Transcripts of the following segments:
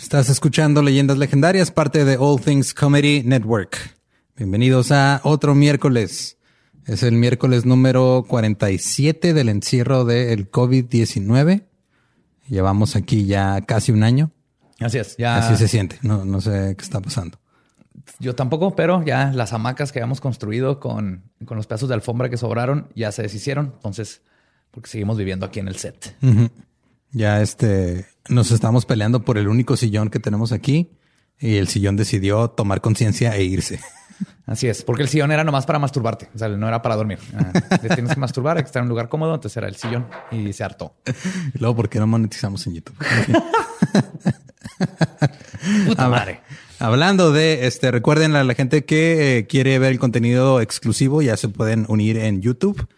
Estás escuchando Leyendas Legendarias, parte de All Things Comedy Network. Bienvenidos a otro miércoles. Es el miércoles número 47 del encierro del COVID-19. Llevamos aquí ya casi un año. Así es, ya. Así se siente. No, no sé qué está pasando. Yo tampoco, pero ya las hamacas que habíamos construido con, con los pedazos de alfombra que sobraron ya se deshicieron. Entonces, porque seguimos viviendo aquí en el set. Ya este nos estamos peleando por el único sillón que tenemos aquí y el sillón decidió tomar conciencia e irse. Así es, porque el sillón era nomás para masturbarte, o sea, no era para dormir. Ah, te tienes que masturbar, hay que estar en un lugar cómodo, entonces era el sillón y se hartó. Y luego, ¿por qué no monetizamos en YouTube? Puta madre. Hablando de este, recuerden a la gente que eh, quiere ver el contenido exclusivo, ya se pueden unir en YouTube.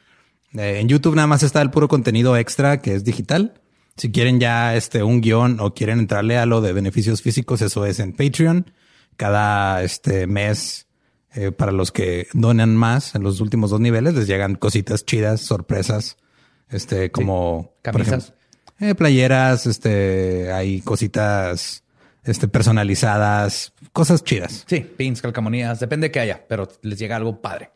Eh, en YouTube nada más está el puro contenido extra que es digital. Si quieren ya este un guion o quieren entrarle a lo de beneficios físicos, eso es en Patreon. Cada este mes eh, para los que donan más en los últimos dos niveles les llegan cositas chidas, sorpresas, este como camisas, eh, playeras, este hay cositas este personalizadas, cosas chidas. Sí, pins, calcamonías, depende de qué haya, pero les llega algo padre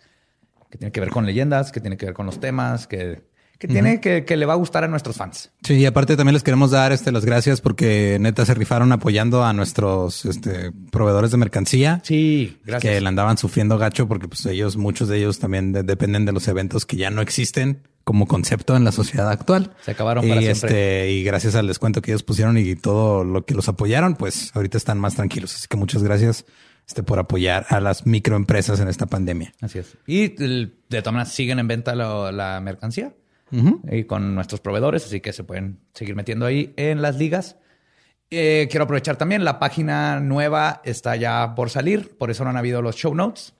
que tiene que ver con leyendas, que tiene que ver con los temas, que que tiene que, que, le va a gustar a nuestros fans. Sí, y aparte también les queremos dar este, las gracias porque neta se rifaron apoyando a nuestros este, proveedores de mercancía. Sí, gracias. Que le andaban sufriendo gacho porque pues ellos, muchos de ellos también dependen de los eventos que ya no existen como concepto en la sociedad actual. Se acabaron y para este, y gracias al descuento que ellos pusieron y todo lo que los apoyaron, pues ahorita están más tranquilos. Así que muchas gracias este, por apoyar a las microempresas en esta pandemia. Así es. Y de todas maneras siguen en venta lo, la mercancía y con nuestros proveedores, así que se pueden seguir metiendo ahí en las ligas. Eh, quiero aprovechar también, la página nueva está ya por salir, por eso no han habido los show notes.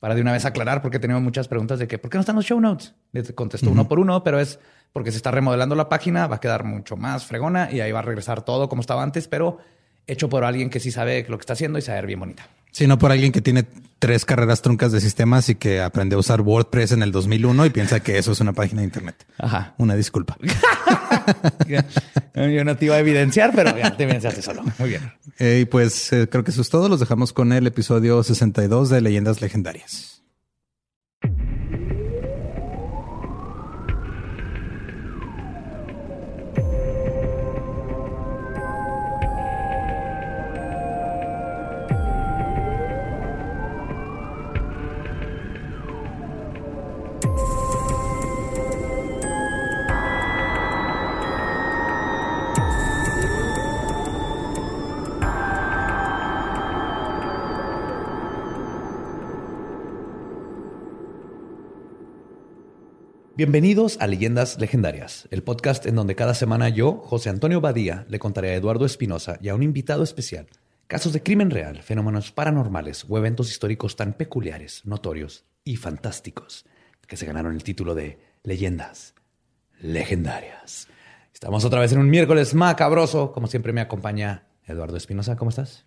Para de una vez aclarar, porque tenemos muchas preguntas de que, ¿por qué no están los show notes? Les contesto uno por uno, pero es porque se está remodelando la página, va a quedar mucho más fregona y ahí va a regresar todo como estaba antes, pero hecho por alguien que sí sabe lo que está haciendo y saber bien bonita. Sino por alguien que tiene tres carreras truncas de sistemas y que aprende a usar WordPress en el 2001 y piensa que eso es una página de internet. Ajá. Una disculpa. Yo no te iba a evidenciar, pero ya te evidenciaste solo. Muy bien. Eh, y pues eh, creo que eso es todo. Los dejamos con el episodio 62 de Leyendas Legendarias. Bienvenidos a Leyendas Legendarias, el podcast en donde cada semana yo, José Antonio Badía, le contaré a Eduardo Espinosa y a un invitado especial casos de crimen real, fenómenos paranormales o eventos históricos tan peculiares, notorios y fantásticos que se ganaron el título de Leyendas Legendarias. Estamos otra vez en un miércoles macabroso. Como siempre me acompaña Eduardo Espinosa. ¿Cómo estás?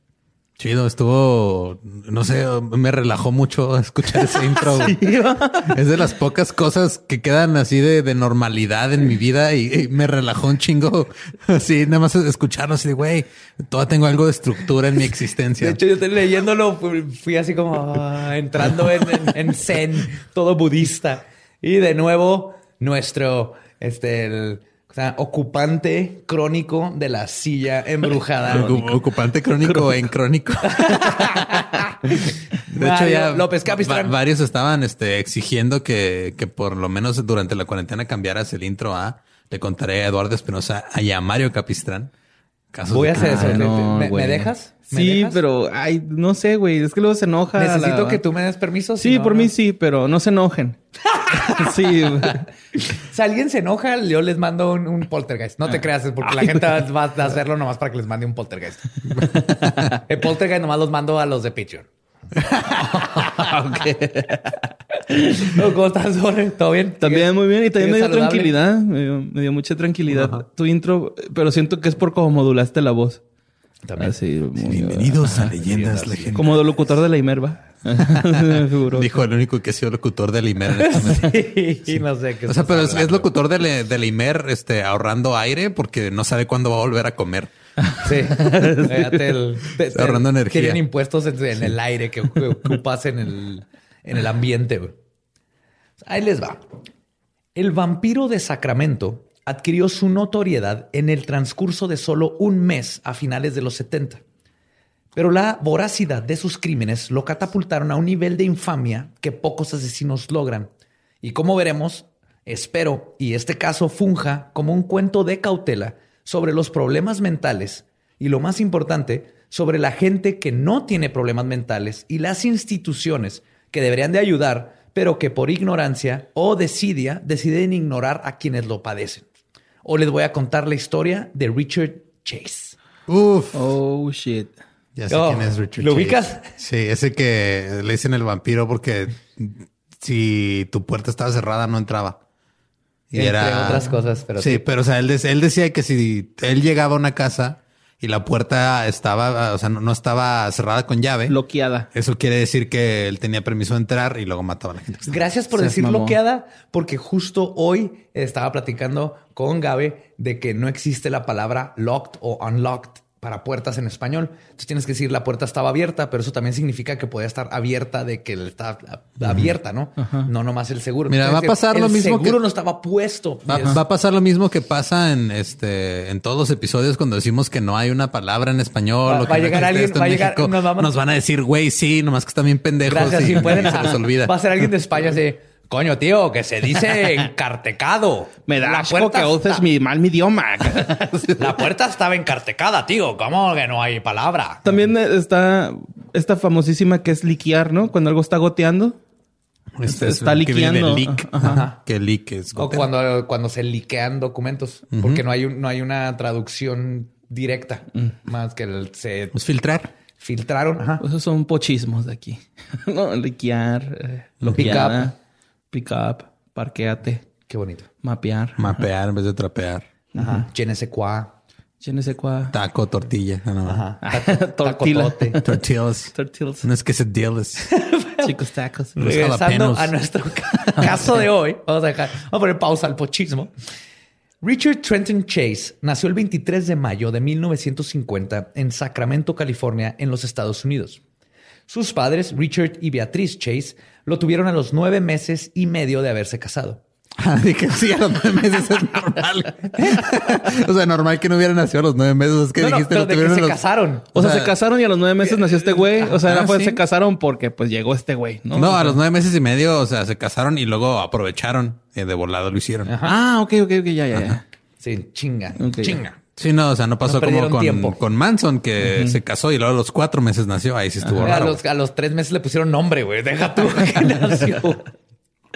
Chido, estuvo, no sé, me relajó mucho escuchar ese intro. es de las pocas cosas que quedan así de, de normalidad en mi vida y, me relajó un chingo. Así, nada más escucharlo así de, güey, todavía tengo algo de estructura en mi existencia. De hecho, yo leyéndolo fui así como ah, entrando en, en, zen, todo budista. Y de nuevo, nuestro, este, el, o sea, ocupante crónico de la silla embrujada. ocupante crónico en crónico. de hecho, ya López Capistrán. varios estaban este, exigiendo que, que por lo menos durante la cuarentena cambiaras el intro a le contaré a Eduardo Espinosa y a Mario Capistrán. Voy a hacer eso. ¿Me, dejas? sí, pero ay, no sé, güey. Es que luego se enoja. Necesito que tú me des permiso. Sí, por mí sí, pero no se enojen. sí. si alguien se enoja, yo les mando un, poltergeist. No te ah. creas, porque la gente va a hacerlo nomás para que les mande un poltergeist. El poltergeist nomás los mando a los de Patreon. ¿Cómo estás, ¿Todo bien? También muy bien. Y también me dio tranquilidad. Me dio, mucha tranquilidad tu intro, pero siento que es por cómo modulaste la voz. También. Bienvenidos a Leyendas Legendarias. Como locutor de la Imerva. Dijo el único que ha sido locutor de la Imer. sí, no sé O sea, pero es, locutor de la, Imer este, ahorrando aire porque no sabe cuándo va a volver a comer. Sí. el, ahorrando energía. Quieren impuestos en, el aire que, ocupas en el, en el ambiente. Ahí les va. El vampiro de Sacramento adquirió su notoriedad en el transcurso de solo un mes a finales de los 70. Pero la voracidad de sus crímenes lo catapultaron a un nivel de infamia que pocos asesinos logran. Y como veremos, espero y este caso funja como un cuento de cautela sobre los problemas mentales y lo más importante, sobre la gente que no tiene problemas mentales y las instituciones que deberían de ayudar, pero que por ignorancia o desidia deciden ignorar a quienes lo padecen. O les voy a contar la historia de Richard Chase. Uf. Oh, shit. Ya sé quién es Richard ¿Lo ubicas? Sí, ese que le dicen el vampiro porque si tu puerta estaba cerrada no entraba. Y Entre era... otras cosas, pero sí. pero o sea, él, él decía que si él llegaba a una casa y la puerta estaba, o sea, no, estaba cerrada con llave. Bloqueada. Eso quiere decir que él tenía permiso de entrar y luego mataba a la gente. Gracias por decir bloqueada, porque justo hoy estaba platicando con Gabe de que no existe la palabra locked o unlocked para puertas en español. Entonces tienes que decir la puerta estaba abierta, pero eso también significa que podía estar abierta de que está abierta, ¿no? No nomás el seguro. Mira, va a pasar lo mismo. El seguro no estaba puesto. Va, a pasar lo mismo que pasa en este en todos los episodios cuando decimos que no hay una palabra en español. Va, a llegar alguien, va a llegar, nos, van a decir, güey, sí, nomás que están bien pendejos. Gracias, y, pueden, se les olvida. Va a ser alguien de España así. Coño, tío, que se dice encartecado. Me da asco que uses mi mal mi idioma. la puerta estaba encartecada, tío. ¿Cómo que no hay palabra? También está esta famosísima que es liquear, ¿no? Cuando algo está goteando. Este está liqueando. Que leak es O cuando, cuando se liquean documentos. Porque no hay, no hay una traducción directa. Mm. Más que el, se... Pues filtrar. Filtraron. Ajá. Esos son pochismos de aquí. no, liquear. Eh, Pick up. Pick up, parqueate. Qué bonito. Mapear. Mapear en vez de trapear. Ajá. Je ne sais quoi. Je ne sais quoi. Taco, tortilla. No, Ajá. Tortilla. Tortillas. Tortillas. No es que se deals. Chicos tacos. Regresando a nuestro caso de hoy, vamos a dejar, vamos a poner pausa al pochismo. Richard Trenton Chase nació el 23 de mayo de 1950 en Sacramento, California, en los Estados Unidos. Sus padres, Richard y Beatriz Chase, lo tuvieron a los nueve meses y medio de haberse casado. Ah, que sí, a los nueve meses es normal. o sea, normal que no hubieran nacido a los nueve meses. Es que dijiste no, pero de que se casaron. O, sea, se casaron y a los nueve meses nació este güey. O sea, ah, se casaron porque pues llegó este güey, ¿no? No, a los nueve meses y medio, o sea, se casaron y luego aprovecharon. y de volado lo hicieron. Ah, ok, ok, ok, ya, ya, ya. Sí, chinga, chinga. Sí, no, o sea, no pasó como con, con, Manson, que se casó y luego a los cuatro meses nació. Ahí sí estuvo raro. A los, a los, tres meses le pusieron nombre, güey. Deja tú que nació.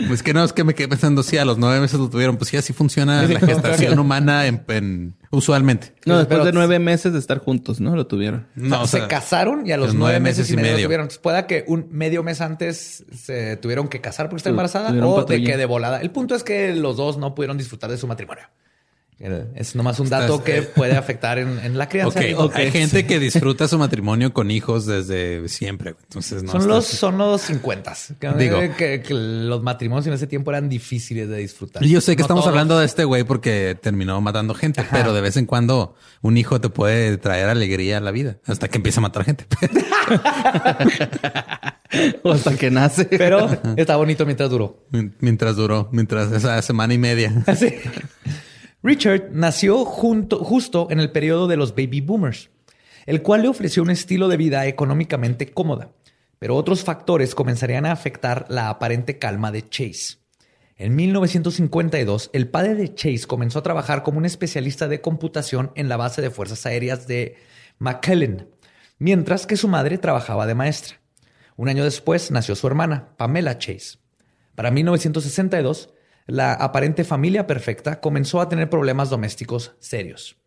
Pues que no, es que me quedé pensando, sí, a los nueve meses lo tuvieron. Pues sí, así funciona la gestación humana en, usualmente. No, después de nueve meses de estar juntos, ¿no? Lo tuvieron. No, o sea, se casaron y a los nueve meses, y medio, lo tuvieron. Entonces, pueda que un medio mes antes se tuvieron que casar porque está embarazada o de que de volada. El punto es que los dos no pudieron disfrutar de su matrimonio. Es nomás un dato que puede afectar en, la crianza. Hay gente que disfruta su matrimonio con hijos desde siempre. Entonces no son los son los 50. Digo que, los matrimonios en ese tiempo eran difíciles de disfrutar. Yo sé que estamos hablando de este güey porque terminó matando gente, pero de vez en cuando un hijo te puede traer alegría a la vida hasta que empieza a matar gente. o hasta que nace. Pero está bonito mientras duró. Mientras duró, mientras esa semana y media. Sí. Richard nació justo en el periodo de los baby boomers, el cual le ofreció un estilo de vida económicamente cómoda, pero otros factores comenzarían a afectar la aparente calma de Chase. En 1952, el padre de Chase comenzó a trabajar como un especialista de computación en la base de fuerzas aéreas de McKellen, mientras que su madre trabajaba de maestra. Un año después nació su hermana, Pamela Chase. Para 1962, la aparente familia perfecta comenzó a tener problemas domésticos serios.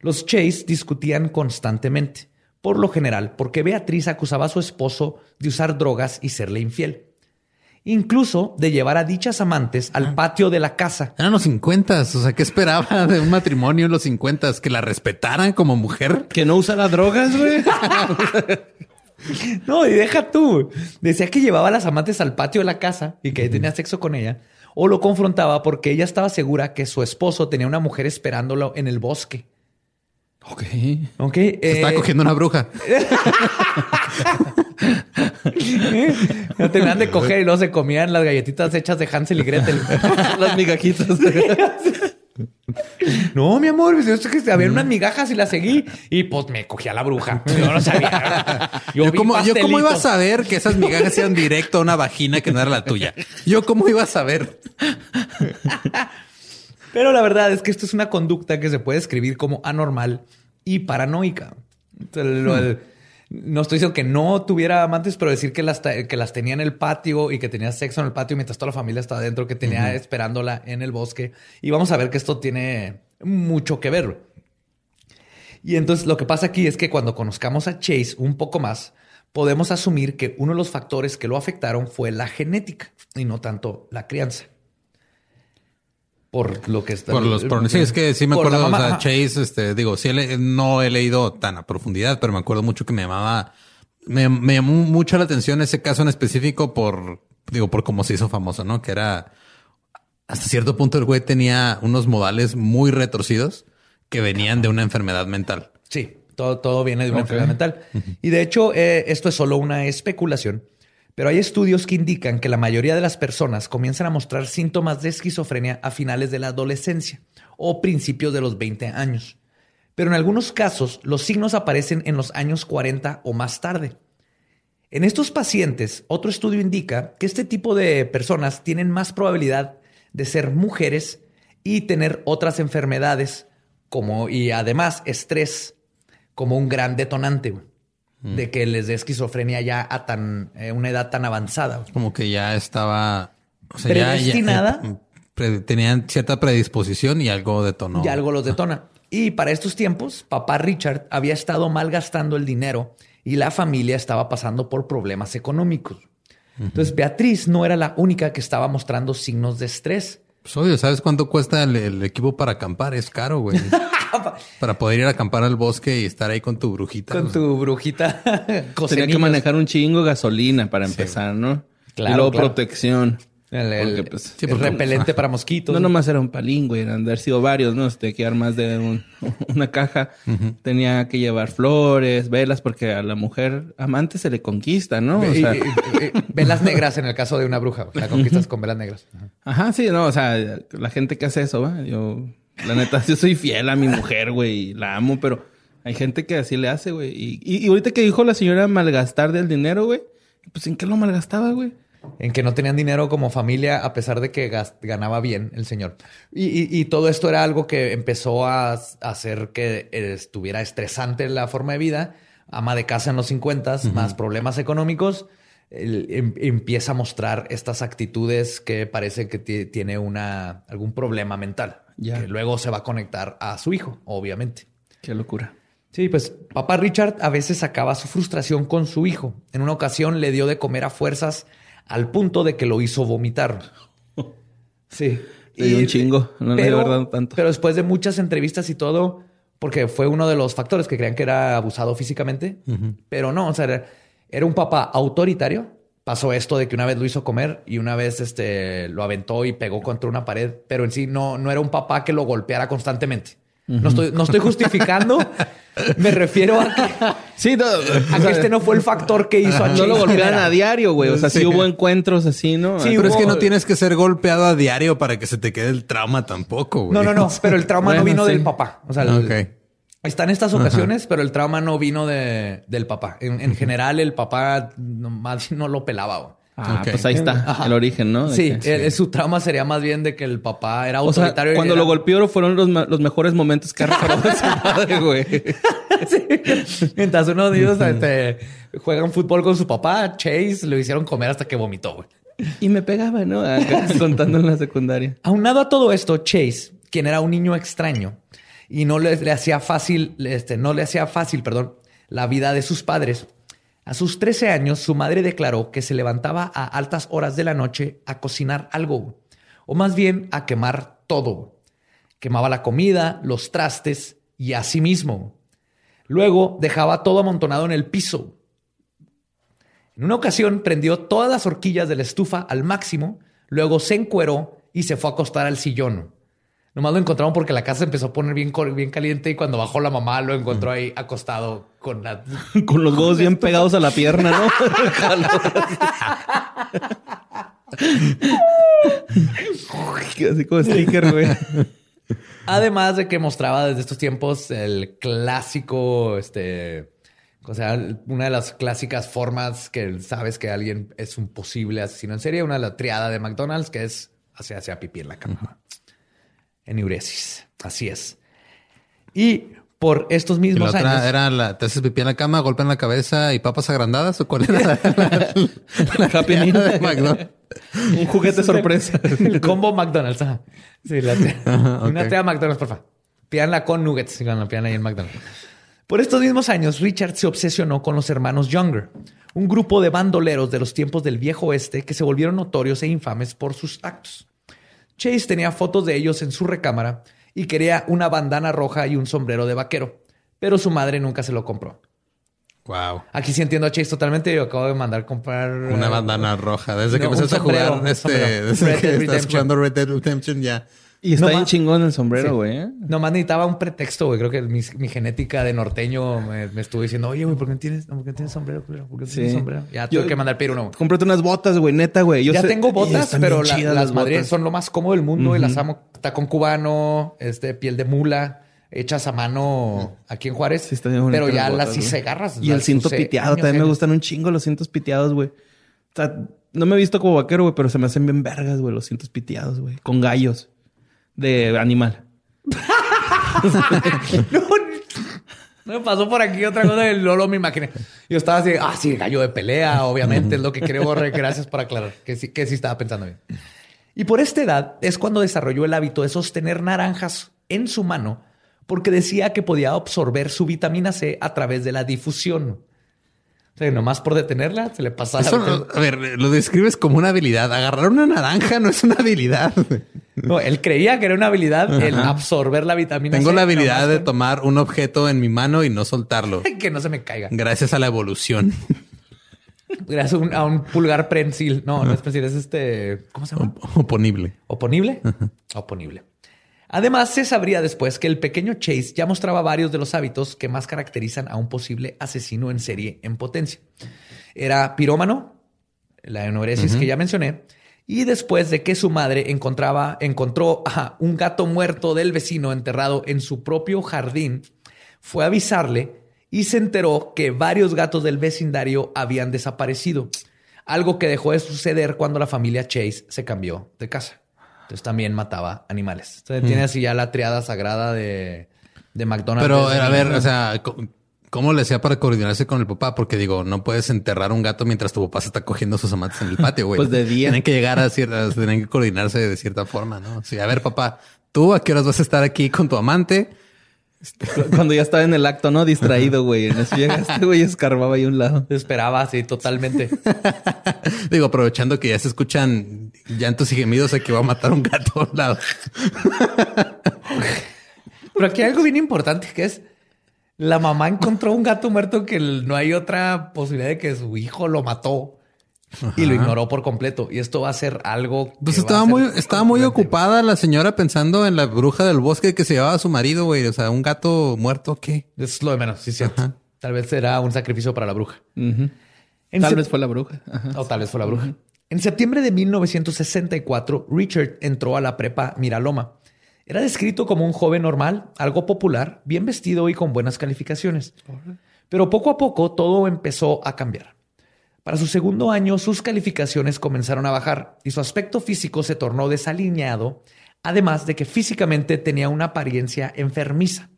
Los Chase discutían constantemente, por lo general porque Beatriz acusaba a su esposo de usar drogas y serle infiel. Incluso de llevar a dichas amantes al ah. patio de la casa. Eran los 50, o sea, ¿qué esperaba de un matrimonio en los 50? ¿Que la respetaran como mujer? ¿Que no usara drogas, güey? no, y deja tú. Decía que llevaba a las amantes al patio de la casa y que tenía sexo con ella o lo confrontaba porque ella estaba segura que su esposo tenía una mujer esperándolo en el bosque. Ok. Ok. Se está eh, cogiendo una bruja. no tenían de coger y luego se comían las galletitas hechas de Hansel y Gretel. Las migajitas. No, mi amor, pues, es que había unas migajas y las seguí y pues me cogí a la bruja. Yo no sabía. Yo, vi cómo, yo cómo iba a saber que esas migajas eran directo a una vagina que no era la tuya. Yo cómo iba a saber. Pero la verdad es que esto es una conducta que se puede escribir como anormal y paranoica. Entonces, lo- el- no estoy diciendo que no tuviera amantes, pero decir que las, que las tenía en el patio y que tenía sexo en el patio mientras toda la familia estaba adentro, que tenía esperándola en el bosque. Y vamos a ver que esto tiene mucho que ver. Y entonces lo que pasa aquí es que cuando conozcamos a Chase un poco más, podemos asumir que uno de los factores que lo afectaron fue la genética y no tanto la crianza. Por lo que está. Por los por- sí, es que sí me acuerdo, o sea. Chase, este, digo, sí le- no he leído tan a profundidad, pero me acuerdo mucho que me llamaba, me, me llamó mucho la atención ese caso en específico por, digo, por cómo se hizo famoso, ¿no? Que era, hasta cierto punto el güey tenía unos modales muy retorcidos que venían de una enfermedad mental. Sí, todo, todo viene de una enfermedad mental. Y de hecho, eh, esto es solo una especulación, pero hay estudios que indican que la mayoría de las personas comienzan a mostrar síntomas de esquizofrenia a finales de la adolescencia o principios de los 20 años. Pero en algunos casos, los signos aparecen en los años 40 o más tarde. En estos pacientes, otro estudio indica que este tipo de personas tienen más probabilidad de ser mujeres y tener otras enfermedades como y además estrés como un gran detonante de que les dé esquizofrenia ya a tan eh, una edad tan avanzada. Como que ya estaba, o sea, ya- ya, Predestinada. eh, pre- tenían cierta predisposición y algo detonó. Y algo los detona. Y para estos tiempos, papá Richard había estado malgastando el dinero y la familia estaba pasando por problemas económicos. Entonces, Beatriz no era la única que estaba mostrando signos de estrés. Pues obvio, ¿sabes cuánto cuesta el, el equipo para acampar? Es caro, güey. para poder ir a acampar al bosque y estar ahí con tu brujita. Con tu brujita. Tenía que manejar un chingo gasolina para empezar, ¿no? Claro, y luego claro. protección. El, el- Porque, pues, Sí, el porque- repelente para mosquitos. No nomás era un palín, güey. Eran de haber sido varios, ¿no? Este, que armas de un- una caja. Tenía que llevar flores, velas, porque a la mujer amante se le conquista, ¿no? O sea, y- y- velas negras en el caso de una bruja. La conquistas con velas negras. Ajá. ajá, sí, no. O sea, la gente que hace eso, ¿va? Yo, la neta, yo soy fiel a mi mujer, güey. La amo, pero hay gente que así le hace, güey. Y, y, y ahorita que dijo la señora malgastar del dinero, güey. Pues, ¿en qué lo malgastaba, güey? En que no tenían dinero como familia a pesar de que ganaba bien el señor. Y, y- y todo esto era algo que empezó a, a hacer que eh, estuviera estresante la forma de vida. Ama de casa en los 50, más problemas económicos. Em- empieza a mostrar estas actitudes que parece que ti- tiene una, algún problema mental. Que luego se va a conectar a su hijo, obviamente. Qué locura. Sí, pues papá Richard a veces sacaba su frustración con su hijo. En una ocasión le dio de comer a fuerzas al punto de que lo hizo vomitar. Sí. Dio un chingo, no dio verdad tanto. Pero después de muchas entrevistas y todo, porque fue uno de los factores que creían que era abusado físicamente, pero no, o sea, era, era un papá autoritario. Pasó esto de que una vez lo hizo comer y una vez este, lo aventó y pegó contra una pared, pero en sí no, no era un papá que lo golpeara constantemente. No estoy, no estoy justificando. Me refiero a que, Sí, no, a que este no fue el factor que hizo a no Chase lo golpean a diario, güey. O sea, sí. Sí. hubo encuentros así, ¿no? Sí, Pero es que no tienes que ser golpeado a diario para que se te quede el trauma tampoco, güey. No, no, no, pero el trauma no vino sí. del papá. O sea, el- Ok. Están estas ocasiones, pero el trauma no vino de, del papá. En, en general, el papá no, más bien no lo pelaba. Ah, pues ahí está Ajá. el origen, ¿no? Sí, que- eh, su trauma sería más bien de que el papá era O sea, autoritario. cuando era- lo golpeó fueron los, los mejores momentos que ha recordado de su padre, güey. Sí. Mientras uno de ellos este, juegan fútbol con su papá, Chase lo hicieron comer hasta que vomitó. güey. Y me pegaba, ¿no? Acá, contando en la secundaria. Aunado a todo esto, Chase, quien era un niño extraño y no le, le hacía fácil, este, no le hacía fácil, perdón, la vida de sus padres. A sus 13 años, su madre declaró que se levantaba a altas horas de la noche a cocinar algo, o más bien a quemar todo. Quemaba la comida, los trastes y a sí mismo. Luego dejaba todo amontonado en el piso. En una ocasión prendió todas las horquillas de la estufa al máximo, luego se encueró y se fue a acostar al sillón. Nomás lo encontraron porque la casa se empezó a poner bien, bien caliente y cuando bajó la mamá lo encontró ahí acostado con la... con los huevos bien pegados a la pierna, ¿no? Así como sticker, güey. Además de que mostraba desde estos tiempos el clásico, este, o sea, una de las clásicas formas que sabes que alguien es un posible asesino en serie, una de la triada de McDonald's, que es hacia, hacia pipí en la cama. Enuresis. Así es. Y por estos mismos la años. Era la, te haces pipí en la cama, golpe en la cabeza y papas agrandadas o cuál era la, Happy de McDonald's. Un juguete sorpresa. El combo McDonald's. Sí, la Una tea McDonald's, porfa. Pídanla con nuggets. la pidan ahí en McDonald's. Por estos mismos años, Richard se obsesionó con los hermanos Younger, un grupo de bandoleros de los tiempos del viejo oeste que se volvieron notorios e infames por sus actos. Chase tenía fotos de ellos en su recámara y quería una bandana roja y un sombrero de vaquero, pero su madre nunca se lo compró. Wow. Aquí sí entiendo a Chase totalmente. Yo acabo de mandar comprar una bandana roja. Desde que empezaste a jugar este, desde que estás jugando Red Dead Redemption ya. Y está bien chingón el sombrero, güey. ¿eh? Nomás necesitaba un pretexto, güey. Creo que mi, genética de norteño me, estuvo diciendo, oye, güey, ¿por qué tienes, ¿por qué tienes sombrero? ¿Por qué tienes sombrero? Ya tuve que mandar pedir uno. Cómprate unas botas, güey, neta, güey. ya tengo botas, pero las, madres son lo más cómodo del mundo y las amo. Tacón cubano, este, piel de mula hechas a mano aquí en Juárez. pero ya las hice garras. Y el cinto piteado. También me gustan un chingo los cintos piteados, güey. O sea, no me he visto como vaquero, güey, pero se me hacen bien vergas, güey, los cintos piteados, güey. Con gallos de animal. no, me pasó por aquí otra cosa del Lolo, me imaginé. Yo estaba así, ah, sí, gallo de pelea, obviamente, es lo que creo. Gracias por aclarar, que sí, que sí estaba pensando bien. Y por esta edad es cuando desarrolló el hábito de sostener naranjas en su mano porque decía que podía absorber su vitamina C a través de la difusión. O sea, nomás por detenerla se le pasa. a ver, lo describes como una habilidad. Agarrar una naranja no es una habilidad. No, él creía que era una habilidad el absorber la vitamina C. Tengo la habilidad de tomar un objeto en mi mano y no soltarlo. que no se me caiga. Gracias a la evolución. Gracias a un, pulgar prensil. No, no es prensil, es este. ¿Cómo se llama? Oponible. ¿Oponible? Oponible. Además, se sabría después que el pequeño Chase ya mostraba varios de los hábitos que más caracterizan a un posible asesino en serie en potencia. Era pirómano, la enuresis que ya mencioné, y después de que su madre encontraba, encontró a un gato muerto del vecino enterrado en su propio jardín, fue a avisarle y se enteró que varios gatos del vecindario habían desaparecido, algo que dejó de suceder cuando la familia Chase se cambió de casa. Entonces también mataba animales. Entonces tiene así ya la triada sagrada de, de McDonald's. Pero a ver, o sea, ¿cómo le hacía para coordinarse con el papá? Porque digo, no puedes enterrar un gato mientras tu papá se está cogiendo sus amates en el patio, güey. pues de día. Tienen que llegar a ciertas, tienen que coordinarse de cierta forma, ¿no? Sí, a ver, papá, tú a qué horas vas a estar aquí con tu amante? Cuando ya estaba en el acto, ¿no? Distraído, güey. En eso llegaste, güey, escarbaba ahí un lado. Esperaba, sí, totalmente. Digo, aprovechando que ya se escuchan llantos y gemidos, que va a matar un gato a un lado. Pero aquí hay algo bien importante que es la mamá encontró un gato muerto que no hay otra posibilidad de que su hijo lo mató y lo ignoró por completo. Y esto va a ser algo. Pues estaba muy, estaba muy ocupada la señora pensando en la bruja del bosque que se llevaba a su marido, güey. O sea, un gato muerto, ¿qué? Es lo de menos, sí, cierto. Tal vez será un sacrificio para la bruja. Tal vez fue la bruja. O tal vez fue la bruja. En septiembre de 1964, Richard entró a la prepa Miraloma. Era descrito como un joven normal, algo popular, bien vestido y con buenas calificaciones. Pero poco a poco todo empezó a cambiar. Para su segundo año, sus calificaciones comenzaron a bajar y su aspecto físico se tornó desalineado, además de que físicamente tenía una apariencia enfermiza.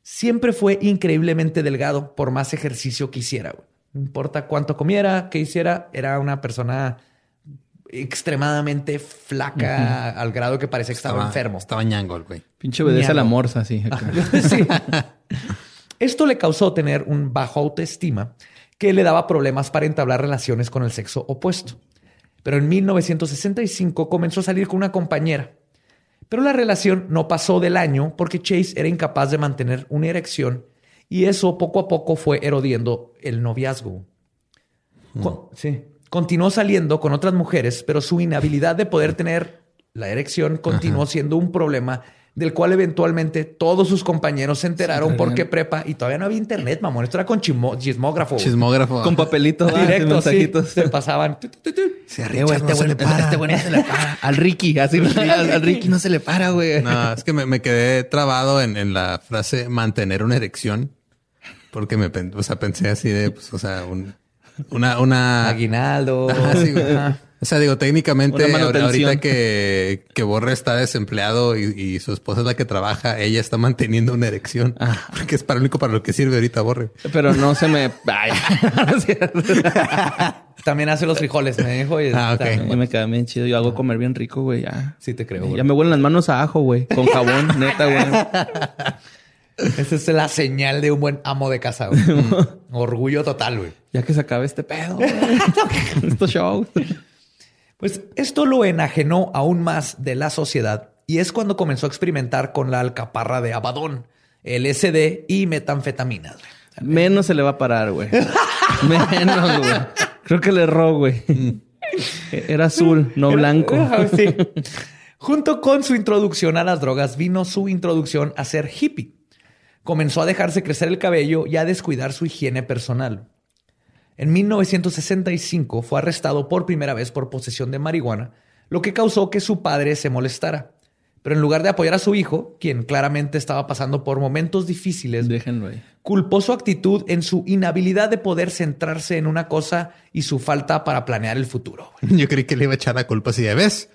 Siempre fue increíblemente delgado por más ejercicio que hiciera. No importa cuánto comiera, qué hiciera, era una persona extremadamente flaca al grado que parecía que estaba, enfermo. Estaba ñango, güey. Pinche obedece a la morsa, sí. sí. Esto le causó tener un bajo autoestima que le daba problemas para entablar relaciones con el sexo opuesto. Pero en 1965 comenzó a salir con una compañera. Pero la relación no pasó del año porque Chase era incapaz de mantener una erección y eso poco a poco fue erodiendo el noviazgo. Mm. sí. Continuó saliendo con otras mujeres, pero su inhabilidad de poder tener la erección continuó siendo un problema del cual eventualmente todos sus compañeros se enteraron Se porque prepa y todavía no había internet, mamón. Esto era con chismógrafo. Chismógrafo. Con papelito. ah, Directo, sí. Se pasaban. Tu, tu, tu, tu. Sí, a Eh, güey, no se le para. este güey no se le para. Al Ricky, así. al, al Ricky no se le para, güey. No, es que me, me quedé trabado en, en la frase mantener una erección. Porque me o sea, pensé así de, pues, o sea, un, una, una. Aguinaldo. Ajá, sí, güey. Ajá. O sea, digo, técnicamente, ahorita que, que Borre está desempleado y, y su esposa es la que trabaja, ella está manteniendo una erección. Porque es para lo único para lo que sirve ahorita Borre. Pero no se me. Ay. También hace los frijoles, me dijo. Y Ah, me queda bien chido. Yo hago comer bien rico, güey. Ya. Sí te creo, Ya me huelen las manos a ajo, güey. Con jabón, neta, güey. Esa es la señal de un buen amo de casa, güey. Orgullo total, güey. Ya que se acabe este pedo. Estos shows. Pues esto lo enajenó aún más de la sociedad y es cuando comenzó a experimentar con la alcaparra de Abadón, LSD y metanfetaminas. Menos se le va a parar, güey. Menos, güey. Creo que le erró, güey. Era azul, no blanco. Sí. Junto con su introducción a las drogas vino su introducción a ser hippie. Comenzó a dejarse crecer el cabello y a descuidar su higiene personal. En 1965 fue arrestado por primera vez por posesión de marihuana, lo que causó que su padre se molestara. Pero en lugar de apoyar a su hijo, quien claramente estaba pasando por momentos difíciles, Déjenlo ahí. culpó su actitud en su inhabilidad de poder centrarse en una cosa y su falta para planear el futuro. Yo creí que le iba a echar la culpa así de ves.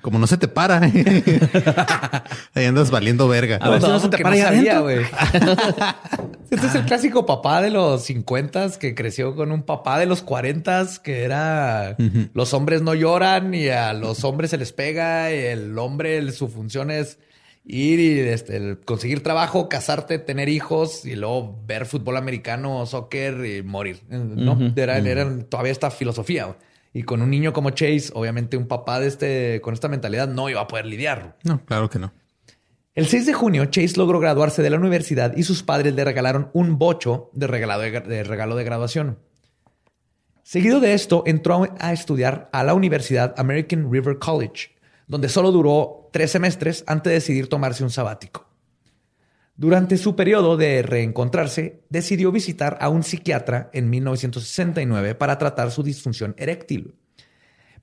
Como no se te para, ahí andas valiendo verga. A ver si no se te para ahí sabía, güey. Este es el clásico papá de los 50 que creció con un papá de los 40 que era los hombres no lloran y a los hombres se les pega y el hombre el- su función es ir y este, el conseguir trabajo, casarte, tener hijos y luego ver fútbol americano, soccer y morir. No, era, era todavía esta filosofía. Y con un niño como Chase, obviamente un papá de este, con esta mentalidad no iba a poder lidiar. No, claro que no. El 6 de junio, Chase logró graduarse de la universidad y sus padres le regalaron un bocho de, de regalo de graduación. Seguido de esto, entró a estudiar a la Universidad American River College, donde solo duró tres semestres antes de decidir tomarse un sabático. Durante su periodo de reencontrarse, decidió visitar a un psiquiatra en 1969 para tratar su disfunción eréctil.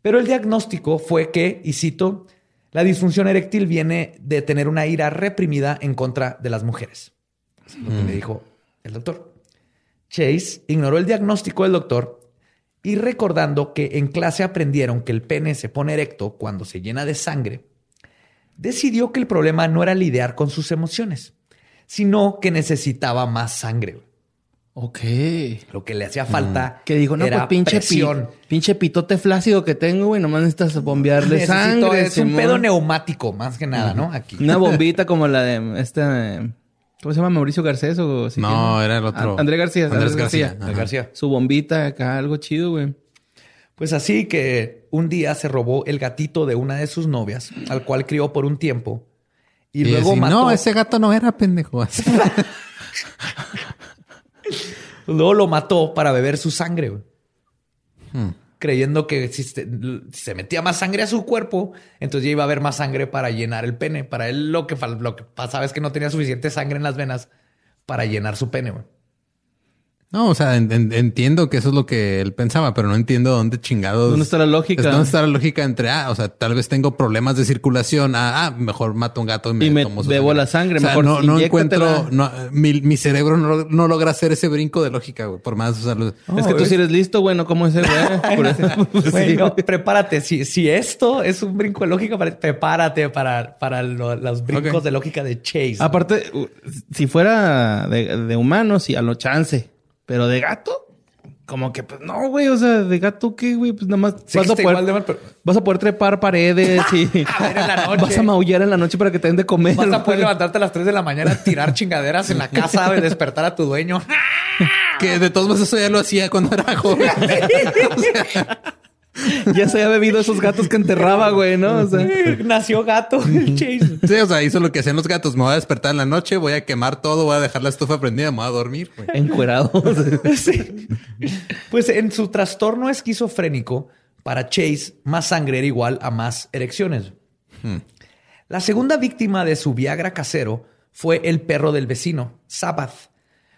Pero el diagnóstico fue que, y cito, la disfunción eréctil viene de tener una ira reprimida en contra de las mujeres. Es lo que le dijo el doctor. Chase ignoró el diagnóstico del doctor y recordando que en clase aprendieron que el pene se pone erecto cuando se llena de sangre, decidió que el problema no era lidiar con sus emociones, sino que necesitaba más sangre. Ok. Lo que le hacía falta Que dijo, no, era pues pinche, pi- presión. pinche pitote flácido que tengo, güey. Nomás necesitas bombearle Necesito- sangre. es un pedo neumático, más que nada, ¿no? Aquí. Una bombita como la de este... ¿Cómo se llama? ¿Mauricio Garcés o...? si No, era el otro. An- Andrés García. Andrés Andrés García. García. Ajá. García. Su bombita acá, algo chido, güey. Pues así que un día se robó el gatito de una de sus novias, al cual crió por un tiempo. Y, Y, luego mató. no, ese gato no era pendejo. Luego lo mató para beber su sangre, güey. Hmm. Creyendo que si se, metía más sangre a su cuerpo, entonces ya iba a haber más sangre para llenar el pene. Para él lo que, lo que pasaba es que no tenía suficiente sangre en las venas para llenar su pene, güey. No, o sea, en- en- entiendo que eso es lo que él pensaba, pero no entiendo dónde chingados. ¿Dónde está la lógica? ¿Dónde está la lógica entre, ah, o sea, tal vez tengo problemas de circulación, ah, ah, mejor mato un gato y me, Y me tomo su bebo la sangre, O sea, mejor no, encuentro, no, mi, mi cerebro no, no logra hacer ese brinco de lógica, güey, por más, o sea, lo- es que tú sí eres listo, güey, no como ese, güey. Por eso- pues, Güey, sí, no, güey. prepárate. Si, si esto es un brinco de lógica, prepárate para, para lo- los brincos de lógica de Chase. Aparte, si fuera de, de humano, sí, a lo chance. Pero de gato, como que, pues no, güey. O sea, de gato, ¿qué, güey? Pues nada más Sí, vas, a poder, mal, pero- vas a poder trepar paredes y A ver en la noche. vas a maullar en la noche para que te den de comer. Vas a poder levantarte a las 3 de la mañana, tirar chingaderas en la casa, despertar a tu dueño. que de todos modos eso ya lo hacía cuando era joven. Ya se había bebido esos gatos que enterraba, güey, ¿no? O sea, Nació gato el Chase. sí, o sea, hizo lo que hacían los gatos. Me voy a despertar en la noche, voy a quemar todo, voy a dejar la estufa prendida, me voy a dormir, güey. encuerado. Sí. Pues en su trastorno esquizofrénico, para Chase, más sangre era igual a más erecciones. La segunda víctima de su Viagra casero fue el perro del vecino, Sabbath.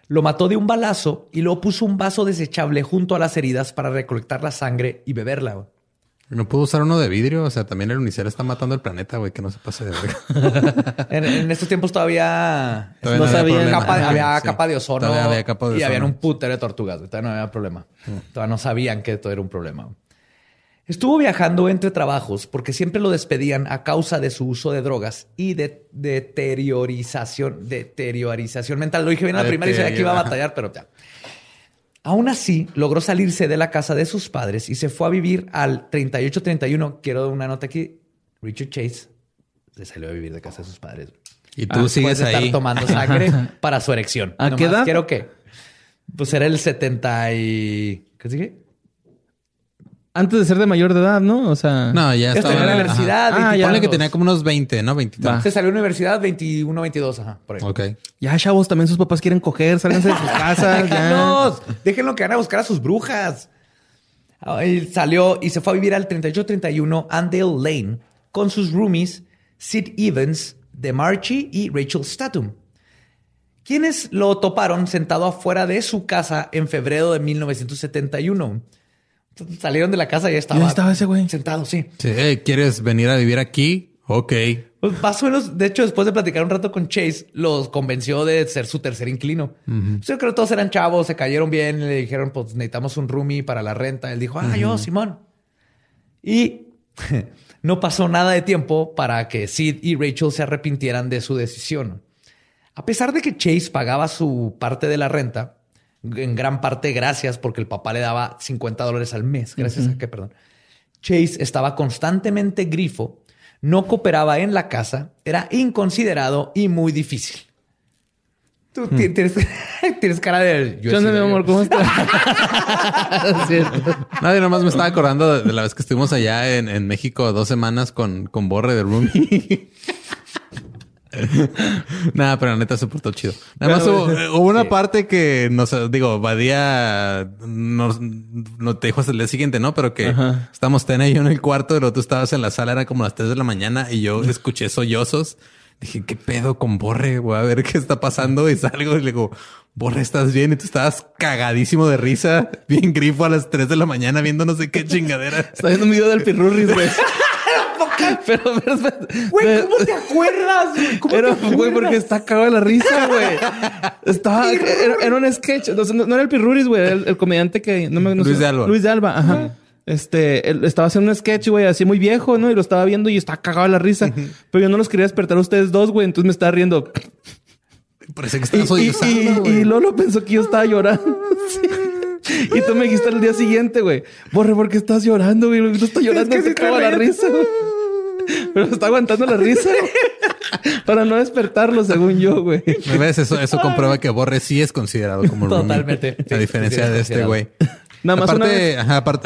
Lo mató de un balazo y luego puso un vaso desechable junto a las heridas para recolectar la sangre y beberla. No pudo usar uno de vidrio. O sea, también el unicel está matando el planeta, güey, que no se pase de verga. en, estos tiempos todavía, no, había, capa, había capa de ozono. Había capa de y habían un putero de tortugas. Todavía no había problema. Mm. Todavía no sabían que todo era un problema. Estuvo viajando entre trabajos porque siempre lo despedían a causa de su uso de drogas y de deteriorización, deteriorización mental. Lo dije bien en la primera y sabía que iba a batallar, pero ya. Aún así, logró salirse de la casa de sus padres y se fue a vivir al 3831. Quiero una nota aquí. Richard Chase se salió a vivir de casa de sus padres. Y tú sigues de ahí. estar tomando sangre para su erección. ¿A qué edad? Quiero que. Pues era el 70 y... ¿Qué sigue? Antes de ser de mayor de edad, ¿no? O sea. No, ya estaba en la universidad. Ah, ya. Ponle que tenía como unos 20, ¿no? 20. Se salió de la universidad 21, 22, ajá, por ahí. Ok. Ya, chavos, también sus papás quieren coger, sálganse de sus casas. Déjenlos, déjenlo que van a buscar a sus brujas. Él salió y se fue a vivir al 3831 Andale Lane con sus roomies Sid Evans, DeMarchi y Rachel Statum, quienes lo toparon sentado afuera de su casa en febrero de 1971. Salieron de la casa y ya estaba. estaba ese güey. Sentado, sí. Sí, ¿quieres venir a vivir aquí? Ok. Pues más o menos, de hecho, después de platicar un rato con Chase, los convenció de ser su tercer inquilino. Yo creo que todos eran chavos, se cayeron bien, le dijeron, pues necesitamos un roomie para la renta. Él dijo, ah, yo, Simón. Y no pasó nada de tiempo para que Sid y Rachel se arrepintieran de su decisión. A pesar de que Chase pagaba su parte de la renta, en gran parte gracias porque el papá le daba 50 dólares al mes. Gracias a que, perdón. Chase estaba constantemente grifo, no cooperaba en la casa, era inconsiderado y muy difícil. Tú hmm. tienes, cara de... Yo mi amor? ¿Cómo estás? Nadie nomás me estaba acordando de, la vez que estuvimos allá en, México dos semanas con, con Borre de Roomie. Nada, pero la neta se portó chido. Nada más hubo, una parte que nos digo, Badía nos, no te dijo hasta el día siguiente, ¿no? Pero que estamos ten y yo en el cuarto, pero tú estabas en la sala, era como las 3 de la mañana y yo escuché sollozos. Dije, ¿qué pedo con Borre? Voy a ver qué está pasando. Y salgo y le digo, Borre, ¿estás bien? Y tú estabas cagadísimo de risa, bien grifo a las 3 de la mañana viendo no sé qué chingadera. Está viendo un video del Pirurris, güey. pero, pero, güey, ¿cómo te acuerdas? ¿Cómo pero, güey, porque está cagado de la risa, güey. Estaba, era, un sketch. No, no, era el Pirruris, güey, el, el, comediante que no me no Luis de Alba. Luis de Alba, ajá. Este, él estaba haciendo un sketch, güey, así muy viejo, ¿no? Y lo estaba viendo y estaba cagado de la risa. Pero yo no los quería despertar a ustedes dos, güey. Entonces me estaba riendo. Parece que estás y, y, y, Lolo pensó que yo estaba llorando. Y tú me dijiste el día siguiente, güey. Borre, ¿por qué estás llorando, güey? No estoy llorando, es que se acaba la risa, güey. Pero está aguantando la risa para no despertarlo, según yo, güey. ¿Ves? Eso, eso comprueba que Borre sí es considerado como Totalmente. a diferencia de este güey. Nada más aparte,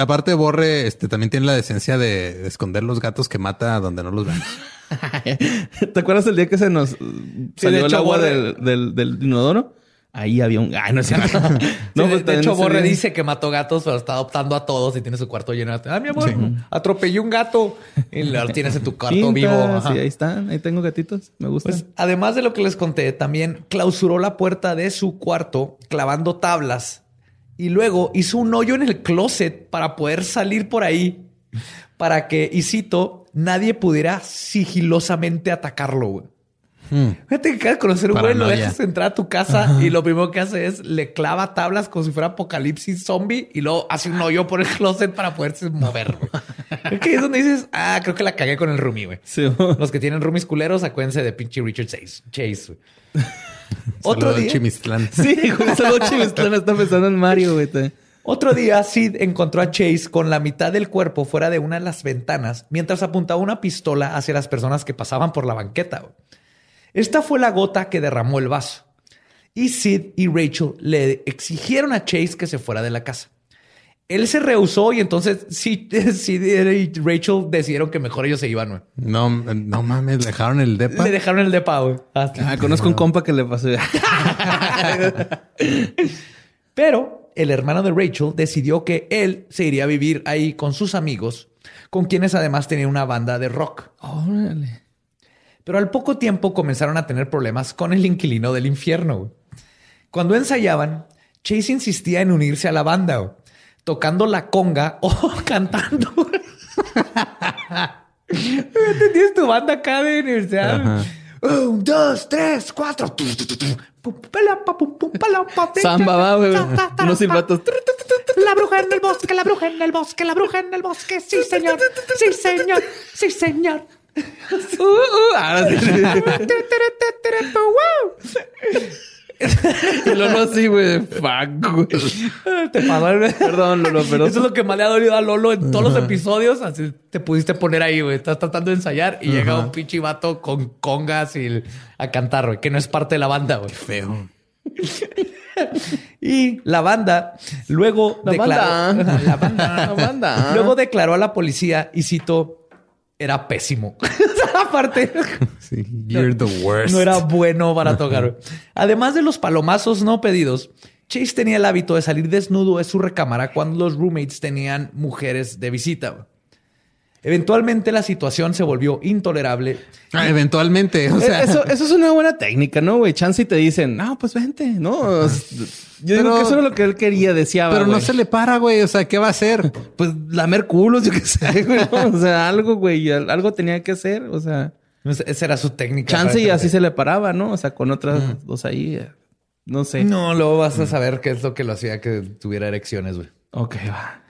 aparte, Borre este, también tiene la decencia de, esconder los gatos que mata donde no los ven. ¿Te acuerdas el día que se nos salió el agua del, del, del inodoro? Ahí había un. Ay, no es cierto. no, pues, de, hecho, Borre dice que mató gatos, pero está adoptando a todos y tiene su cuarto lleno de. Ah, mi amor, atropellé un gato y lo tienes en tu cuarto vivo. Sí, ahí están. Ahí tengo gatitos. Me gusta. Pues, además de lo que les conté, también clausuró la puerta de su cuarto clavando tablas y luego hizo un hoyo en el closet para poder salir por ahí para que, y cito, nadie pudiera sigilosamente atacarlo. Hmm. Fíjate que acabas de conocer un güey, lo dejas entrar a tu casa y lo primero que hace es le clava tablas como si fuera apocalipsis zombie y luego hace un hoyo por el closet para poderse mover. que es donde dices, ah, creo que la cagué con el roomie, güey. Los que tienen roomies culeros, acuérdense de pinche Richard Chase. Chase Otro día. Chimistlán. Sí, güey, saludo Chimistlán. Está pensando en Mario, güey. Otro día, Sid encontró a Chase con la mitad del cuerpo fuera de una de las ventanas mientras apuntaba una pistola hacia las personas que pasaban por la banqueta. Güey. Esta fue la gota que derramó el vaso. Y Sid y Rachel le exigieron a Chase que se fuera de la casa. Él se rehusó y entonces Sid, y Rachel decidieron que mejor ellos se iban. No, no mames, le dejaron el depa. Le dejaron el depa, güey. Ah, conozco un compa que le pasó. Pero el hermano de Rachel decidió que él se iría a vivir ahí con sus amigos, con quienes además tenía una banda de rock. Órale. Pero al poco tiempo comenzaron a tener problemas con el inquilino del infierno. Cuando ensayaban, Chase insistía en unirse a la banda, tocando la conga o cantando. ¿Tienes tu banda acá de universidad? Ajá. Un, dos, tres, cuatro. Samba, va, güey. Unos silbatos. La bruja en el bosque, la bruja en el bosque, la bruja en el bosque. Sí, señor. Sí, señor. Sí, señor. Uh, uh, ahora sí. Y Lolo así, güey. Fuck, güey. Te pasó el- Perdón, Lolo, pero... Eso es lo que más le ha dolido a Lolo en todos los episodios. Así te pudiste poner ahí, güey. Estás tratando de ensayar y llega un pinche vato con congas y a cantar, güey, que no es parte de la banda, güey. Feo. Y la banda luego La declaró. banda. La banda. La banda. Luego declaró a la policía y citó: era pésimo. Aparte, Sí, you're the worst. no era bueno para tocar. Además de los palomazos no pedidos, Chase tenía el hábito de salir desnudo de su recámara cuando los roommates tenían mujeres de visita. Eventualmente la situación se volvió intolerable. Ah, eventualmente, o sea, eso, eso es una buena técnica, ¿no, güey? Chance y te dicen, no, pues vente, ¿no? Yo digo Pero- que eso era lo que él quería, deseaba, pero no se le para, güey. O sea, ¿qué va a hacer? Pues lamer culos, yo qué sé, güey. ¿no? O sea, algo, güey. al- Algo tenía que hacer. O sea, Esa era su técnica. chance y así se le paraba, ¿no? O sea, con otras dos ahí. eh, No sé. No, luego vas a saber qué es lo que lo hacía que tuviera erecciones, güey. Ok, va.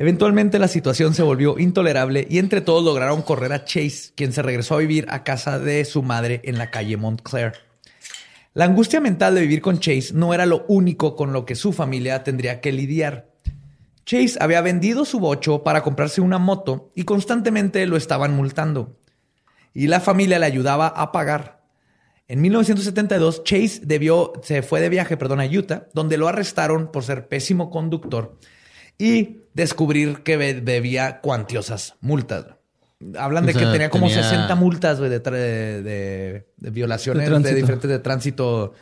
Eventualmente la situación se volvió intolerable y entre todos lograron correr a Chase, quien se regresó a vivir a casa de su madre en la calle Montclair. La angustia mental de vivir con Chase no era lo único con lo que su familia tendría que lidiar. Chase había vendido su bocho para comprarse una moto y constantemente lo estaban multando. Y la familia le ayudaba a pagar. En 1972, Chase debió, se fue de viaje perdón, a Utah, donde lo arrestaron por ser pésimo conductor y descubrir que debía cuantiosas multas. Hablan de O sea, que tenía como tenía- 60 multas güey, de, tra- de- de- de violaciones De diferentes de tránsito.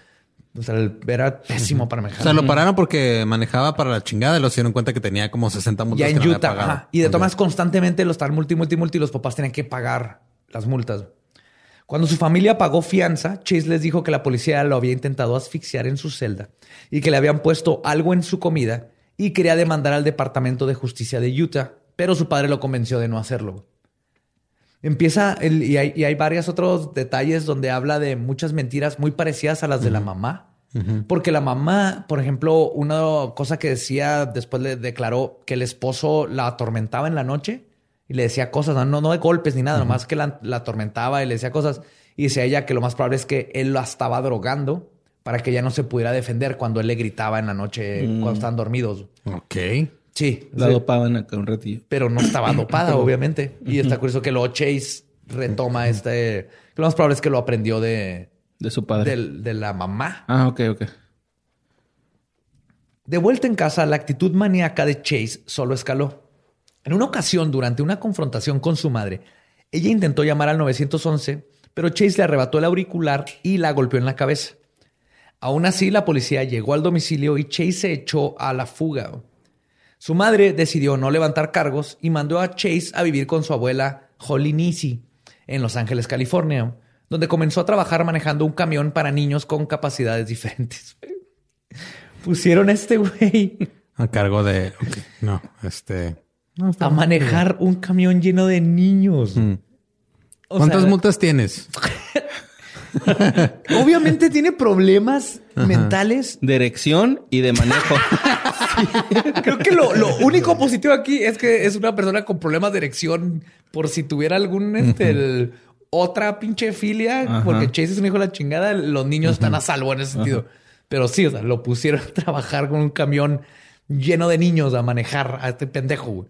O sea, era pésimo para O manejar. sea, lo pararon porque manejaba para la chingada y lo se dieron cuenta que tenía como 60 multas. ya en Utah. ajá. Y de maneras, constantemente lo estaban multi, multi, multi. y Los papás tenían que pagar las multas. Cuando su familia pagó fianza, Chase les dijo que la policía lo había intentado asfixiar en su celda y que le habían puesto algo en su comida y quería demandar al Departamento de Justicia de Utah, pero su padre lo convenció de no hacerlo. Empieza, el- y, hay, y hay varios otros detalles donde habla de muchas mentiras muy parecidas a las de la mamá. Porque la mamá, por ejemplo, una cosa que decía, después le declaró que el esposo la atormentaba en la noche y le decía cosas, no, no, de golpes ni nada, nomás que la, la atormentaba y le decía cosas. Y decía ella que lo más probable es que él la estaba drogando para que ella no se pudiera defender cuando él le gritaba en la noche cuando estaban dormidos. Ok. Sí, La sí, dopaban acá un ratillo. pero no estaba dopada, obviamente. Y está curioso que luego Chase retoma este. Lo más probable es que lo aprendió de, De su padre. del- de la mamá. Ah, ok, ok. De vuelta en casa, la actitud maníaca de Chase solo escaló. En una ocasión, durante una confrontación con su madre, ella intentó llamar al 911, pero Chase le arrebató el auricular y la golpeó en la cabeza. Aún así, la policía llegó al domicilio y Chase se echó a la fuga. Su madre decidió no levantar cargos y mandó a Chase a vivir con su abuela Holly Nisi en Los Ángeles, California, donde comenzó a trabajar manejando un camión para niños con capacidades diferentes. Pusieron a este güey A cargo de. No, este. no, a bien. manejar un camión lleno de niños. O ¿Cuántas sea, multas tienes? Obviamente tiene problemas mentales. De erección y de manejo. Creo que lo, lo único positivo aquí es que es una persona con problemas de erección por si tuviera algún este, el- otra pinche filia, Ajá. porque Chase es un hijo de la chingada, los niños están a salvo en ese sentido. Pero sí, o sea, lo pusieron a trabajar con un camión lleno de niños a manejar a este pendejo. güey.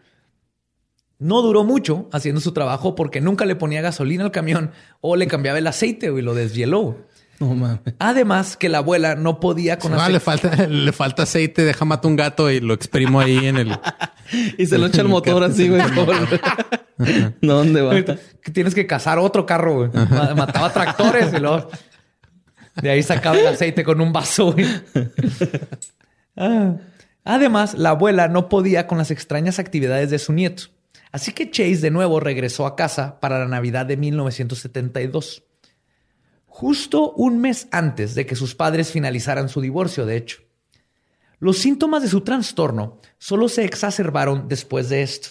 No duró mucho haciendo su trabajo porque nunca le ponía gasolina al camión o le cambiaba el aceite y lo deshieló. no mames. Además que la abuela no podía con Ah, aceite. le falta, le falta aceite, deja matar un gato y lo exprimo ahí en el. Y se lo echa el motor así, güey. no, ¿dónde va? tienes que cazar otro carro, güey. Ma- Mataba tractores y luego de ahí sacaba el aceite con un vaso, güey. Ah. Además, la abuela no podía con las extrañas actividades de su nieto. Así que Chase de nuevo regresó a casa para la Navidad de 1972. Justo un mes antes de que sus padres finalizaran su divorcio, de hecho. Los síntomas de su trastorno solo se exacerbaron después de esto.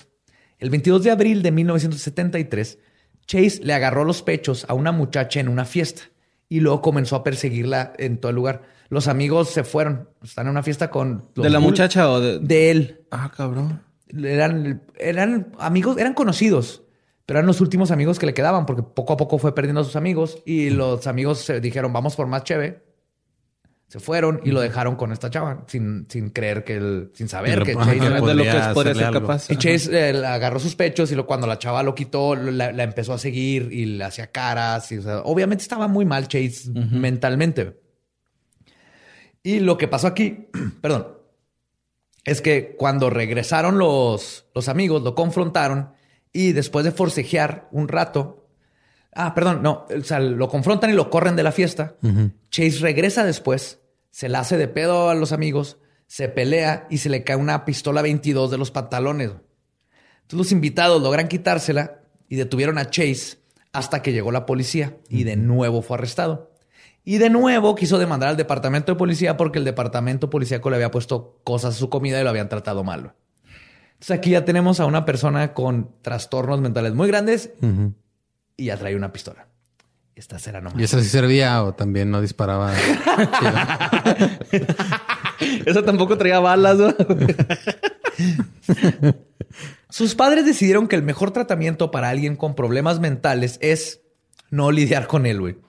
El 22 de abril de 1973, Chase le agarró los pechos a una muchacha en una fiesta y luego comenzó a perseguirla en todo el lugar. Los amigos se fueron. Están en una fiesta con... los ¿De la muchacha o de...? De él. Ah, cabrón. Eran, eran amigos, eran conocidos, pero eran los últimos amigos que le quedaban porque poco a poco fue perdiendo a sus amigos y los amigos se dijeron, vamos por más cheve. Se fueron y lo dejaron con esta chava sin, sin creer que él, sin saber que Chase ajá, era- de lo que podría ser capaz. y Chase eh, agarró sus pechos y lo, cuando la chava lo quitó, la, la empezó a seguir y le hacía caras. Y, o sea, obviamente estaba muy mal Chase mentalmente. Y lo que pasó aquí, perdón, es que cuando regresaron los, los amigos, lo confrontaron y después de forcejear un rato, ah, perdón, no, o sea, lo confrontan y lo corren de la fiesta. Chase regresa después, se la hace de pedo a los amigos, se pelea y se le cae una pistola 22 de los pantalones. Entonces los invitados logran quitársela y detuvieron a Chase hasta que llegó la policía y de nuevo fue arrestado. Y de nuevo quiso demandar al departamento de policía porque el departamento policíaco le había puesto cosas a su comida y lo habían tratado mal. Entonces aquí ya tenemos a una persona con trastornos mentales muy grandes y ya trae una pistola. Esta será nomás. ¿Y esa sí servía o también no disparaba? Eso tampoco traía balas, ¿no? Sus padres decidieron que el mejor tratamiento para alguien con problemas mentales es no lidiar con él, güey.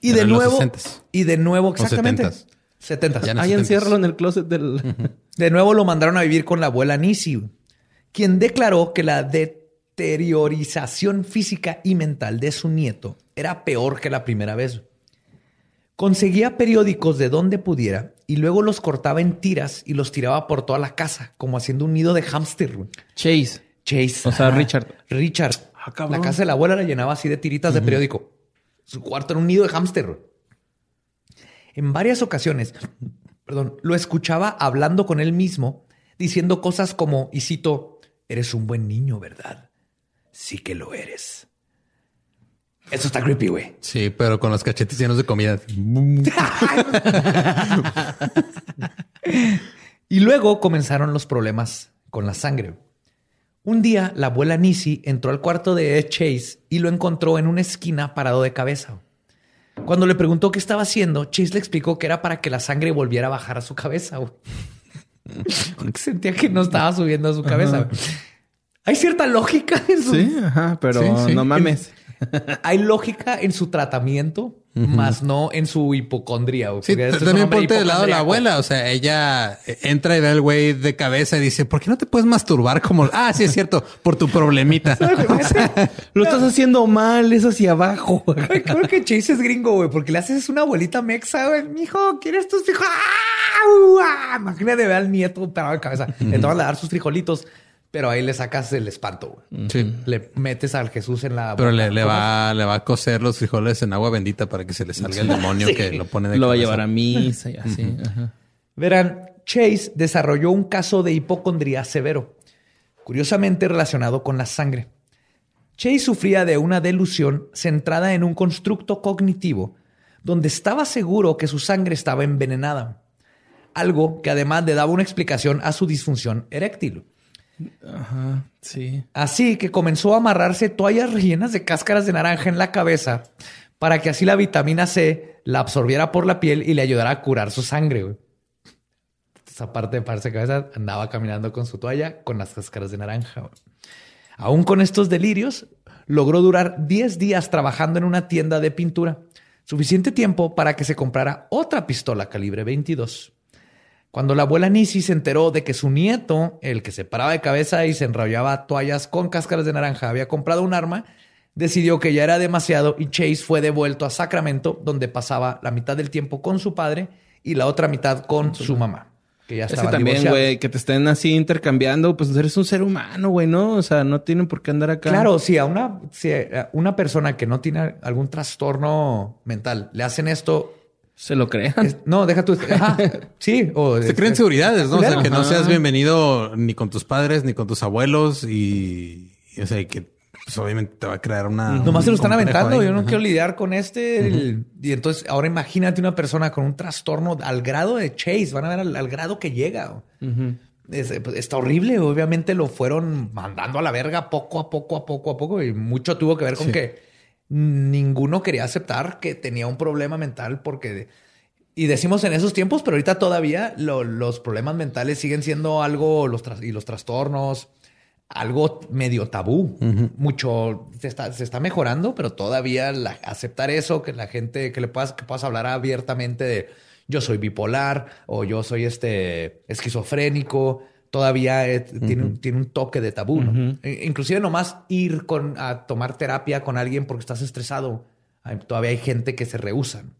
Y de nuevo, 60s. y de nuevo, exactamente. 70s. 70. Ya no- Ahí 70s. enciérralo en el closet del... De nuevo lo mandaron a vivir con la abuela Nisi, quien declaró que la deteriorización física y mental de su nieto era peor que la primera vez. Conseguía periódicos de donde pudiera y luego los cortaba en tiras y los tiraba por toda la casa, como haciendo un nido de hámster. Chase. Chase. O sea. Richard. Richard. Ah, la casa de la abuela la llenaba así de tiritas de periódico. Su cuarto era un nido de hámster. En varias ocasiones, perdón, lo escuchaba hablando con él mismo, diciendo cosas como, y cito, eres un buen niño, ¿verdad? Sí que lo eres. Eso está creepy, güey. Sí, pero con los cachetes llenos de comida. Y luego comenzaron los problemas con la sangre. Un día, la abuela Nisi entró al cuarto de Chase y lo encontró en una esquina parado de cabeza. Cuando le preguntó qué estaba haciendo, Chase le explicó que era para que la sangre volviera a bajar a su cabeza. Porque sentía que no estaba subiendo a su cabeza. Hay cierta lógica en su... Sí, ajá, pero Sí, sí. no mames. Hay lógica en su tratamiento, más no en su hipocondría. Sí, este también ponte del lado de la abuela. O sea, ella entra y ve al güey de cabeza y dice, ¿por qué no te puedes masturbar como... Ah, sí, es cierto, por tu problemita. Lo estás haciendo mal, es hacia abajo. Ay, Creo que Chase es gringo, güey, porque le haces una abuelita mexa, güey. Mijo, ¿quieres tus frijoles? ¡Ah! ¡Ah! Imagínate ver al nieto parado de cabeza. Le toman a dar sus frijolitos, pero ahí le sacas el espanto, güey. Sí. Le metes al Jesús en la. Pero boca. le, le va, le va a cocer los frijoles en agua bendita para que se le salga el demonio que lo pone de Lo va a llevar a misa y así. Ajá. Verán, Chase desarrolló un caso de hipocondría severo, curiosamente relacionado con la sangre. Chase sufría de una delusión centrada en un constructo cognitivo donde estaba seguro que su sangre estaba envenenada, algo que además le daba una explicación a su disfunción eréctil. Ajá, sí. Así que comenzó a amarrarse toallas rellenas de cáscaras de naranja en la cabeza para que así la vitamina C la absorbiera por la piel y le ayudara a curar su sangre. Esa parte de pararse cabeza andaba caminando con su toalla con las cáscaras de naranja. Aún con estos delirios, logró durar 10 días trabajando en una tienda de pintura, suficiente tiempo para que se comprara otra pistola calibre 22. Cuando la abuela Nisi se enteró de que su nieto, el que se paraba de cabeza y se enrollaba toallas con cáscaras de naranja, había comprado un arma, decidió que ya era demasiado y Chase fue devuelto a Sacramento, donde pasaba la mitad del tiempo con su padre y la otra mitad con su mamá, que ya estaba también, güey, que te estén así intercambiando, pues eres un ser humano, güey, ¿no? O sea, no tienen por qué andar acá. Claro, si a una, si a una persona que no tiene algún trastorno mental le hacen esto, Se lo crean. Es- no, deja tú. Sí. O Se creen seguridades, ¿no? O sea, que no seas bienvenido ni con tus padres ni con tus abuelos y, y, o sea, que pues, obviamente te va a crear una. Nomás se lo están aventando. ahí. Yo no Ajá. quiero lidiar con este. el- y entonces, ahora imagínate una persona con un trastorno al grado de Chase. Van a ver al, al grado que llega. Es- pues, está horrible. Obviamente lo fueron mandando a la verga poco a poco, a poco, a poco. Y mucho tuvo que ver con Sí. que ninguno quería aceptar que tenía un problema mental porque... Y decimos en esos tiempos, pero ahorita todavía lo- los problemas mentales siguen siendo algo, los y los trastornos, algo medio tabú. Mucho se está, se está mejorando, pero todavía la- aceptar eso, que la gente, que le puedas, que puedas hablar abiertamente de yo soy bipolar o yo soy este esquizofrénico, todavía eh, tiene, un- tiene un toque de tabú. ¿no? E- Inclusive nomás ir con, a tomar terapia con alguien porque estás estresado. Hay- todavía hay gente que se rehusan.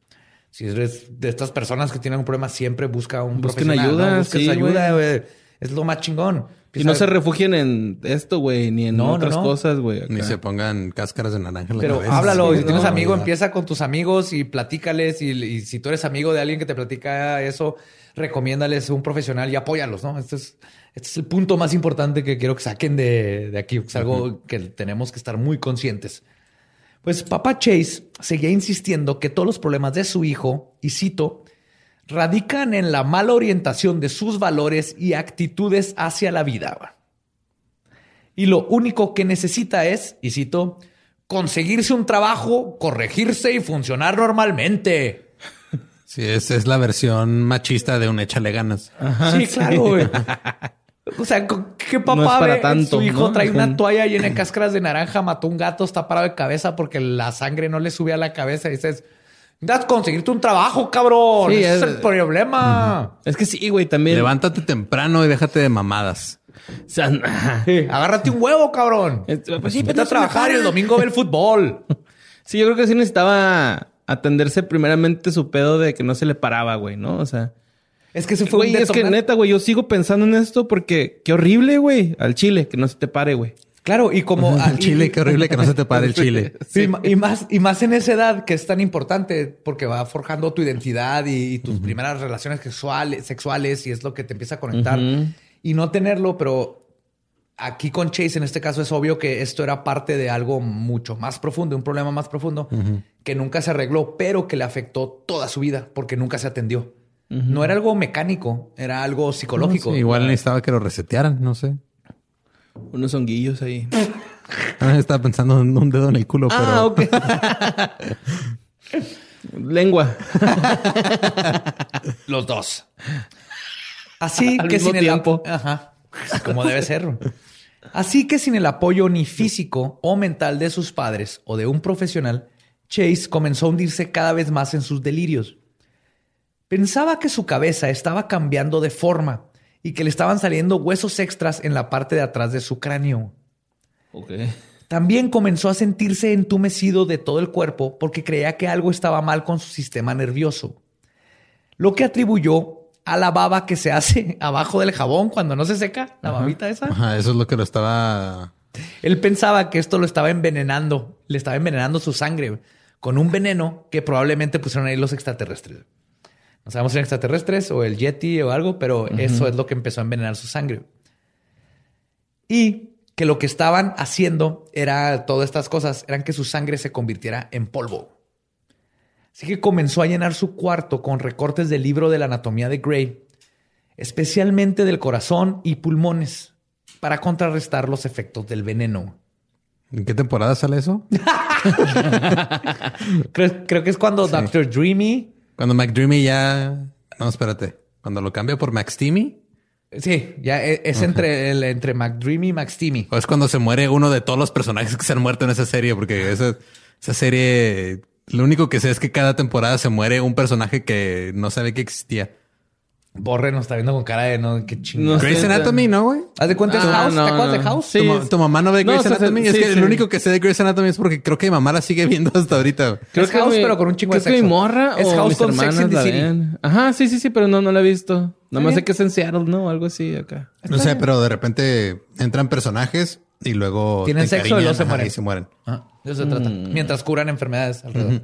Si eres de estas personas que tienen un problema, siempre busca un Busquen profesional. ¿no? ayuda, Busques sí, ayuda, güey. Es lo más chingón. Y no se refugien en esto, güey, ni en No, no, otras no. cosas, güey. Ni se pongan cáscaras de naranja en la Pero cabeza. háblalo. Sí, si tienes no, amigo, no. empieza con tus amigos y platícales. Y, y si tú eres amigo de alguien que te platica eso, recomiéndales un profesional y apóyalos, ¿no? Este es, este es el punto más importante que quiero que saquen de, de aquí. Es algo que tenemos que estar muy conscientes. Pues papá Chase seguía insistiendo que todos los problemas de su hijo, y cito, radican en la mala orientación de sus valores y actitudes hacia la vida. Y lo único que necesita es, y cito, conseguirse un trabajo, corregirse y funcionar normalmente. Sí, esa es la versión machista de un échale ganas. sí, claro, güey. O sea, ¿qué papá No es para ve? tanto, Su hijo ¿no? trae una toalla llena de cáscaras de naranja, mató un gato, está parado de cabeza porque la sangre no le sube a la cabeza. Y dices, necesitas conseguirte un trabajo, cabrón. Sí, Ese es es- el problema. Es que sí, güey, también. Levántate temprano y déjate de mamadas. O sea. Sí, agárrate un huevo, cabrón. Es- pues sí, Vete a trabajar y el domingo ve el fútbol. Sí, yo creo que sí necesitaba atenderse primeramente su pedo de que no se le paraba, güey, ¿no? O sea, Es que se fue güey, un es que neta, güey, yo sigo pensando en esto porque qué horrible, güey, al chile, que no se te pare, güey. Claro, y como y- chile, qué horrible que no se te pare el chile. Sí, y más y más en esa edad que es tan importante porque va forjando tu identidad y, y tus primeras relaciones sexuales, sexuales y es lo que te empieza a conectar. Y no tenerlo, pero aquí con Chase en este caso es obvio que esto era parte de algo mucho más profundo, un problema más profundo que nunca se arregló, pero que le afectó toda su vida porque nunca se atendió. No era algo mecánico, era algo psicológico. Sí, igual necesitaba que lo resetearan, no sé. Unos honguillos ahí. Ah, Estaba pensando en un dedo en el culo, pero Ah, ok. Lengua. Los dos. Así Al que mismo sin el tiempo. Ajá. Como debe ser. Así que sin el apoyo ni físico o mental de sus padres o de un profesional, Chase comenzó a hundirse cada vez más en sus delirios. Pensaba que su cabeza estaba cambiando de forma y que le estaban saliendo huesos extras en la parte de atrás de su cráneo. Ok. También comenzó a sentirse entumecido de todo el cuerpo porque creía que algo estaba mal con su sistema nervioso. Lo que atribuyó a la baba que se hace abajo del jabón cuando no se seca, la babita esa. Ajá, eso es lo que lo estaba. Él pensaba que esto lo estaba envenenando, le estaba envenenando su sangre con un veneno que probablemente pusieron ahí los extraterrestres. No sabemos si eran extraterrestres o el Yeti o algo, pero eso es lo que empezó a envenenar su sangre. Y que lo que estaban haciendo era todas estas cosas, eran que su sangre se convirtiera en polvo. Así que comenzó a llenar su cuarto con recortes del libro de la anatomía de Gray, especialmente del corazón y pulmones, para contrarrestar los efectos del veneno. ¿En qué temporada sale eso? Creo, creo que es cuando Dr. Dreamy. Cuando McDreamy ya. No, espérate. Cuando lo cambia por Max Timmy. Sí, ya e- es entre, el, entre McDreamy y Max Timmy. O es cuando se muere uno de todos los personajes que se han muerto en esa serie, porque esa, esa serie, lo único que sé es que cada temporada se muere un personaje que no sabe que existía. Borre nos está viendo con cara de no, qué chingado. No Grey's Anatomy, ¿no, güey? ¿Haz de cuenta es Ah, House? no, ¿Te acuerdas no. de House? Sí. tu, ma- tu mamá no ve No, Grey's o sea, Anatomy. sí, es que sí. lo único que sé de Grey's Anatomy es porque creo que mi mamá la sigue viendo hasta ahorita. güey. Es House, mi- pero con un chingo de creo que sexo. mi morra Es o House mis con Sex hermanas and the la City. ven. Ajá, sí, sí, sí, pero no, no la he visto. Nada más bien. sé que es en Seattle, ¿no? Algo así acá. No sé, pero de repente entran personajes y luego Tienen sexo y luego se mueren. y se mueren. Eso se trata. Mientras curan enfermedades alrededor.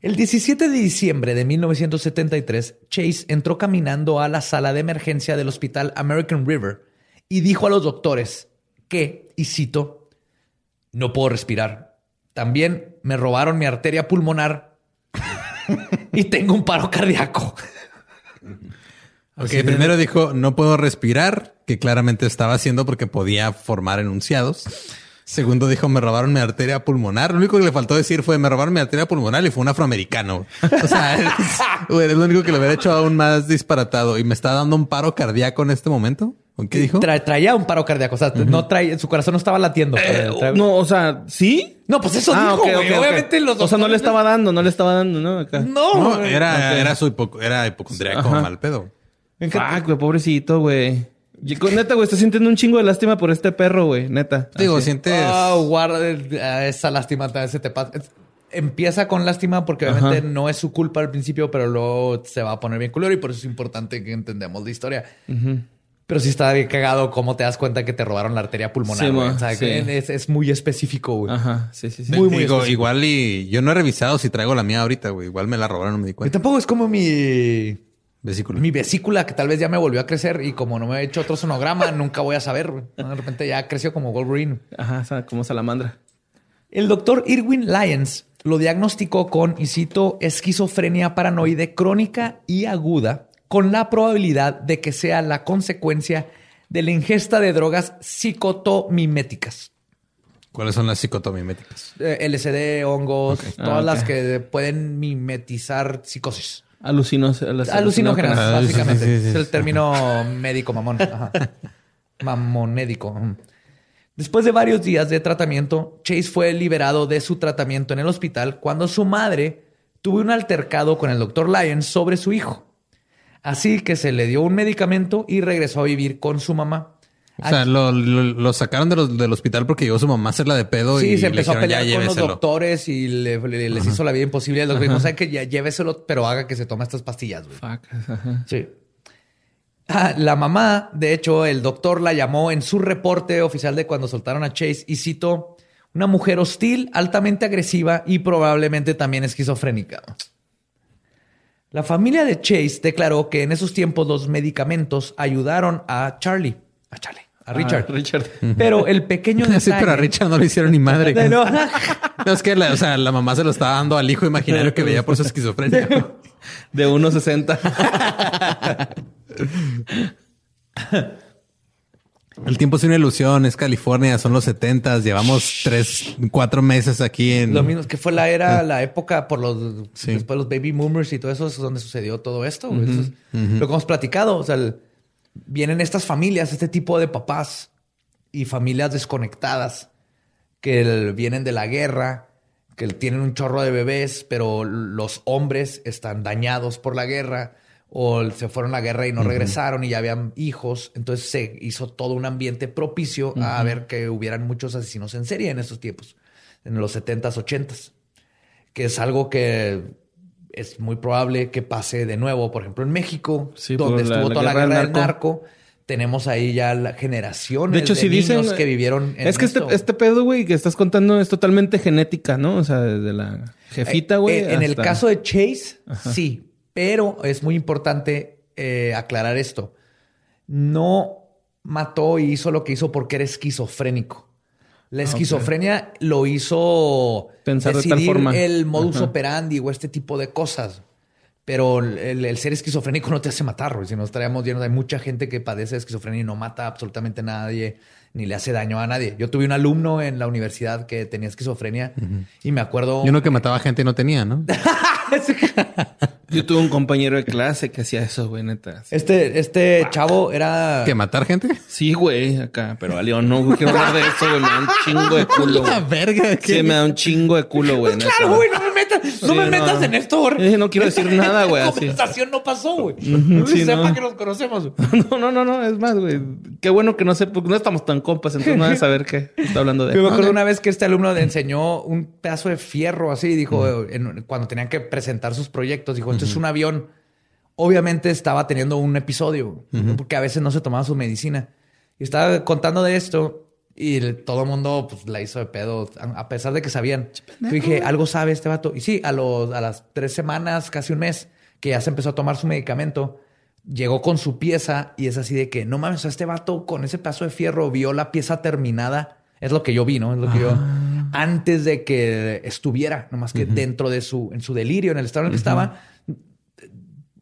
El 17 de diciembre de 1973, Chase entró caminando a la sala de emergencia del hospital American River y dijo a los doctores que, y cito, no puedo respirar. También me robaron mi arteria pulmonar y tengo un paro cardíaco. Ok, primero dijo, no puedo respirar, que claramente estaba haciendo porque podía formar enunciados. Segundo dijo, me robaron mi arteria pulmonar. Lo único que le faltó decir fue, me robaron mi arteria pulmonar y fue un afroamericano. O sea, es, güey, es lo único que le hubiera hecho aún más disparatado. Y me está dando un paro cardíaco en este momento. ¿O ¿Qué dijo? Tra- traía un paro cardíaco. O sea, no traía, su corazón no estaba latiendo. Eh, no, o sea, ¿sí? No, pues eso Ah, dijo, ok, güey. ok, ok. Obviamente los O sea, no le estaba dando, no le estaba dando, ¿no? Acá. No, No, era, era su hipo- era hipocondríaco Ajá. mal pedo. Fuck, güey, pobrecito, güey. Y con- Neta, güey, estoy sintiendo un chingo de lástima por este perro, güey, neta. Digo, Así. sientes... Ah, guarda eh, esa lástima, se te pasa. Empieza con lástima porque obviamente Ajá. no es su culpa al principio, pero luego se va a poner bien culero y por eso es importante que entendamos la historia. Pero sí está bien cagado cómo te das cuenta que te robaron la arteria pulmonar. Sí, güey. ma, O sea, sí. que es, es muy específico, güey. Ajá, sí, sí, sí. Muy, muy Digo, específico. igual y yo no he revisado si traigo la mía ahorita, güey. Igual me la robaron, no me di Y cuenta. tampoco es como mi, Vesícula. mi vesícula que tal vez ya me volvió a crecer y como no me he hecho otro sonograma, nunca voy a saber. De repente ya creció como Wolverine. Ajá, como salamandra. El doctor Irwin Lyons lo diagnosticó con, y cito, esquizofrenia paranoide crónica y aguda, con la probabilidad de que sea la consecuencia de la ingesta de drogas psicotomiméticas. ¿Cuáles son las psicotomiméticas? Eh, LSD, hongos, Ah, todas las que pueden mimetizar psicosis. Alucinos, Alucinógenas, Ah, sí, sí, básicamente. sí, sí, es el término médico mamón. Ajá. Mamonédico. Después de varios días de tratamiento, Chase fue liberado de su tratamiento en el hospital cuando su madre tuvo un altercado con el doctor Lyons sobre su hijo. Así que se le dio un medicamento y regresó a vivir con su mamá. O sea, lo, lo- lo sacaron de los- del hospital porque llegó su mamá a hacerla de pedo y Sí, se le empezó a pelear ya con los doctores y le- le- les hizo la vida imposible. Los doctores, no que ya lléveselo, pero haga que se tome estas pastillas. güey". Fuck. Ajá. Sí. Ah, la mamá, de hecho, el doctor la llamó en su reporte oficial de cuando soltaron a Chase y citó una mujer hostil, altamente agresiva y probablemente también esquizofrénica. La familia de Chase declaró que en esos tiempos los medicamentos ayudaron a Charlie, a Charlie, a Richard. Ah, Richard. Pero el pequeño Sí, detalle... pero a Richard no le hicieron ni madre. No. No, es que la, o sea, la mamá se lo estaba dando al hijo imaginario que veía por su esquizofrenia. De 1.60. El tiempo es una ilusión, es California, son los setentas, llevamos tres, cuatro meses aquí en... Lo mismo que fue la era, la época por los Sí. después los baby boomers y todo eso es donde sucedió todo esto. güey. Eso es Lo que hemos platicado. O sea, el- vienen estas familias, este tipo de papás y familias desconectadas que el- vienen de la guerra, que tienen un chorro de bebés, pero los hombres están dañados por la guerra o se fueron a la guerra y no regresaron y ya habían hijos. Entonces se hizo todo un ambiente propicio a ver que hubieran muchos asesinos en serie en esos tiempos, en los 70s, 80s, que es algo que es muy probable que pase de nuevo, por ejemplo, en México, Sí, donde estuvo la toda la guerra guerra del narco. Tenemos ahí ya la generación De hecho, si dicen que vivieron en Es que este, esto. este pedo, güey, que estás contando es totalmente genética, ¿no? O sea, desde la jefita, Eh, güey. eh, en el caso de Chase, sí, pero es muy importante eh, aclarar esto. No mató y hizo lo que hizo porque era esquizofrénico. La esquizofrenia lo hizo Pensar de tal decidir forma. el modus Ajá. operandi o este tipo de cosas. Pero el, el ser esquizofrénico no te hace matar. Si no estaríamos llenos, hay mucha gente que padece de esquizofrenia y no mata absolutamente a nadie, ni le hace daño a nadie. Yo tuve un alumno en la universidad que tenía esquizofrenia y me acuerdo. Y uno que mataba gente y no tenía, ¿no? Yo tuve un compañero de clase que hacía eso, güey, neta. Este, este chavo era. ¿Que matar gente? Sí, güey, acá. Pero a León no güey, quiero hablar de eso, güey. Me da un chingo de culo, verga. Sí, me da un chingo de culo, güey. neta. Claro, güey, no me metas, no Sí, me no. metas en esto, güey. No quiero decir nada, güey, La conversación no pasó, güey. No sí, sepa no. que nos conocemos. No, no, no, no. Es más, güey. Qué bueno que no sé, porque no estamos tan compas, entonces no debe saber qué está hablando de. Yo me acuerdo una vez que este alumno le enseñó un pedazo de fierro así, dijo, en- cuando tenían que presentar sus proyectos, dijo, esto es un avión. Obviamente estaba teniendo un episodio, porque a veces no se tomaba su medicina. Y estaba contando de esto Y el- todo el mundo pues, la hizo de pedo, a a pesar de que sabían. Yo dije, algo sabe este vato. Y sí, a, los, a las tres semanas, casi un mes, que ya se empezó a tomar su medicamento, llegó con su pieza y es así de que, no mames, este vato con ese pedazo de fierro vio la pieza terminada. Es lo que yo vi, ¿no? Es lo que yo... Antes de que estuviera, nomás que dentro de su, en su delirio, en el estado en el que estaba,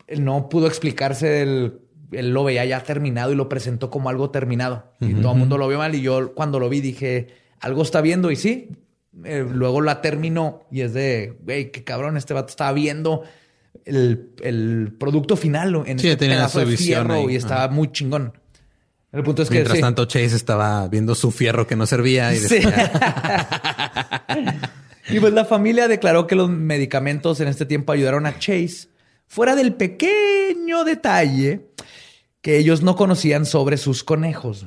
él no pudo explicarse el él lo veía ya terminado y lo presentó como algo terminado. Y todo el mundo lo vio mal y yo cuando lo vi dije algo está viendo y sí eh, luego la terminó y es de güey qué cabrón este vato estaba viendo el, el producto final en Sí, este tenía pedazo su de visión fierro ahí. y estaba muy chingón el punto es que Mientras sí. tanto, Chase estaba viendo su fierro que no servía y Sí. decía, y pues la familia declaró que los medicamentos en este tiempo ayudaron a Chase, fuera del pequeño detalle que ellos no conocían sobre sus conejos.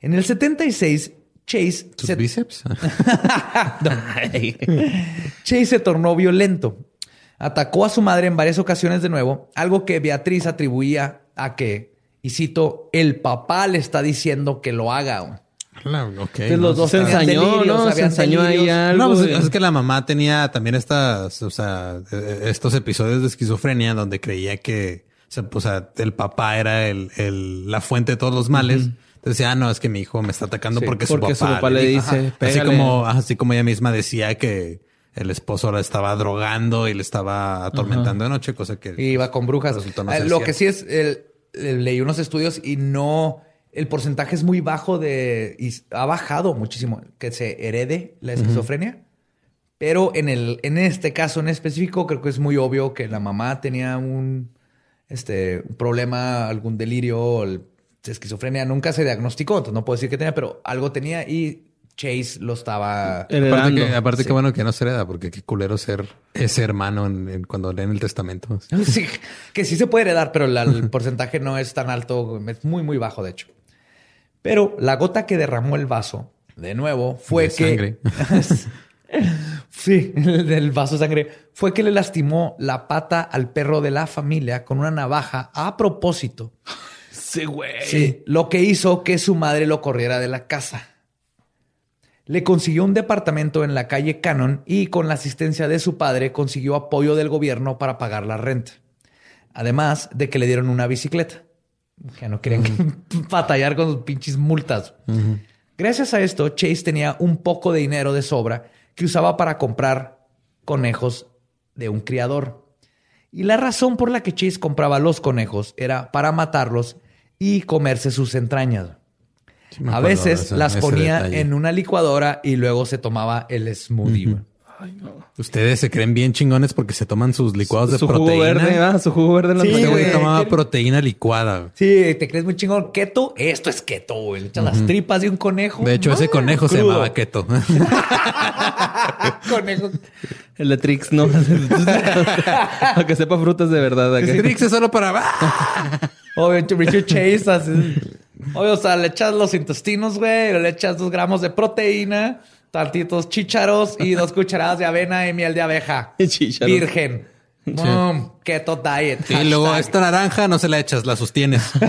En el 76, Chase ¿sus se, bíceps? Chase se tornó violento. Atacó a su madre en varias ocasiones de nuevo, algo que Beatriz atribuía a que, y cito, el papá le está diciendo que lo haga. Claro, ok. Entonces, no, los dos Se ensañó, ¿no? Se ensañó ahí algo. No, pues es que la mamá tenía también estas, o sea, eh, estos episodios de esquizofrenia donde creía que, o sea, o sea, el papá era el, el- la fuente de todos los males. Entonces decía, ah, no, es que mi hijo me está atacando Sí, porque, porque su papá, su papá le dijo". dice, Ajá. así como, así como ella misma decía que el esposo la estaba drogando y le estaba atormentando de noche, cosa que Y iba con brujas. Resultó no Eh, ser Lo cierto. que sí es, el- el- leí unos estudios y no, el porcentaje es muy bajo de, y ha bajado muchísimo, que se herede la esquizofrenia. Pero en, el, en este caso en específico, creo que es muy obvio que la mamá tenía un, este, un problema, algún delirio, el- esquizofrenia. Nunca se diagnosticó, entonces no puedo decir que tenía, pero algo tenía y Chase lo estaba... Aparte, Heredando. que, aparte que bueno que no se hereda, porque qué culero ser ese hermano en- en- cuando leen el testamento. Sí, que sí se puede heredar, pero la- el porcentaje no es tan alto, es muy, muy bajo, de hecho. Pero la gota que derramó el vaso, de nuevo, fue De que. sí, el del vaso de sangre. Fue que le lastimó la pata al perro de la familia con una navaja a propósito. Sí, güey. Sí, lo que hizo que su madre lo corriera de la casa. Le consiguió un departamento en la calle Cannon y con la asistencia de su padre consiguió apoyo del gobierno para pagar la renta. Además de que le dieron una bicicleta. Que no querían batallar con sus pinches multas. Gracias a esto, Chase tenía un poco de dinero de sobra que usaba para comprar conejos de un criador. Y la razón por la que Chase compraba los conejos era para matarlos y comerse sus entrañas. Sí a veces ese- las ponía en una licuadora y luego se tomaba el smoothie. Ustedes se creen bien chingones porque se toman sus licuados de Su jugo proteína. verde. Su jugo verde en la Sí, Este güey tomaba proteína licuada. Sí, te crees muy chingón. Keto, esto es keto, güey. Le echas las tripas de un conejo. De hecho, ese Ah, conejo se llamaba keto. conejo. El de Trix, ¿no? Para que sepa frutas de verdad. Ese Trix es solo para... Obvio, Richard Chase. así. Obvio, o sea, le echas los intestinos, güey. Le echas dos gramos de proteína, tantitos chícharos y dos cucharadas de avena y miel de abeja. Chícharos. Virgen. Boom. Keto diet. Y luego esta naranja no se la echas, la sostienes.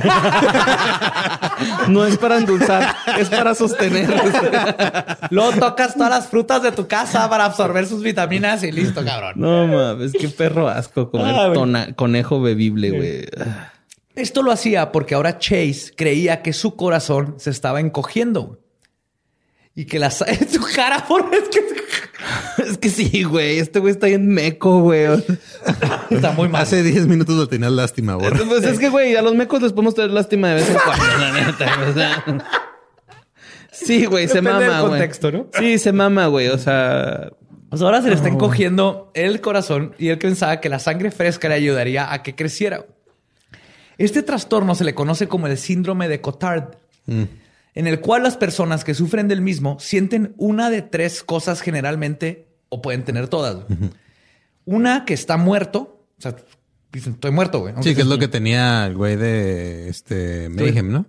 No es para endulzar, es para sostener. Luego tocas todas las frutas de tu casa para absorber sus vitaminas y listo, cabrón. No mames, qué perro asco comer Ah, tona- conejo bebible, güey. Esto lo hacía porque ahora Chase creía que su corazón se estaba encogiendo. Y que la su cara por es que Es que sí, güey. Este güey está bien meco, güey. está muy mal. Hace 10 minutos lo tenías lástima, güey. Pues es que, güey, a los mecos les podemos tener lástima de vez en cuando, la neta. o sea. Sí, güey, se mama, del güey. contexto, ¿no? Sí, se mama, güey. O sea, Pues ahora se le está encogiendo el corazón y él pensaba que la sangre fresca le ayudaría a que creciera. Este trastorno se le conoce como el síndrome de Cotard, en el cual las personas que sufren del mismo sienten una de tres cosas generalmente o pueden tener todas. Una que está muerto, o sea, dicen, estoy muerto, güey. Sí, que es lo que tenía el güey de este Mayhem, ¿no?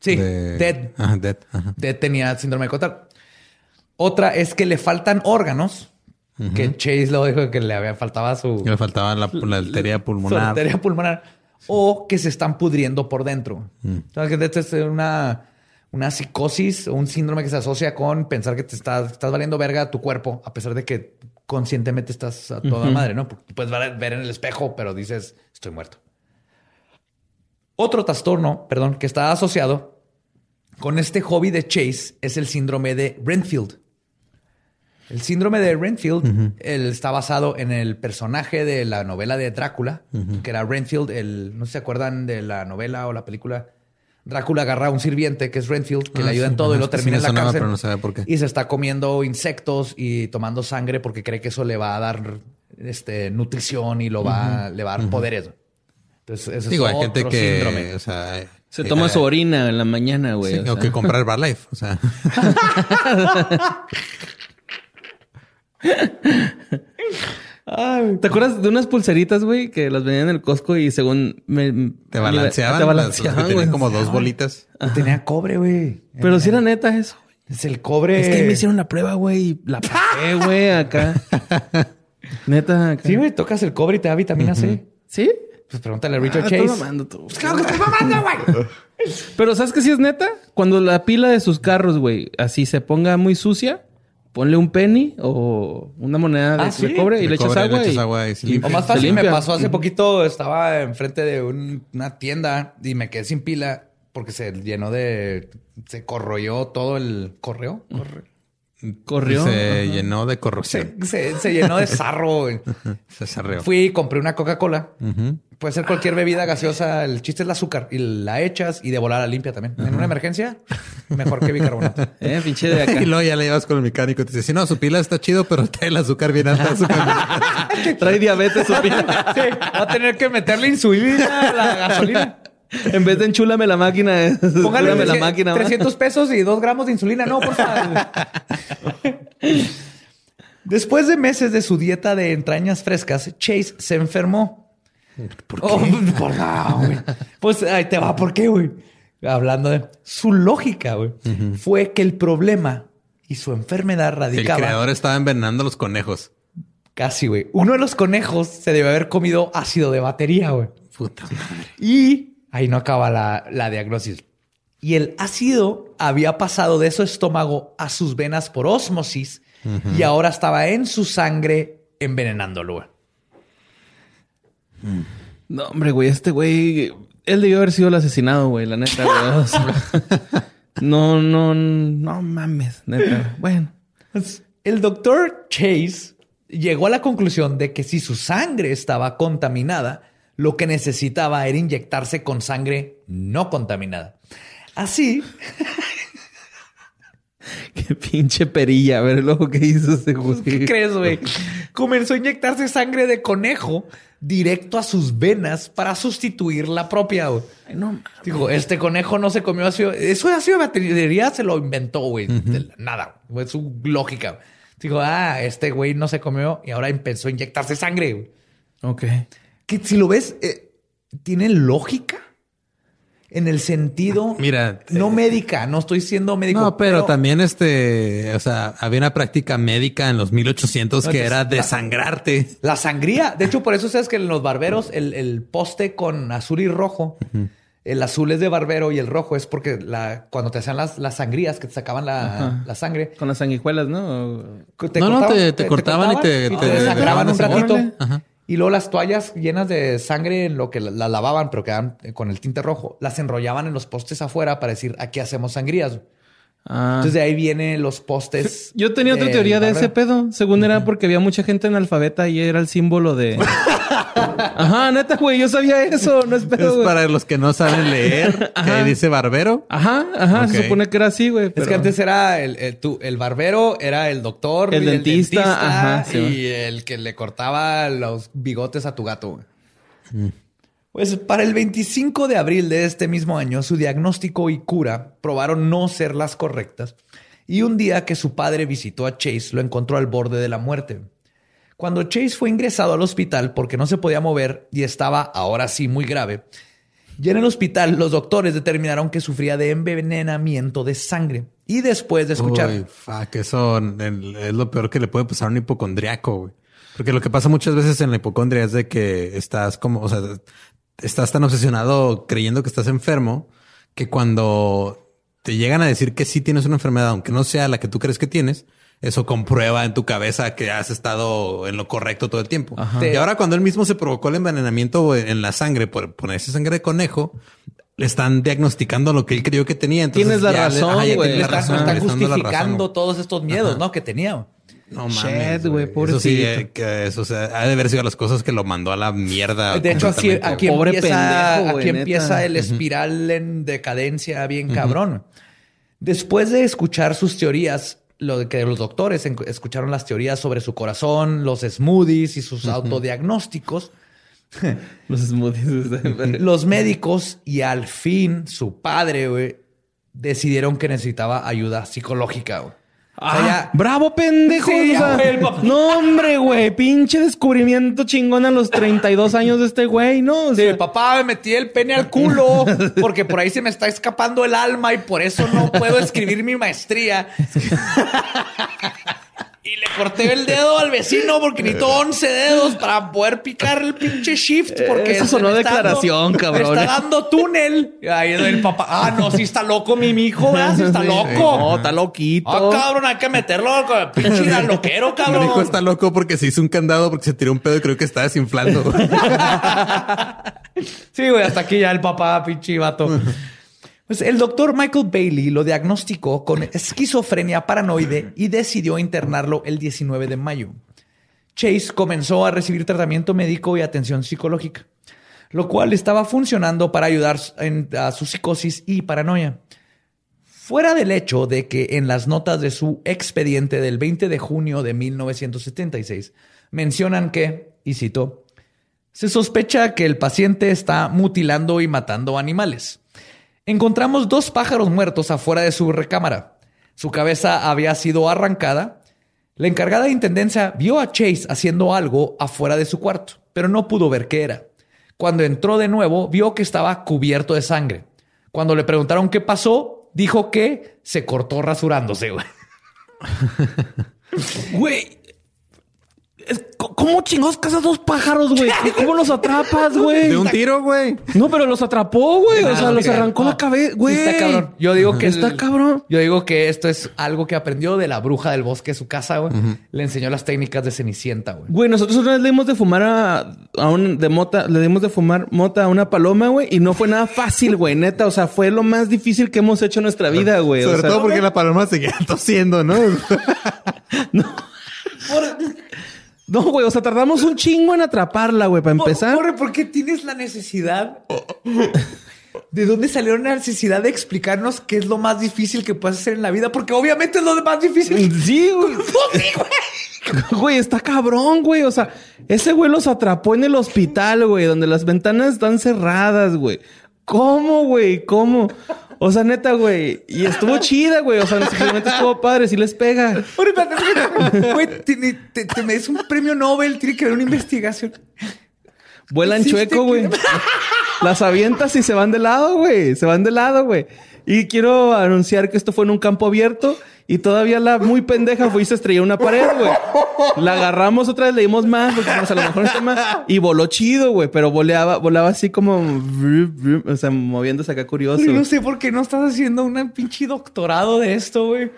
Sí, De- Dead. Ajá, Dead. Ajá. de- tenía síndrome de Cotard. Otra es que le faltan órganos, que Chase lo dijo que le había faltaba su, Y le faltaba la, la arteria su pulmonar. arteria pulmonar, o que se están pudriendo por dentro. Mm. O sea, que de hecho es una, una psicosis o un síndrome que se asocia con pensar que te estás, estás valiendo verga a tu cuerpo, a pesar de que conscientemente estás a toda madre, ¿no? Porque puedes ver, en el espejo, pero dices, estoy muerto. Otro trastorno, perdón, que está asociado con este hobby de Chase es el síndrome de Renfield. El síndrome de Renfield él está basado en el personaje de la novela de Drácula, que era Renfield, el, no sé si se acuerdan de la novela o la película. Drácula agarra a un sirviente que es Renfield, que Ah, le ayuda sí, en todo y lo sí termina en la sonaba, cárcel. pero no sabía por qué. Y se está comiendo insectos y tomando sangre porque cree que eso le va a dar este, nutrición y lo va, le va a dar poderes. Entonces, ese Digo, es hay gente otro que, síndrome. o sea, Se eh, toma eh, su orina en la mañana, güey. sí, o o sea. que comprar Herbalife. O sea, ¿Te acuerdas de unas pulseritas, güey, que las vendían en el Costco y según me, te balanceaban. Te las- las balanceaban, que güey. como dos bolitas. Tenía cobre, güey. Pero si era neta eso. güey. Es el cobre. Es que ahí me hicieron la prueba, güey, y la pagué, güey, acá. Neta, acá. Sí, güey, tocas el cobre y te da vitamina C. ¿Sí? Pues pregúntale a Richard Ah, Chase. mamando tú. Claro que estoy mamando, güey. Pero ¿sabes qué sí es neta? Cuando la pila de sus carros, güey, así se ponga muy sucia, ponle un penny o una moneda de, Ah, ¿sí? de cobre y De le echas cobre, le agua. echas y, agua y se y limpia. O más se fácil, me pasó hace poquito, estaba enfrente de un- una tienda y me quedé sin pila porque se llenó de... Se corroyó todo el correo. Corre- Corrió. Se llenó de corrosión. Se, se- se llenó de sarro. Se sarreó. Fui y compré una Coca-Cola. Puede ser cualquier bebida gaseosa. El chiste es el azúcar. Y la echas y de volada limpia también. En una emergencia, mejor que bicarbonato. Eh, pinche de acá. Y luego ya le llevas con el mecánico y te dice, sí, no, su pila está chido, pero trae el azúcar bien alta. su camioneta". Trae diabetes su pila. Sí, va a tener que meterle insulina a la gasolina. En vez de enchúlame la máquina, es Póngale la 300 máquina. ¿va? 300 pesos y 2 gramos de insulina. No, por favor. Después de meses de su dieta de entrañas frescas, Chase se enfermó. ¿Por qué? Oh, por no, güey. Pues ahí te va. ¿Por qué, güey? Hablando de su lógica, güey, fue que el problema y su enfermedad el radicaba creador estaba envenenando a los conejos. casi, güey. Uno de los conejos se debe haber comido ácido de batería, güey. Puta madre. Y ahí no acaba la, la diagnosis. Y el ácido había pasado de su estómago a sus venas por ósmosis y ahora estaba en su sangre envenenándolo. No, hombre, güey, este güey, él debió haber sido el asesinado, güey, la neta, güey. O sea, no, no, no mames, neta. Bueno, El doctor Chase llegó a la conclusión de que si su sangre estaba contaminada, lo que necesitaba era inyectarse con sangre no contaminada. Así, qué pinche perilla, a ver luego qué hizo ese güey. ¿qué crees, güey? Comenzó a inyectarse sangre de conejo directo a sus venas para sustituir la propia. güey. Ay, no. Dijo, este conejo no se comió ácido. Eso de ácido de batería se lo inventó, güey. Nada. Fue su lógica. Dijo, ah, este güey no se comió y ahora empezó a inyectarse sangre. güey. Ok. Que si lo ves, eh, tiene lógica en el sentido Mira, no médica. No estoy siendo médico. No, pero, también este, o sea, había una práctica médica en los 1800 que Entonces, era desangrarte. La sangría. De hecho, por eso sabes que en los barberos el, el poste con azul y rojo, el azul es de barbero y el rojo es porque la, cuando te hacían las, las sangrías que te sacaban la, la sangre, Con las sanguijuelas, ¿no? te No, no, te- te cortaban y te- y te desangraban un ratito. Ajá. Y luego las toallas llenas de sangre en lo que la, la lavaban, pero quedaban eh, con el tinte rojo, las enrollaban en los postes afuera para decir aquí hacemos sangrías. Ah. Entonces de ahí vienen los postes. Yo tenía otra teoría de ese pedo. Según era porque había mucha gente analfabeta y era el símbolo de. Ajá, neta, güey. Yo sabía eso. No es pedo. Es güey. para los que no saben leer, que Ajá. dice barbero. Ajá, ajá. Se supone que era así, güey. Es que antes era el, el, tu- el barbero, era el doctor, El y dentista, ajá, sí, y el que le cortaba los bigotes a tu gato. güey. Pues para el 25 de abril de este mismo año, su diagnóstico y cura probaron no ser las correctas. Y un día que su padre visitó a Chase, lo encontró al borde de la muerte. Cuando Chase fue ingresado al hospital porque no se podía mover y estaba ahora sí muy grave, ya en el hospital los doctores determinaron que sufría de envenenamiento de sangre. Y después de escuchar... Uy, fuck, eso es lo peor que le puede pasar a un hipocondriaco, güey. Porque lo que pasa muchas veces en la hipocondria es de que estás como, estás tan obsesionado creyendo que estás enfermo que cuando te llegan a decir que sí tienes una enfermedad, aunque no sea la que tú crees que tienes, eso comprueba en tu cabeza que has estado en lo correcto todo el tiempo. Y ahora cuando él mismo se provocó el envenenamiento en la sangre por ponerse sangre de conejo, le están diagnosticando lo que él creyó que tenía. Entonces Tienes la razón, güey. Le están justificando razón. todos estos miedos, ¿no? Que tenía. No mames, güey. Eso sí, eh, que eso o sea, ha de haber sido las cosas que lo mandó a la mierda. De hecho, así, completamente. aquí Pobre empieza, pendejo, aquí empieza el espiral en decadencia bien cabrón. Después de escuchar sus teorías, lo de que los doctores escucharon las teorías sobre su corazón, los smoothies y sus autodiagnósticos, Los smoothies. los médicos y al fin su padre, güey, decidieron que necesitaba ayuda psicológica, güey. O sea, Ah, ya- bravo, pendejo. Sí, o sea, güey, el papá. no, hombre, güey. Pinche descubrimiento chingón a los 32 años de este güey, ¿no? O Sí, papá, me metí el pene al culo porque por ahí se me está escapando el alma y por eso no puedo escribir mi maestría. Y le corté el dedo al vecino porque necesito 11 dedos para poder picar el pinche shift. Porque Eso sonó me declaración, dando- cabrón. Me está dando túnel. Y ahí el papá. Ah, no, sí está loco mi hijo, ¿verdad? Sí está loco. No, está loquito. Ah, cabrón, hay que meterlo con el pinche loquero, Mi cabrón. hijo está loco porque se hizo un candado porque se tiró un pedo y creo que está desinflando. Sí, güey, hasta aquí ya el papá, pinche vato. Pues el doctor Michael Bailey lo diagnosticó con esquizofrenia paranoide y decidió internarlo el 19 de mayo. Chase comenzó a recibir tratamiento médico y atención psicológica, lo cual estaba funcionando para ayudar en- a su psicosis y paranoia. Fuera del hecho de que en las notas de su expediente del 20 de junio de 1976 mencionan que, y cito, se sospecha que el paciente está mutilando y matando animales. Encontramos dos pájaros muertos afuera de su recámara. Su cabeza había sido arrancada. La encargada de intendencia vio a Chase haciendo algo afuera de su cuarto, pero no pudo ver qué era. Cuando entró de nuevo, vio que estaba cubierto de sangre. Cuando le preguntaron qué pasó, dijo que se cortó rasurándose. güey. ¿Cómo chingados cazas dos pájaros, güey? ¿Cómo los atrapas, güey? de un tiro, güey. No, pero los atrapó, güey. O Ah, sea, los arrancó No. la cabeza, Sí güey. está cabrón. Yo digo que Está el- cabrón. Yo digo que esto es algo que aprendió de la bruja del bosque de su casa, güey. Le enseñó las técnicas de Cenicienta, güey. Güey, nosotros una vez le dimos de fumar a, a un de mota, le dimos de fumar mota a una paloma, güey, y no fue nada fácil, güey, neta. O sea, fue lo más difícil que hemos hecho en nuestra vida, güey. O Sobre sea, todo porque la paloma seguía tosiendo, ¿no? No, güey, o sea, tardamos un chingo en atraparla, güey, para empezar. Corre, ¿por qué tienes la necesidad? ¿De dónde salió la necesidad de explicarnos qué es lo más difícil que puedes hacer en la vida? Porque obviamente es lo más difícil. Sí, güey. Pues sí, güey. Güey, está cabrón, güey. O sea, ese güey los atrapó en el hospital, güey, donde las ventanas están cerradas, güey. ¿Cómo, güey? ¿Cómo? O sea, neta, güey. Y estuvo chida, güey. O sea, simplemente estuvo padre, sí les pega. Espérate. Güey, te, te mereces un premio Nobel, tiene que haber una investigación. Vuelan chueco, güey. Las avientas y se van de lado, güey. Se van de lado, güey. Y quiero anunciar que esto fue en un campo abierto y todavía la muy pendeja fue y se estrelló una pared, güey. La agarramos otra vez, le dimos más, dijimos, a lo mejor está más. Y voló chido, güey, pero voleaba, volaba así como, o sea, moviéndose acá curioso. Güey, no sé por qué no estás haciendo un pinche doctorado de esto, güey.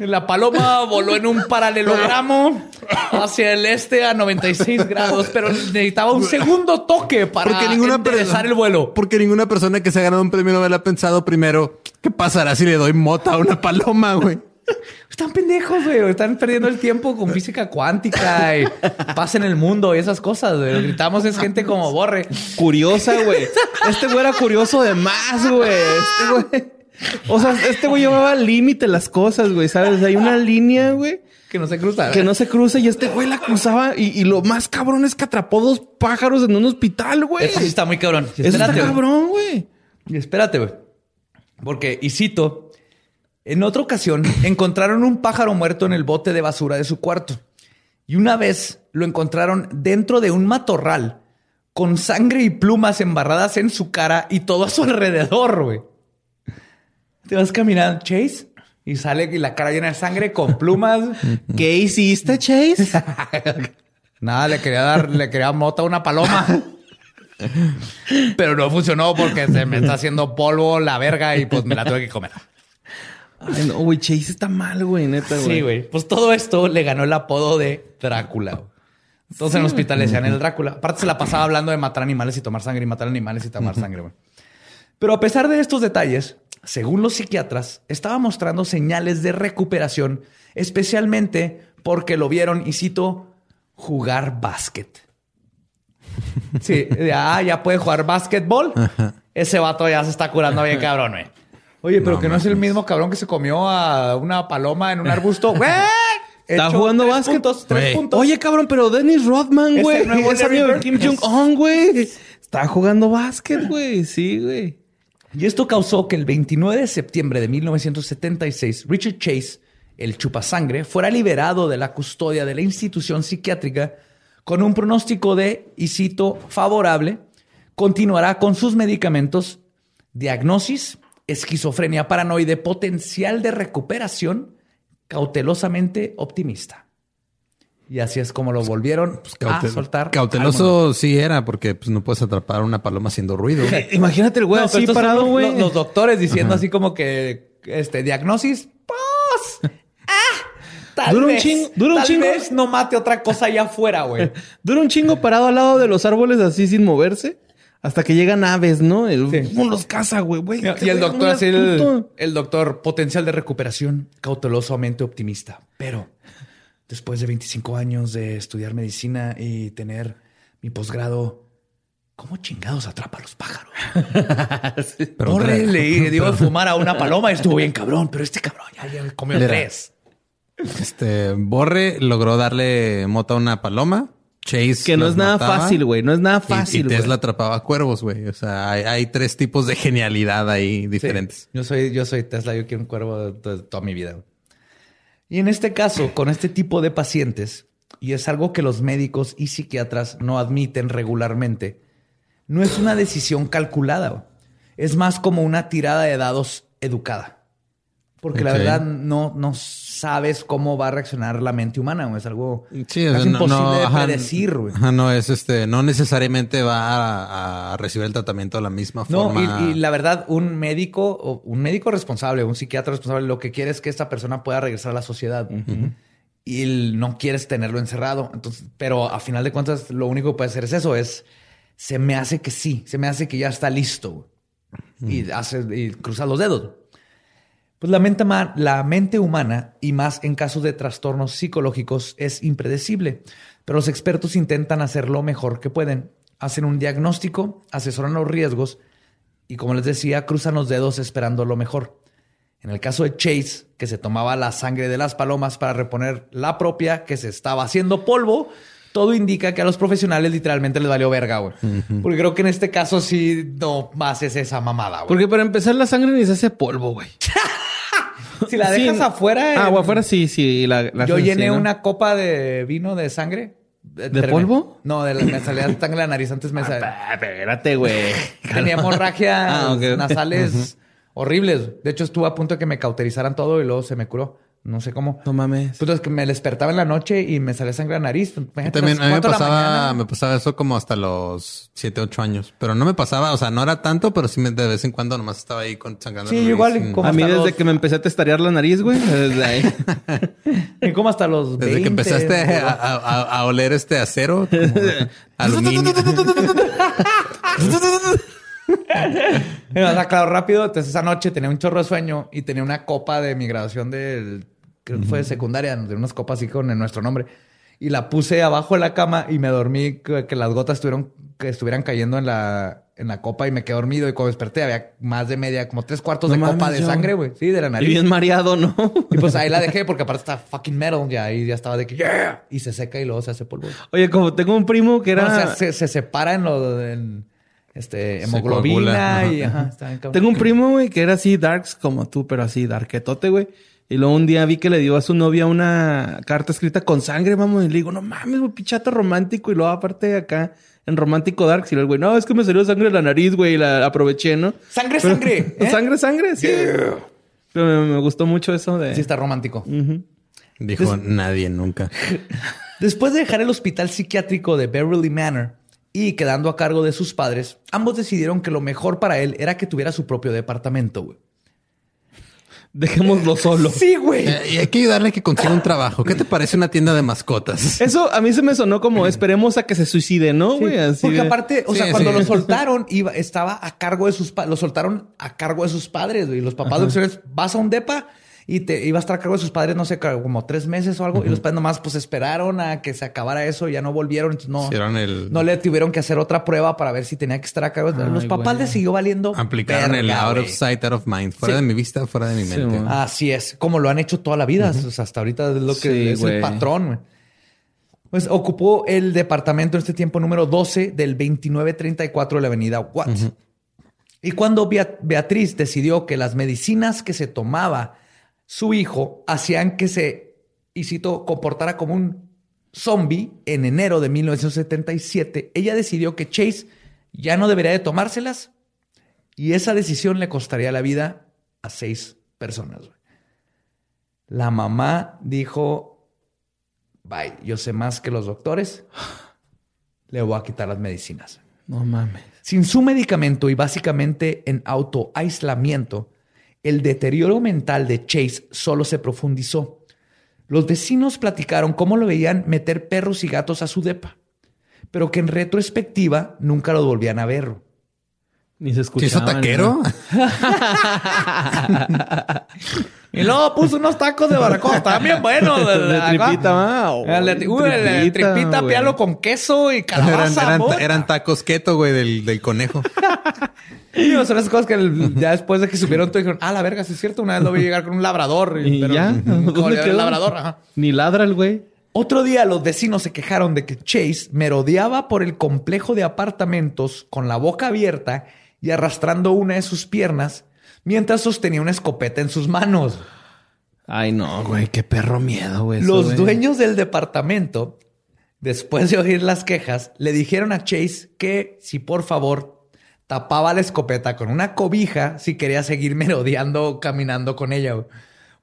La paloma voló en un paralelogramo hacia el este a 96 grados, pero necesitaba un segundo toque para Porque ninguna enderezar persona- el vuelo. Porque ninguna persona que se ha ganado un premio Nobel ha pensado primero, ¿qué pasará si le doy mota a una paloma, güey? Están pendejos, güey. Están perdiendo el tiempo con física cuántica y paz en el mundo y esas cosas, güey. Lo Gritamos es gente como borre. Curiosa, güey. Este güey era curioso de más, güey. Este güey. O sea, este güey llevaba al límite las cosas, güey, ¿sabes? Hay una línea, güey. Que no se cruza. que no se cruce y este güey la cruzaba y, y lo más cabrón es que atrapó dos pájaros en un hospital, güey. Eso sí está muy cabrón. Eso está cabrón, güey. Y espérate, güey. Porque, y cito, en otra ocasión encontraron un pájaro muerto en el bote de basura de su cuarto. Y una vez lo encontraron dentro de un matorral con sangre y plumas embarradas en su cara y todo a su alrededor, güey. Te vas caminando, Chase, y sale y la cara llena de sangre con plumas. ¿Qué hiciste, Chase? Nada, le quería dar, le quería mota a una paloma. Pero no funcionó porque se me está haciendo polvo la verga y pues me la tuve que comer. Ay, no, güey, Chase está mal, güey, neta, güey. Sí, güey. Pues todo esto le ganó el apodo de Drácula. Entonces en el hospital le decían el Drácula. Aparte se la pasaba hablando de matar animales y tomar sangre y matar animales y tomar sangre, güey. Pero a pesar de estos detalles, según los psiquiatras, estaba mostrando señales de recuperación, especialmente porque lo vieron, y cito, jugar básquet. Sí, de, ah, ya puede jugar básquetbol. Ese vato ya se está curando bien cabrón, güey. Oye, pero No que no es el mismo cabrón que se comió a una paloma en un arbusto. ¡Güey! Está jugando tres básquet. puntos, tres puntos. Oye, cabrón, pero Dennis Rodman, güey. el nuevo Es amigo de. Kim Jong-un, güey. Está jugando básquet, güey. Sí, güey. Y esto causó que el 29 de septiembre de 1976, Richard Chase, el chupasangre, fuera liberado de la custodia de la institución psiquiátrica con un pronóstico de, y cito, favorable, continuará con sus medicamentos, diagnosis, esquizofrenia paranoide, potencial de recuperación, cautelosamente optimista. Y así es como lo volvieron a Caute- soltar. al mundo. Cauteloso sí era, porque pues, no puedes atrapar a una paloma haciendo ruido. Imagínate el güey No, así parado, güey. Los, los doctores diciendo así como que, este, diagnosis, pues, ah, tal Dura un vez, chingo- dura un tal chingo. vez no mate otra cosa allá afuera, güey. Dura un chingo parado al lado de los árboles así sin moverse. Hasta que llegan aves, ¿no? El, Sí. los caza, güey. güey. Y el doctor así, el, el doctor, potencial de recuperación, cautelosamente optimista. Pero después de 25 años de estudiar medicina y tener mi posgrado, ¿cómo chingados atrapa a los pájaros? Pero otra- le dio de fumar a una paloma y estuvo bien cabrón, pero este cabrón ya, ya comió Mira. tres. Este Borre logró darle mota a una paloma. Chase Que no es nada mataba, fácil, güey. No es nada y- fácil, Y, güey. Tesla atrapaba cuervos, güey. O sea, hay, hay tres tipos de genialidad ahí diferentes. Sí, yo soy, yo soy Tesla, yo quiero un cuervo toda mi vida. güey. Y en este caso, con este tipo de pacientes, y es algo que los médicos y psiquiatras no admiten regularmente, no es una decisión calculada. Es más como una tirada de dados educada. Porque la verdad no, no sabes cómo va a reaccionar la mente humana. güey. Es algo Sí, no, imposible no, de ajá, predecir. güey. ajá, no es este, no necesariamente va a, a recibir el tratamiento de la misma No, forma. y, y la verdad, un médico, o un médico responsable, un psiquiatra responsable, lo que quiere es que esta persona pueda regresar a la sociedad. Y no quieres tenerlo encerrado. Entonces, pero a final de cuentas, lo único que puede hacer es eso, es se me hace que sí, se me hace que ya está listo. Y hace y cruza los dedos. Pues la mente, la mente humana, y más en casos de trastornos psicológicos, es impredecible. Pero los expertos intentan hacer lo mejor que pueden. Hacen un diagnóstico, asesoran los riesgos y, como les decía, cruzan los dedos esperando lo mejor. En el caso de Chase, que se tomaba la sangre de las palomas para reponer la propia que se estaba haciendo polvo, todo indica que a los profesionales literalmente les valió verga, güey. Porque creo que en este caso sí no más es esa mamada, güey. Porque para empezar, la sangre ni se hace polvo, güey. Si la dejas afuera. Ah, en- afuera sí, sí. La, la Yo sí, llené ¿no? una copa de vino de sangre. ¿De polvo? No, de la, me salía sangre de la nariz antes me salía. Ah, espérate, güey. Tenía hemorragias Ah, nasales horribles. De hecho, estuve a punto de que me cauterizaran todo y luego se me curó. No sé cómo. No mames. Pues es que me despertaba en la noche y me salía sangre de la nariz. Imagínate, También a mí me pasaba, me pasaba eso como hasta los 7, 8 años. Pero no me pasaba, o sea, no era tanto, pero sí me, de vez en cuando nomás estaba ahí con sangrando. Sí, la nariz. igual, como- A mí desde los- que me empecé a testarear la nariz, güey. Desde ahí. Y como hasta los Desde 20, que empezaste a, a- a- a oler este acero, aluminio. Sea, claro, rápido. Entonces esa noche tenía un chorro de sueño y tenía una copa de mi graduación del, creo que fue de secundaria, de unas copas así con nuestro nombre. Y la puse abajo de la cama y me dormí que, que las gotas estuvieron, que estuvieran cayendo en la, en la copa y me quedé dormido. Y cuando desperté había más de media, como tres cuartos No de copa de yo. sangre, güey. Sí, de la Y nariz. bien mareado, ¿no? Y pues ahí la dejé porque aparte está fucking metal ya. Y ya estaba de que, yeah. Y se seca y luego se hace polvo. Oye, como tengo un primo que era... No, o sea, se, se separa en lo en, este, hemoglobina y ajá. está bien. Tengo un primo, güey, que era así darks como tú, pero así darketote, güey. Y luego un día vi que le dio a su novia una carta escrita con sangre, vamos, y le digo, no mames, güey, pichato romántico. Y luego aparte acá en romántico darks, y luego el güey, no, es que me salió sangre de la nariz, güey, y la aproveché, ¿no? Sangre, Pero- sangre. ¿eh? Sangre, sangre, sí. Pero me, me gustó mucho eso de... Sí, está romántico. Dijo nadie nunca. Después de dejar el hospital psiquiátrico de Beverly Manor, y quedando a cargo de sus padres, ambos decidieron que lo mejor para él era que tuviera su propio departamento. güey. Dejémoslo solo. Sí, güey. Eh, y hay que ayudarle a que consiga un trabajo. ¿Qué te parece una tienda de mascotas? Eso a mí se me sonó como esperemos a que se suicide, ¿no, güey? Porque de- aparte, o Sí, sea, cuando lo soltaron, iba, estaba a cargo de sus padres. Lo soltaron a cargo de sus padres, güey. Los papás lo que hicieron es, vas a un depa y te iba a estar a cargo de sus padres, no sé, como tres meses o algo. Y los padres nomás, pues, esperaron a que se acabara eso. y Ya no volvieron. Entonces, no, Hicieron el- no le tuvieron que hacer otra prueba para ver si tenía que estar a cargo. los Ay, papás güey. le siguió valiendo. Aplicaron el out of sight, out of mind. Fuera Sí. de mi vista, fuera de mi mente. Así es, como lo han hecho toda la vida. O sea, hasta ahorita es lo que Sí, es el patrón. Pues ocupó el departamento en este tiempo número 12 del 2934 de la avenida Watts. Y cuando Bea- Beatriz decidió que las medicinas que se tomaba su hijo hacían que se, y cito, comportara como un zombie en enero de 1977, ella decidió que Chase ya no debería de tomárselas y esa decisión le costaría la vida a seis personas. La mamá dijo, bye, yo sé más que los doctores, le voy a quitar las medicinas. No mames. Sin su medicamento y básicamente en autoaislamiento, el deterioro mental de Chase solo se profundizó. Los vecinos platicaron cómo lo veían meter perros y gatos a su depa, pero que en retrospectiva nunca lo volvían a ver. Ni se ¿Sí escuchaba. hizo taquero? Y luego puso unos tacos de barbacoa, estaban bien buenos. De tripita, va. Oh, tripita, tripita, pialo con queso y calabaza. eran- eran tacos keto, güey, del, del conejo. Digo, son esas cosas que el- ya después de que subieron todo dijeron, ah, la verga, sí es cierto. Una vez lo vi llegar con un labrador. Y pero- ya. ¿Dónde el quedó? labrador, ajá. Ni ladra el güey. Otro día los vecinos se quejaron de que Chase merodeaba por el complejo de apartamentos con la boca abierta y arrastrando una de sus piernas mientras sostenía una escopeta en sus manos. Ay, no, güey. Qué perro miedo, güey. Los güey. dueños del departamento, después de oír las quejas, le dijeron a Chase que si por favor tapaba la escopeta con una cobija si quería seguir merodeando caminando con ella. güey.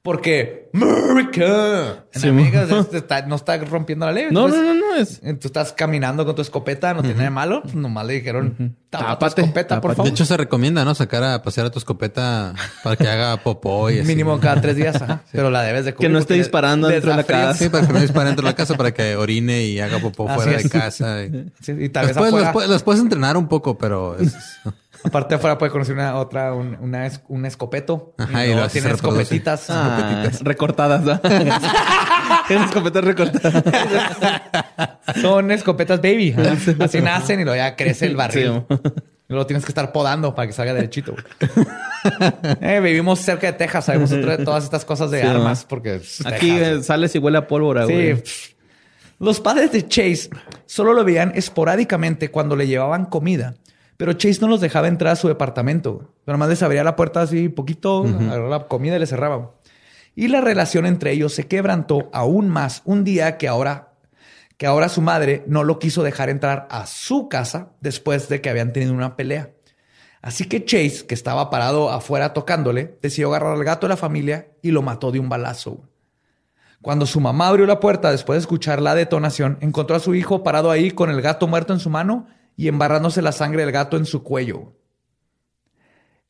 Porque America en Sí, América mo- es- está- no está rompiendo la ley. No, Entonces, no, no, no. Es... eh, Tú estás caminando con tu escopeta, no tiene nada de malo. Pues nomás le dijeron, tapa tu Tápate, escopeta, por favor. De hecho, se recomienda, ¿no? Sacar a pasear a tu escopeta para que haga popó y así. Mínimo cada tres días, ajá. pero la debes de Que cubrir no esté disparando dentro de la casa. Sí, para que no dispare dentro de la casa, para que orine y haga popó Así fuera es. de casa. y- Sí, y tal vez Los puedes, los los puedes entrenar un poco, pero es- Aparte afuera puede conocer una otra, un, una es- un escopeto. Ajá, y y luego tiene escopetitas. Ah, recortadas, ¿no? Tienen escopetas recortadas. Son escopetas baby. Así nacen y luego ya crece el barril. Sí. Y Luego tienes que estar podando para que salga derechito. Eh, vivimos cerca de Texas, sabemos todas estas cosas de Sí, armas ¿no? porque Aquí Texas, eh, sales y huele a pólvora, Sí. güey. Los padres de Chase solo lo veían esporádicamente cuando le llevaban comida, pero Chase no los dejaba entrar a su departamento. güey. Pero les abría la puerta así poquito, agarraba la comida y le cerraba. güey. Y la relación entre ellos se quebrantó aún más un día que ahora que ahora su madre no lo quiso dejar entrar a su casa después de que habían tenido una pelea. Así que Chase, que estaba parado afuera tocándole, decidió agarrar al gato de la familia y lo mató de un balazo. güey. Cuando su mamá abrió la puerta después de escuchar la detonación, encontró a su hijo parado ahí con el gato muerto en su mano y embarrándose la sangre del gato en su cuello.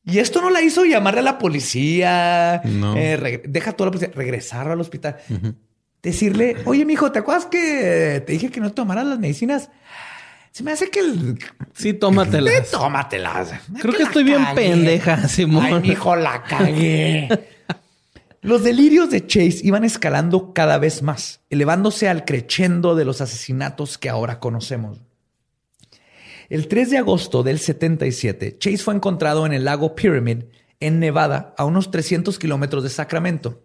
Y esto no la hizo llamarle a la policía, No. eh, deja toda la policía, regresar al hospital, decirle, oye, mijo, ¿te acuerdas que te dije que no tomaras las medicinas? Se me hace que el... Sí, tómatelas. Eh, tómatelas. Creo que estoy bien pendeja, Simón. Ay, mijo, la cagué. Los delirios de Chase iban escalando cada vez más, elevándose al crescendo de los asesinatos que ahora conocemos. El 3 de agosto del 77, Chase fue encontrado en el lago Pyramid, en Nevada, a unos 300 kilómetros de Sacramento.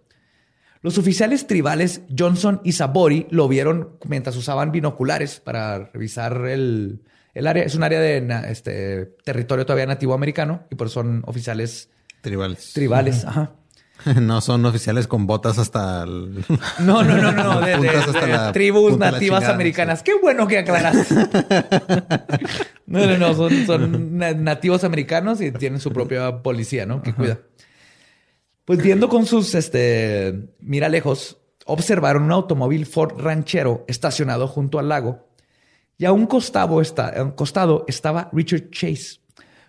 Los oficiales tribales Johnson y Sabori lo vieron mientras usaban binoculares para revisar el, el área. Es un área de este, territorio todavía nativo americano y por eso son oficiales tribales. tribales. Ajá. No son oficiales con botas hasta el... No, no, no, no, de, de- Puntas hasta de la tribus nativas chingada, americanas. Qué bueno que aclaras. no, no, no, son, son na- nativos americanos y tienen su propia policía, ¿no? Que cuida. Pues viendo con sus este, mira lejos, observaron un automóvil Ford ranchero estacionado junto al lago Y a un costado, está, a un costado estaba Richard Chase,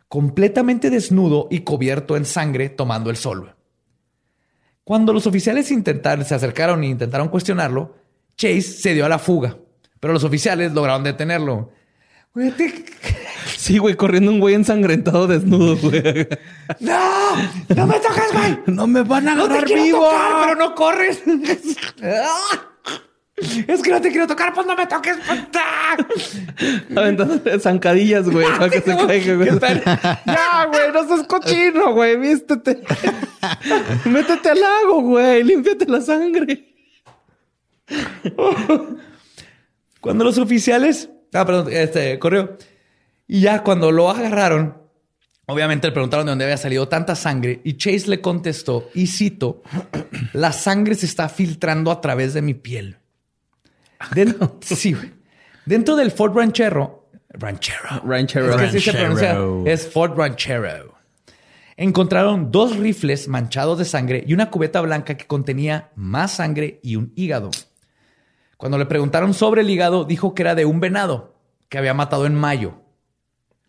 completamente desnudo y cubierto en sangre, tomando el sol. Cuando los oficiales intentaron, se acercaron e intentaron cuestionarlo, Chase se dio a la fuga, pero los oficiales lograron detenerlo. Güey, te- Sí, güey, corriendo un güey ensangrentado desnudo, güey. ¡No! ¡No me toques, güey! no me van a ¡No te agarrar vivo. tocar, pero no corres! es que no te quiero tocar, pues no me toques. Aventando zancadillas, güey, para que se caiga, güey. Ya, güey, no seas cochino, güey, vístete. Métete al lago, güey, límpiate la sangre. Cuando los oficiales... Ah, perdón, este, corrió. Y ya cuando lo agarraron, obviamente le preguntaron de dónde había salido tanta sangre y Chase le contestó, y cito, la sangre se está filtrando a través de mi piel. Den- sí, güey. Dentro del Fort Ranchero, Ranchero. Ranchero. Es que así se pronuncia. Ranchero. Es Fort Ranchero. Encontraron dos rifles manchados de sangre y una cubeta blanca que contenía más sangre y un hígado. Cuando le preguntaron sobre el hígado, dijo que era de un venado que había matado en mayo.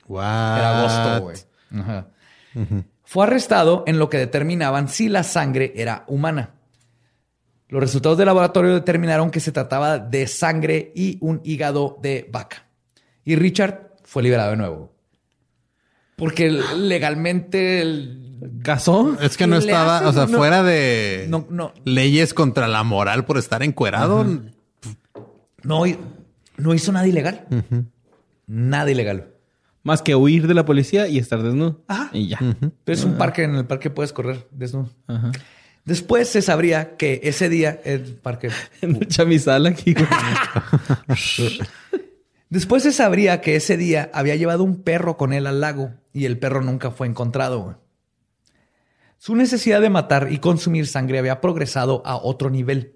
What? Era agosto, güey. Fue arrestado en lo que determinaban si la sangre era humana. Los resultados del laboratorio determinaron que se trataba de sangre y un hígado de vaca. Y Richard fue liberado de nuevo. Porque legalmente el- ¿Casó? Es que no ¿Qué le estaba, o sea, No. fuera de No, no. leyes contra la moral por estar encuerado. no, no hizo nada ilegal. Nada ilegal. Más que huir de la policía y estar desnudo. Ajá. Y ya. Pero es un parque, en el parque puedes correr desnudo. Ajá. Después se sabría que ese día el parque aquí. Después se sabría que ese día había llevado un perro con él al lago y el perro nunca fue encontrado. Su necesidad de matar y consumir sangre había progresado a otro nivel.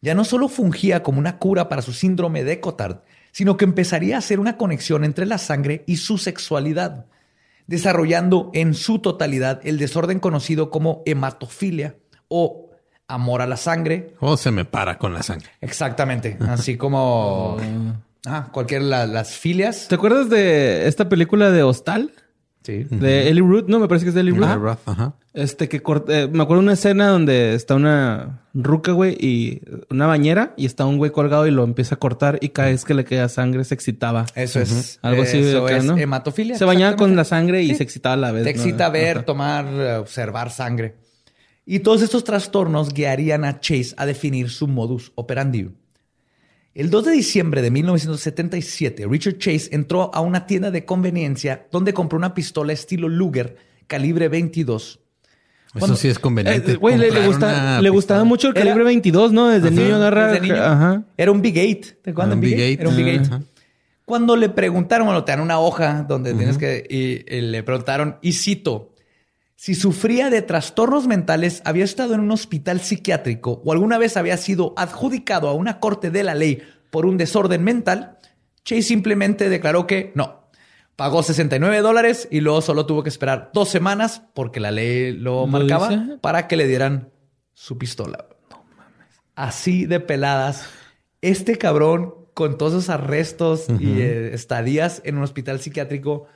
Ya no solo fungía como una cura para su síndrome de Cotard, sino que empezaría a hacer una conexión entre la sangre y su sexualidad, desarrollando en su totalidad el desorden conocido como hematofilia o amor a la sangre, O se me para con la sangre. Exactamente. Así como ah, cualquier la- las filias. ¿Te acuerdas de esta película de Hostal? Sí. De Ellie Root, no, me parece que es de Ellie Root. Eli Roth, ajá. Este que cort- eh, me acuerdo de una escena donde está una ruca, güey, y una bañera y está un güey colgado y lo empieza a cortar y cada vez que le queda sangre se excitaba. Eso es. Algo así Eso acá, es ¿no? hematofilia. Se bañaba con la sangre y Sí. se excitaba a la vez. Te ¿no? excita ver, Ajá. tomar, observar sangre. Y todos estos trastornos guiarían a Chase a definir su modus operandi. El 2 de diciembre de 1977, Richard Chase entró a una tienda de conveniencia donde compró una pistola estilo Luger calibre 22. Eso sí es conveniente. Eh, Güey, le, le comprar gusta- una le gustaba mucho el Era- calibre 22, ¿no? Desde Ajá. niño agarra... Desde niño. Ajá. Era un Big 8. ¿Te acuerdas un de Big Big 8? Eight. Era un Big 8. Ajá. Cuando le preguntaron, bueno, te dan una hoja donde tienes que, y, y le preguntaron, y cito, si sufría de trastornos mentales, había estado en un hospital psiquiátrico o alguna vez había sido adjudicado a una corte de la ley por un desorden mental, Chase simplemente declaró que no. Pagó 69 dólares y luego solo tuvo que esperar dos semanas porque la ley lo, ¿Lo marcaba dice? para que le dieran su pistola. Así de peladas. Este cabrón, con todos esos arrestos y eh, estadías en un hospital psiquiátrico,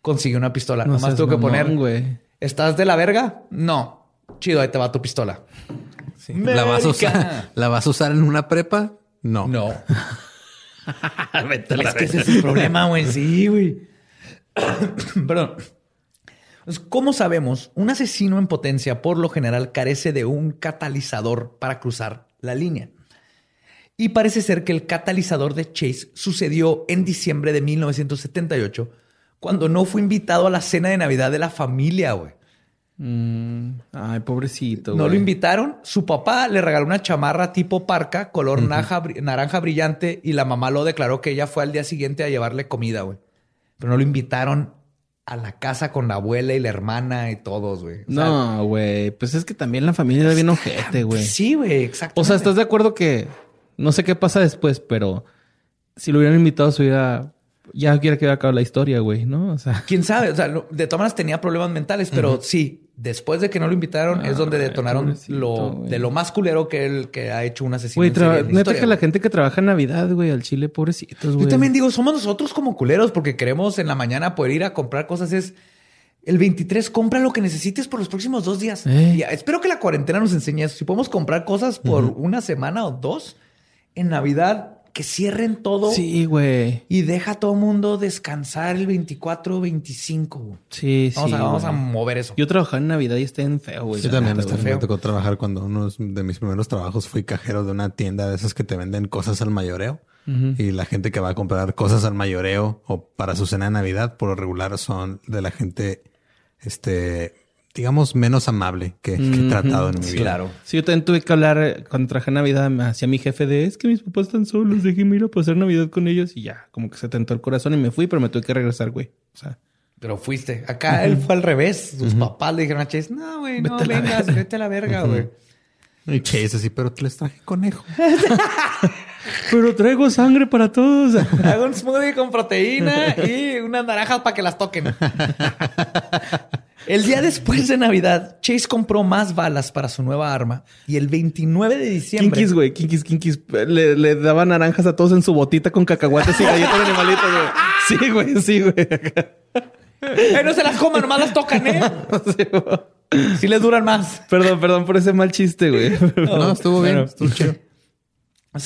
consiguió una pistola. No Nomás tuvo que poner. ¿Estás de la verga? No. Chido, ahí te va tu pistola. Sí. ¿La, vas a usar. ¿La vas a usar en una prepa? No. No. es que ese es el problema, güey. Sí, güey. Perdón. Pues, ¿Cómo sabemos? Un asesino en potencia por lo general carece de un catalizador para cruzar la línea. Y parece ser que el catalizador de Chase sucedió en diciembre de 1978, cuando no fue invitado a la cena de Navidad de la familia, güey. Mm, Ay, pobrecito, No lo invitaron. Su papá le regaló una chamarra tipo parca, color naja- naranja brillante, y la mamá lo declaró que ella fue al día siguiente a llevarle comida, güey. Pero no lo invitaron a la casa con la abuela y la hermana y todos, güey. O sea, No, güey. Pues es que también la familia era bien ojete, güey. Sí, güey, exacto. O sea, ¿estás de acuerdo que no sé qué pasa después, pero si lo hubieran invitado a su vida, ya quiera que acabado la historia, güey, ¿no? O sea, ¿Quién sabe? O sea, de todas maneras tenía problemas mentales, pero sí, después de que no lo invitaron, es donde detonaron lo de lo más culero que él que ha hecho un asesino. Güey, neta historia, que la gente que trabaja en Navidad, güey, al chile, pobrecitos, güey. Yo también digo, somos nosotros como culeros porque queremos en la mañana poder ir a comprar cosas. Es el 23, compra lo que necesites por los próximos dos días. Eh. Y espero que la cuarentena nos enseñe eso. Si podemos comprar cosas por una semana o dos en Navidad, que cierren todo Sí, güey. y deja a todo mundo descansar el 24, 25. güey. Sí, Vamos, sí. a, vamos a mover eso. Yo trabajaba en Navidad y está en feo, güey. Yo la también hasta güey. me tocó trabajar cuando uno de mis primeros trabajos fui cajero de una tienda de esas que te venden cosas al mayoreo. Y la gente que va a comprar cosas al mayoreo o para su cena de Navidad, por lo regular son de la gente, este, digamos, menos amable que, que he tratado en mi vida. Claro. Sí, yo también tuve que hablar eh, cuando trabajé en Navidad hacia mi jefe de es que mis papás están solos, déjenme ir a pasar Navidad con ellos y ya, como que se tentó el corazón y me fui, pero me tuve que regresar, güey. O sea, Pero fuiste. Acá él fue al revés. Sus papás le dijeron a Chase, no, güey, no Vete vengas, verga". vete a la verga, güey. Y Chase así, pero te les traje conejo. pero traigo sangre para todos. Hago un smoothie con proteína y unas naranjas para que las toquen. El día después de Navidad, Chase compró más balas para su nueva arma y el 29 de diciembre. Kinkis, güey, kinkis, kinkis. Le, le daba naranjas a todos en su botita con cacahuates y galletas de animalitos, güey. Sí, güey, sí, güey. Eh, no se las coman, nomás las tocan, ¿eh? Sí, güey. Si les duran más. Perdón, perdón por ese mal chiste, güey. No, estuvo bien, Bueno. estuvo chido.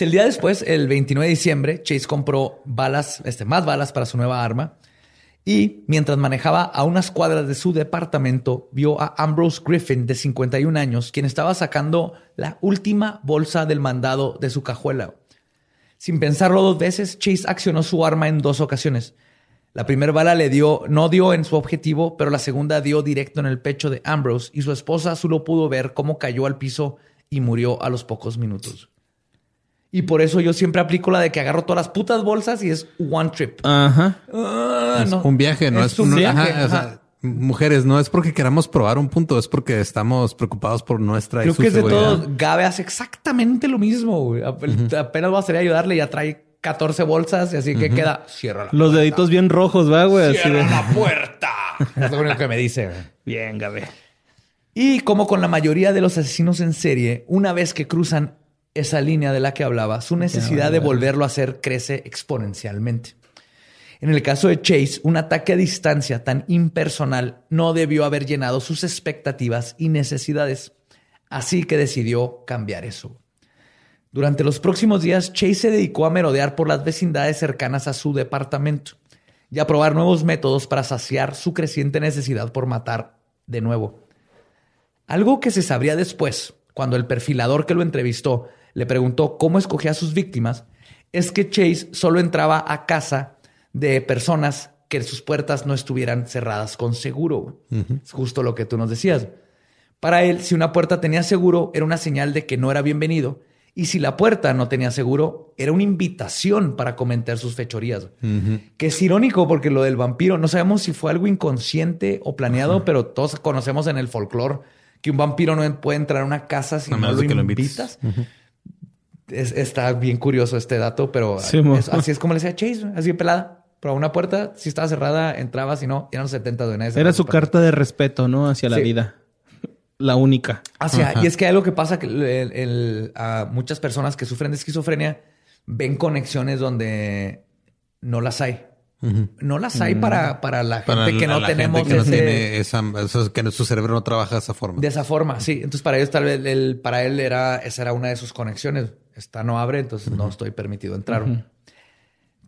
El día después, el 29 de diciembre, Chase compró balas, este, más balas para su nueva arma. Y mientras manejaba a unas cuadras de su departamento, vio a Ambrose Griffin, de 51 años, quien estaba sacando la última bolsa del mandado de su cajuela. Sin pensarlo dos veces, Chase accionó su arma en dos ocasiones. La primera bala le dio, no dio en su objetivo, pero la segunda dio directo en el pecho de Ambrose y su esposa solo pudo ver cómo cayó al piso y murió a los pocos minutos. Y por eso yo siempre aplico la de que agarro todas las putas bolsas y es one trip. Ajá. Ah, Es no. un viaje, no es, un no- viaje. ajá, o sea, ajá. mujeres, no es porque queramos probar un punto, es porque estamos preocupados por nuestra y Creo su que es de todos. Gabe hace exactamente lo mismo. güey. Apenas va a salir a ayudarle, ya trae 14 bolsas y así que queda. Cierra la Los deditos bien rojos, va, güey. Así Cierra de... la puerta. es lo único que me dice. güey. Bien, Gabe. Y como con la mayoría de los asesinos en serie, una vez que cruzan esa línea de la que hablaba, su necesidad de volverlo a hacer crece exponencialmente. En el caso de Chase, un ataque a distancia tan impersonal no debió haber llenado sus expectativas y necesidades. Así que decidió cambiar eso. Durante los próximos días, Chase se dedicó a merodear por las vecindades cercanas a su departamento y a probar nuevos métodos para saciar su creciente necesidad por matar de nuevo. Algo que se sabría después, cuando el perfilador que lo entrevistó le preguntó cómo escogía a sus víctimas, es que Chase solo entraba a casa de personas que sus puertas no estuvieran cerradas con seguro. Es justo lo que tú nos decías. Para él, si una puerta tenía seguro, era una señal de que no era bienvenido. Y si la puerta no tenía seguro, era una invitación para cometer sus fechorías. Que es irónico porque lo del vampiro, no sabemos si fue algo inconsciente o planeado, pero todos conocemos en el folclore que un vampiro no puede entrar a una casa si no lo que lo invitas. Es- está bien curioso este dato, pero Sí, mo. es- así es como le decía Chase, así de pelada. Pero una puerta, si estaba cerrada, entraba, si no, eran los 70 de nadie Era su carta de respeto, ¿no? Hacia la Sí. vida. La única. Hacia, Ajá. y es que hay algo que pasa que el- el- a muchas personas que sufren de esquizofrenia ven conexiones donde no las hay. No las hay para, para la gente Para que no la tenemos gente que no ese- tiene esa, eso- que su cerebro no trabaja de esa forma. de esa forma, sí. Entonces para ellos tal vez el- para él era esa era una de sus conexiones. Esta no abre, entonces no estoy permitido entrar.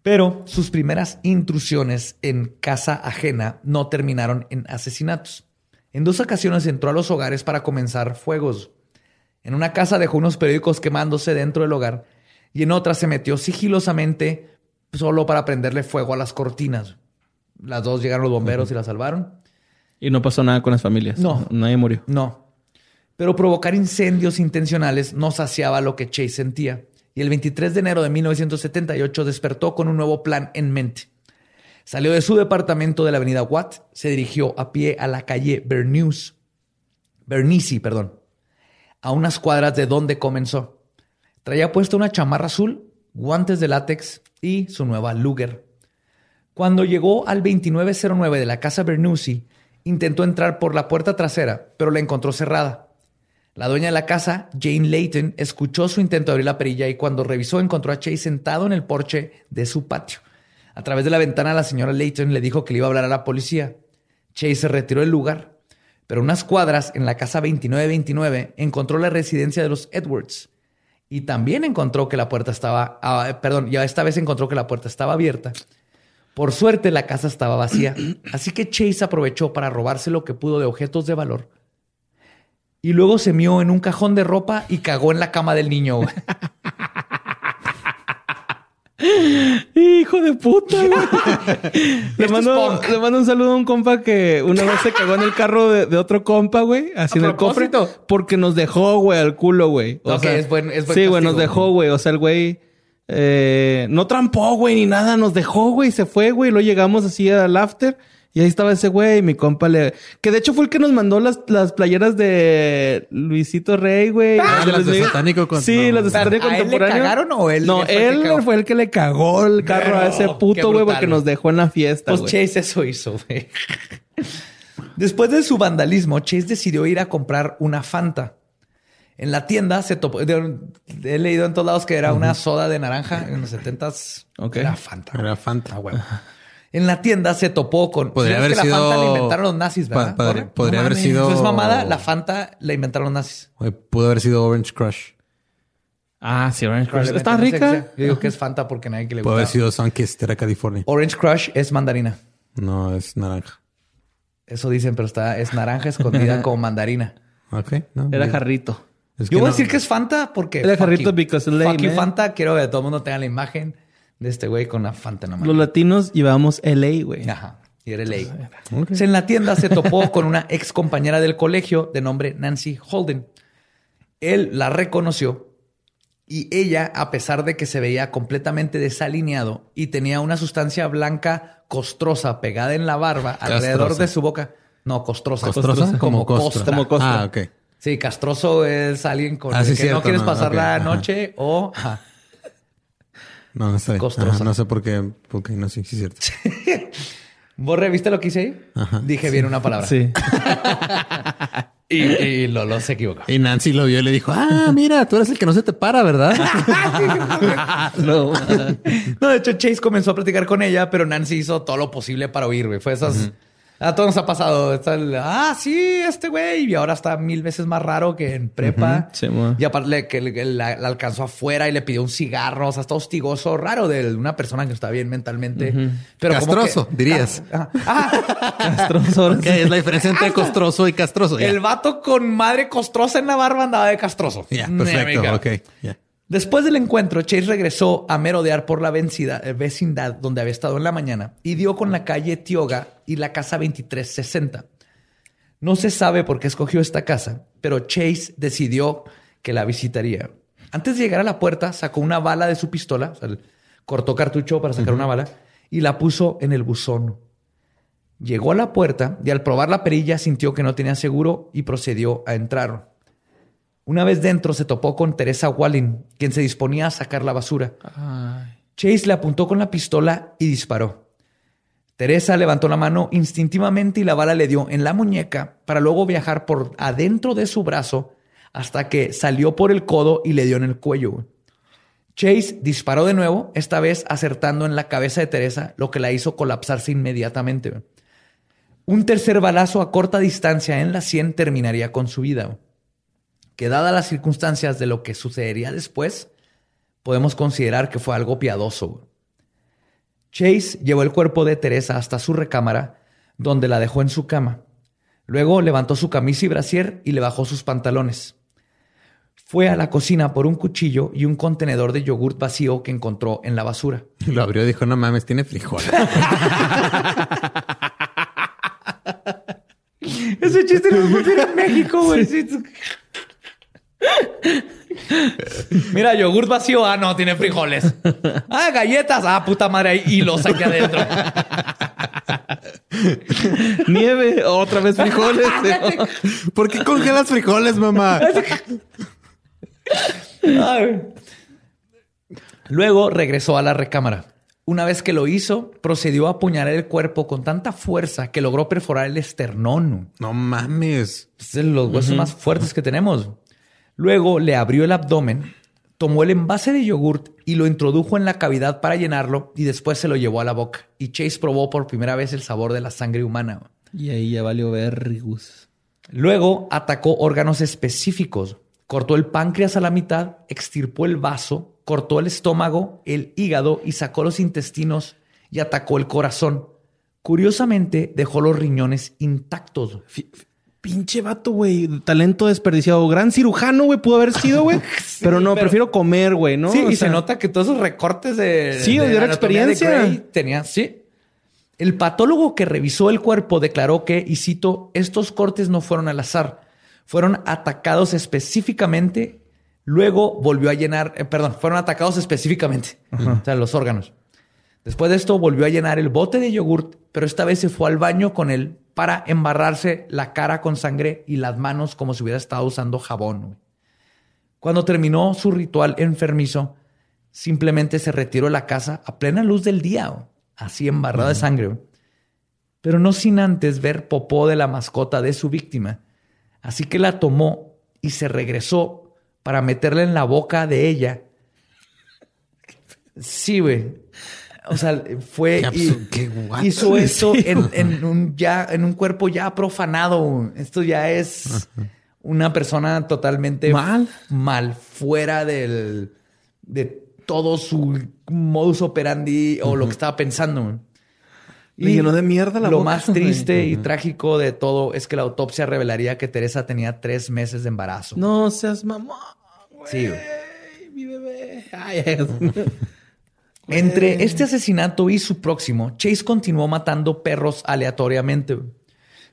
Pero sus primeras intrusiones en casa ajena no terminaron en asesinatos. En dos ocasiones entró a los hogares para comenzar fuegos. En una casa dejó unos periódicos quemándose dentro del hogar y en otra se metió sigilosamente solo para prenderle fuego a las cortinas. Las dos llegaron los bomberos y la salvaron. Y no pasó nada con las familias. No. Nadie murió. No. Pero provocar incendios intencionales no saciaba lo que Chase sentía. Y el 23 de enero de 1978 despertó con un nuevo plan en mente. Salió de su departamento de la avenida Watt, se dirigió a pie a la calle Berneuse, Bernici, perdón, a unas cuadras de donde comenzó. Traía puesta una chamarra azul, guantes de látex y su nueva Luger. Cuando llegó al 2909 de la casa Bernoussi, intentó entrar por la puerta trasera, pero la encontró cerrada. La dueña de la casa, Jane Layton, escuchó su intento de abrir la perilla y cuando revisó encontró a Chase sentado en el porche de su patio. A través de la ventana la señora Layton le dijo que le iba a hablar a la policía. Chase se retiró del lugar, pero unas cuadras en la casa 2929 encontró la residencia de los Edwards y también encontró que la puerta estaba, ah, perdón, ya esta vez encontró que la puerta estaba abierta. Por suerte la casa estaba vacía, así que Chase aprovechó para robarse lo que pudo de objetos de valor. Y luego se mió en un cajón de ropa y cagó en la cama del niño. Hijo de puta, güey. le, mando, le mando un saludo a un compa que una vez se cagó en el carro de, de otro compa, güey. Así ¿A en el cofre. Porque nos dejó, güey, al culo, güey. O sea, es buen- es buen Sí, güey, nos dejó, güey. O sea, el güey eh, no trampó, güey, ni nada. Nos dejó, güey. Se fue, güey. Luego llegamos así al after. Y ahí estaba ese güey, y mi compa le... Que de hecho fue el que nos mandó las, las playeras de Luisito Rey, güey. Ah, las de Satánico con- Sí, no. las de Satánico ¿a él le Contemporáneo. cagaron o él No, fue el que él fue el que le cagó el carro a ese puto, güey, porque nos dejó en la fiesta, Pues güey. Chase eso hizo, güey. Después de su vandalismo, Chase decidió ir a comprar una Fanta. En la tienda se topó. de- he leído en todos lados que era una soda de naranja en los 70s. Ok. Era Fanta. Era Fanta. Ah, huevo. En la tienda se topó con. Podría ¿sabes haber que la Fanta sido- la inventaron los nazis, Pa- ¿verdad? podría haber mames. sido- ¿No es mamada? La Fanta la inventaron los nazis. Pudo haber sido Orange Crush. Ah, sí, Orange Crush. Está no sé rica. Yo digo que es Fanta porque nadie que le Pudo haber gusta. sido Sunkist, era California. Orange Crush es mandarina. No, es naranja. Eso dicen, pero está, es naranja escondida como mandarina. Ok, no. Era jarrito. Es Yo voy a decir que es Fanta porque. Era jarrito you. because lame, Fuck you, eh. Fanta. Quiero que todo el mundo tenga la imagen de este güey con la Fanta en la mano. Los latinos llevábamos LA, güey. Ajá. Y era. Ok. En la tienda se topó con una ex compañera del colegio de nombre Nancy Holden. Él la reconoció y ella, a pesar de que se veía completamente desalineado y tenía una sustancia blanca costrosa pegada en la barba alrededor de su boca. No, costrosa. ¿Costrosa? Como costra. Como costra. Ah, ok. Sí, castroso es alguien con Ah, el sí, que cierto, no quieres no, pasar la ajá. noche o... ajá. No, no está bien. Costrosa. Ajá, no sé por qué. Ok, no sé, sí es cierto. ¿Borre, viste lo que hice ahí? Ajá. Dije bien una palabra. Sí. Y, y Lolo se equivocó. Y Nancy lo vio y le dijo, ah, mira, tú eres el que no se te para, ¿verdad? no. No, de hecho, Chase comenzó a platicar con ella, pero Nancy hizo todo lo posible para oír, güey. Fue esas. A todos nos ha pasado. Está el, ah, sí, este güey. Y ahora está mil veces más raro que en prepa. Sí, y aparte le- que le- la, la alcanzó afuera y le pidió un cigarro. O sea, está hostigoso, raro de una persona que está bien mentalmente. Pero como Castroso, que- dirías. Ah, ah, Castroso. Ok, es la diferencia entre costroso y castroso. El vato con madre costrosa en la barba andaba de castroso. Ya, perfecto. Ok, ya. Después del encuentro, Chase regresó a merodear por la vencida- eh, vecindad donde había estado en la mañana y dio con la calle Tioga y la casa 2360. No se sabe por qué escogió esta casa, pero Chase decidió que la visitaría. Antes de llegar a la puerta, sacó una bala de su pistola, o sea, cortó cartucho para sacar una bala y la puso en el buzón. Llegó a la puerta y al probar la perilla sintió que no tenía seguro y procedió a entrar. Una vez dentro se topó con Teresa Wallin, quien se disponía a sacar la basura. Chase le apuntó con la pistola y disparó. Teresa levantó la mano instintivamente y la bala le dio en la muñeca para luego viajar por adentro de su brazo hasta que salió por el codo y le dio en el cuello. Chase disparó de nuevo, esta vez acertando en la cabeza de Teresa, lo que la hizo colapsarse inmediatamente. Un tercer balazo a corta distancia en la sien terminaría con su vida. Que dadas las circunstancias de lo que sucedería después, podemos considerar que fue algo piadoso. Chase llevó el cuerpo de Teresa hasta su recámara, donde la dejó en su cama. Luego levantó su camisa y brasier y le bajó sus pantalones. Fue a la cocina por un cuchillo y un contenedor de yogurt vacío que encontró en la basura. Lo abrió y dijo, no mames, tiene frijoles. Ese chiste no funciona en México, güey. Sí, Mira, yogur vacío. Ah, no, tiene frijoles. Ah, galletas. Ah, puta madre. ahí hilos aquí adentro. Nieve. Otra vez frijoles. ¿Por qué congelas frijoles, mamá? Ay. Luego regresó a la recámara. Una vez que lo hizo, procedió a apuñalar el cuerpo con tanta fuerza que logró perforar el esternón. No mames. Es de los huesos más fuertes que tenemos. Luego le abrió el abdomen, tomó el envase de yogurt y lo introdujo en la cavidad para llenarlo y después se lo llevó a la boca. Y Chase probó por primera vez el sabor de la sangre humana. Y ahí ya valió vergus. Luego atacó órganos específicos. Cortó el páncreas a la mitad, extirpó el vaso, cortó el estómago, el hígado y sacó los intestinos y atacó el corazón. Curiosamente, dejó los riñones intactos. Pinche vato, güey. Talento desperdiciado. Gran cirujano, güey, pudo haber sido, güey. pero no, pero- prefiero comer, güey, ¿no? Sí, O y sea, se nota que todos esos recortes de. Sí, de de experiencia. Grey tenía, sí. El patólogo que revisó el cuerpo declaró que, y cito, estos cortes no fueron al azar, fueron atacados específicamente. Luego volvió a llenar, eh, perdón, fueron atacados específicamente, o sea, los órganos. Después de esto volvió a llenar el bote de yogurt, pero esta vez se fue al baño con él para embarrarse la cara con sangre y las manos como si hubiera estado usando jabón. Cuando terminó su ritual enfermizo, simplemente se retiró de la casa a plena luz del día, así embarrado de sangre. Pero no sin antes ver popó de la mascota de su víctima. Así que la tomó y se regresó para meterla en la boca de ella. Sí, güey. O sea, fue y qué hizo esto Sí, en, en un ya en un cuerpo ya profanado. Esto ya es una persona totalmente Mal. mal, fuera del de todo su modus operandi o lo que estaba pensando. Le llenó de mierda la Lo boca, más triste y trágico de todo es que la autopsia revelaría que Teresa tenía tres meses de embarazo. No seas mamón, güey. Sí. Mi bebé. Ay, ay. Entre este asesinato y su próximo, Chase continuó matando perros aleatoriamente.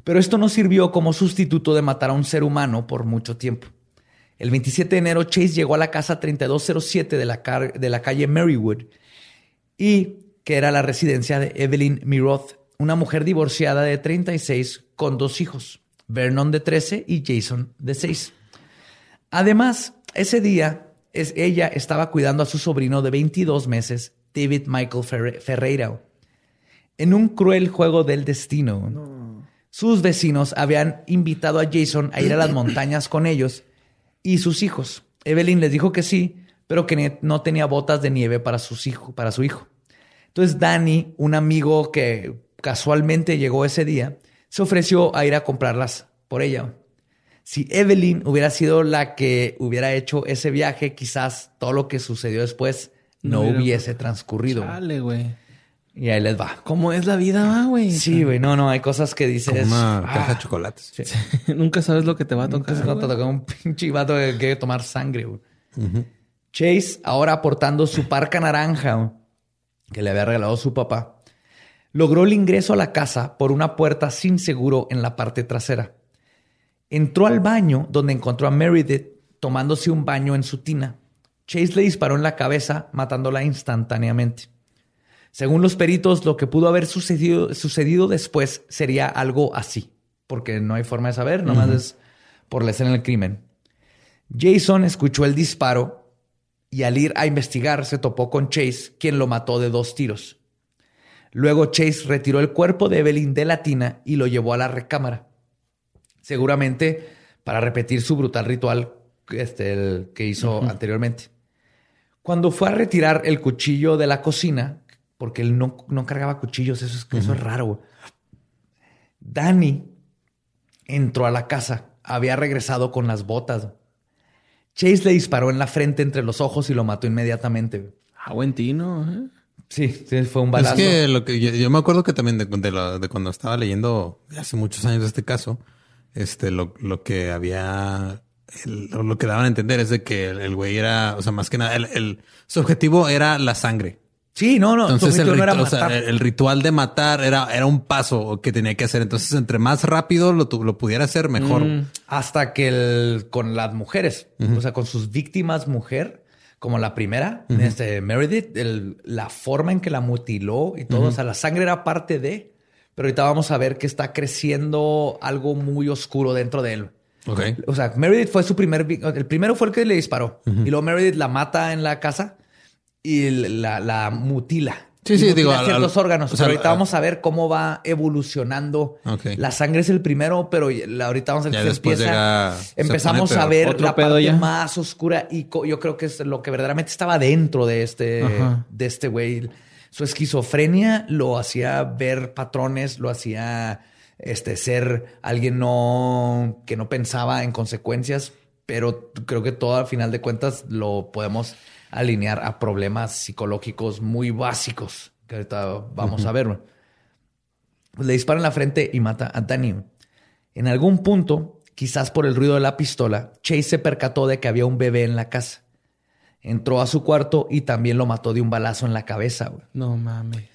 Pero esto no sirvió como sustituto de matar a un ser humano por mucho tiempo. El 27 de enero, Chase llegó a la casa 3207 de la, car- de la calle Marywood y que era la residencia de Evelyn Miroth, una mujer divorciada de 36 con dos hijos, Vernon de 13 y Jason de 6. Además, ese día es, ella estaba cuidando a su sobrino de 22 meses, David Michael Ferre- Ferreira, en un cruel juego del destino. Sus vecinos habían invitado a Jason a ir a las montañas con ellos y sus hijos. Evelyn les dijo que sí, pero que no tenía botas de nieve para, sus hijo- para su hijo. Entonces Danny, un amigo que casualmente llegó ese día, se ofreció a ir a comprarlas por ella. Si Evelyn hubiera sido la que hubiera hecho ese viaje, quizás todo lo que sucedió después no, hubiese transcurrido. Dale, güey. Y ahí les va. ¿Cómo es la vida, va, güey? Sí, güey, no, no, hay cosas que dices. Como una ah, caja de chocolates. sí. Nunca sabes lo que te va a tocar. te tocó un pinche vato que quiere tomar sangre. güey. Chase, ahora portando su parca naranja que le había regalado su papá, logró el ingreso a la casa por una puerta sin seguro en la parte trasera. Entró al baño donde encontró a Meredith tomándose un baño en su tina. Chase le disparó en la cabeza, matándola instantáneamente. Según los peritos, lo que pudo haber sucedido, sucedido después sería algo así, porque no hay forma de saber, nomás es por la escena del crimen. Jason escuchó el disparo y al ir a investigar se topó con Chase, quien lo mató de dos tiros. Luego Chase retiró el cuerpo de Evelyn de la tina y lo llevó a la recámara, seguramente para repetir su brutal ritual este, el que hizo anteriormente. Cuando fue a retirar el cuchillo de la cocina, porque él no, no cargaba cuchillos, eso es, eso es raro. Danny entró a la casa, había regresado con las botas. Chase le disparó en la frente entre los ojos y lo mató inmediatamente. Ah, buen tino, ¿eh? Sí, sí, fue un Es balazo. que lo que yo, yo me acuerdo que también de, de cuando estaba leyendo hace muchos años este caso, este, lo, lo que había, el- lo, que daban a entender es de que el, güey era, o sea, más que nada, el, el- su objetivo era la sangre. Sí, no, no. Entonces el, no era ritu- o sea, matar. el- ritual de matar era, era un paso que tenía que hacer. Entonces, entre más rápido lo, lo pudiera hacer, mejor. Mm. Hasta que el, con las mujeres, o sea, con sus víctimas mujer, como la primera, este, Meredith, el- la forma en que la mutiló y todo, o sea, la sangre era parte de, pero ahorita vamos a ver que está creciendo algo muy oscuro dentro de él. Ok. O sea, Meredith fue su primer, el primero fue el que le disparó y luego Meredith la mata en la casa y la, la mutila. Sí, sí, digo, al- ciertos al- órganos. o sea, pero ahorita al- vamos a ver cómo va evolucionando. Ok. La sangre es el primero, pero la- ahorita vamos a ver Ya que se empieza- llega- se empezamos pone a ver la pedo parte ya. más oscura y yo creo que es lo que verdaderamente estaba dentro de este, Ajá. de este güey. Su esquizofrenia lo hacía ver patrones, lo hacía este, ser alguien no, que no pensaba en consecuencias, pero creo que todo al final de cuentas lo podemos alinear a problemas psicológicos muy básicos que ahorita vamos a ver. le dispara en la frente y mata a Danny. En algún punto, quizás por el ruido de la pistola, Chase se percató de que había un bebé en la casa. Entró a su cuarto y también lo mató de un balazo en la cabeza. güey. No mames.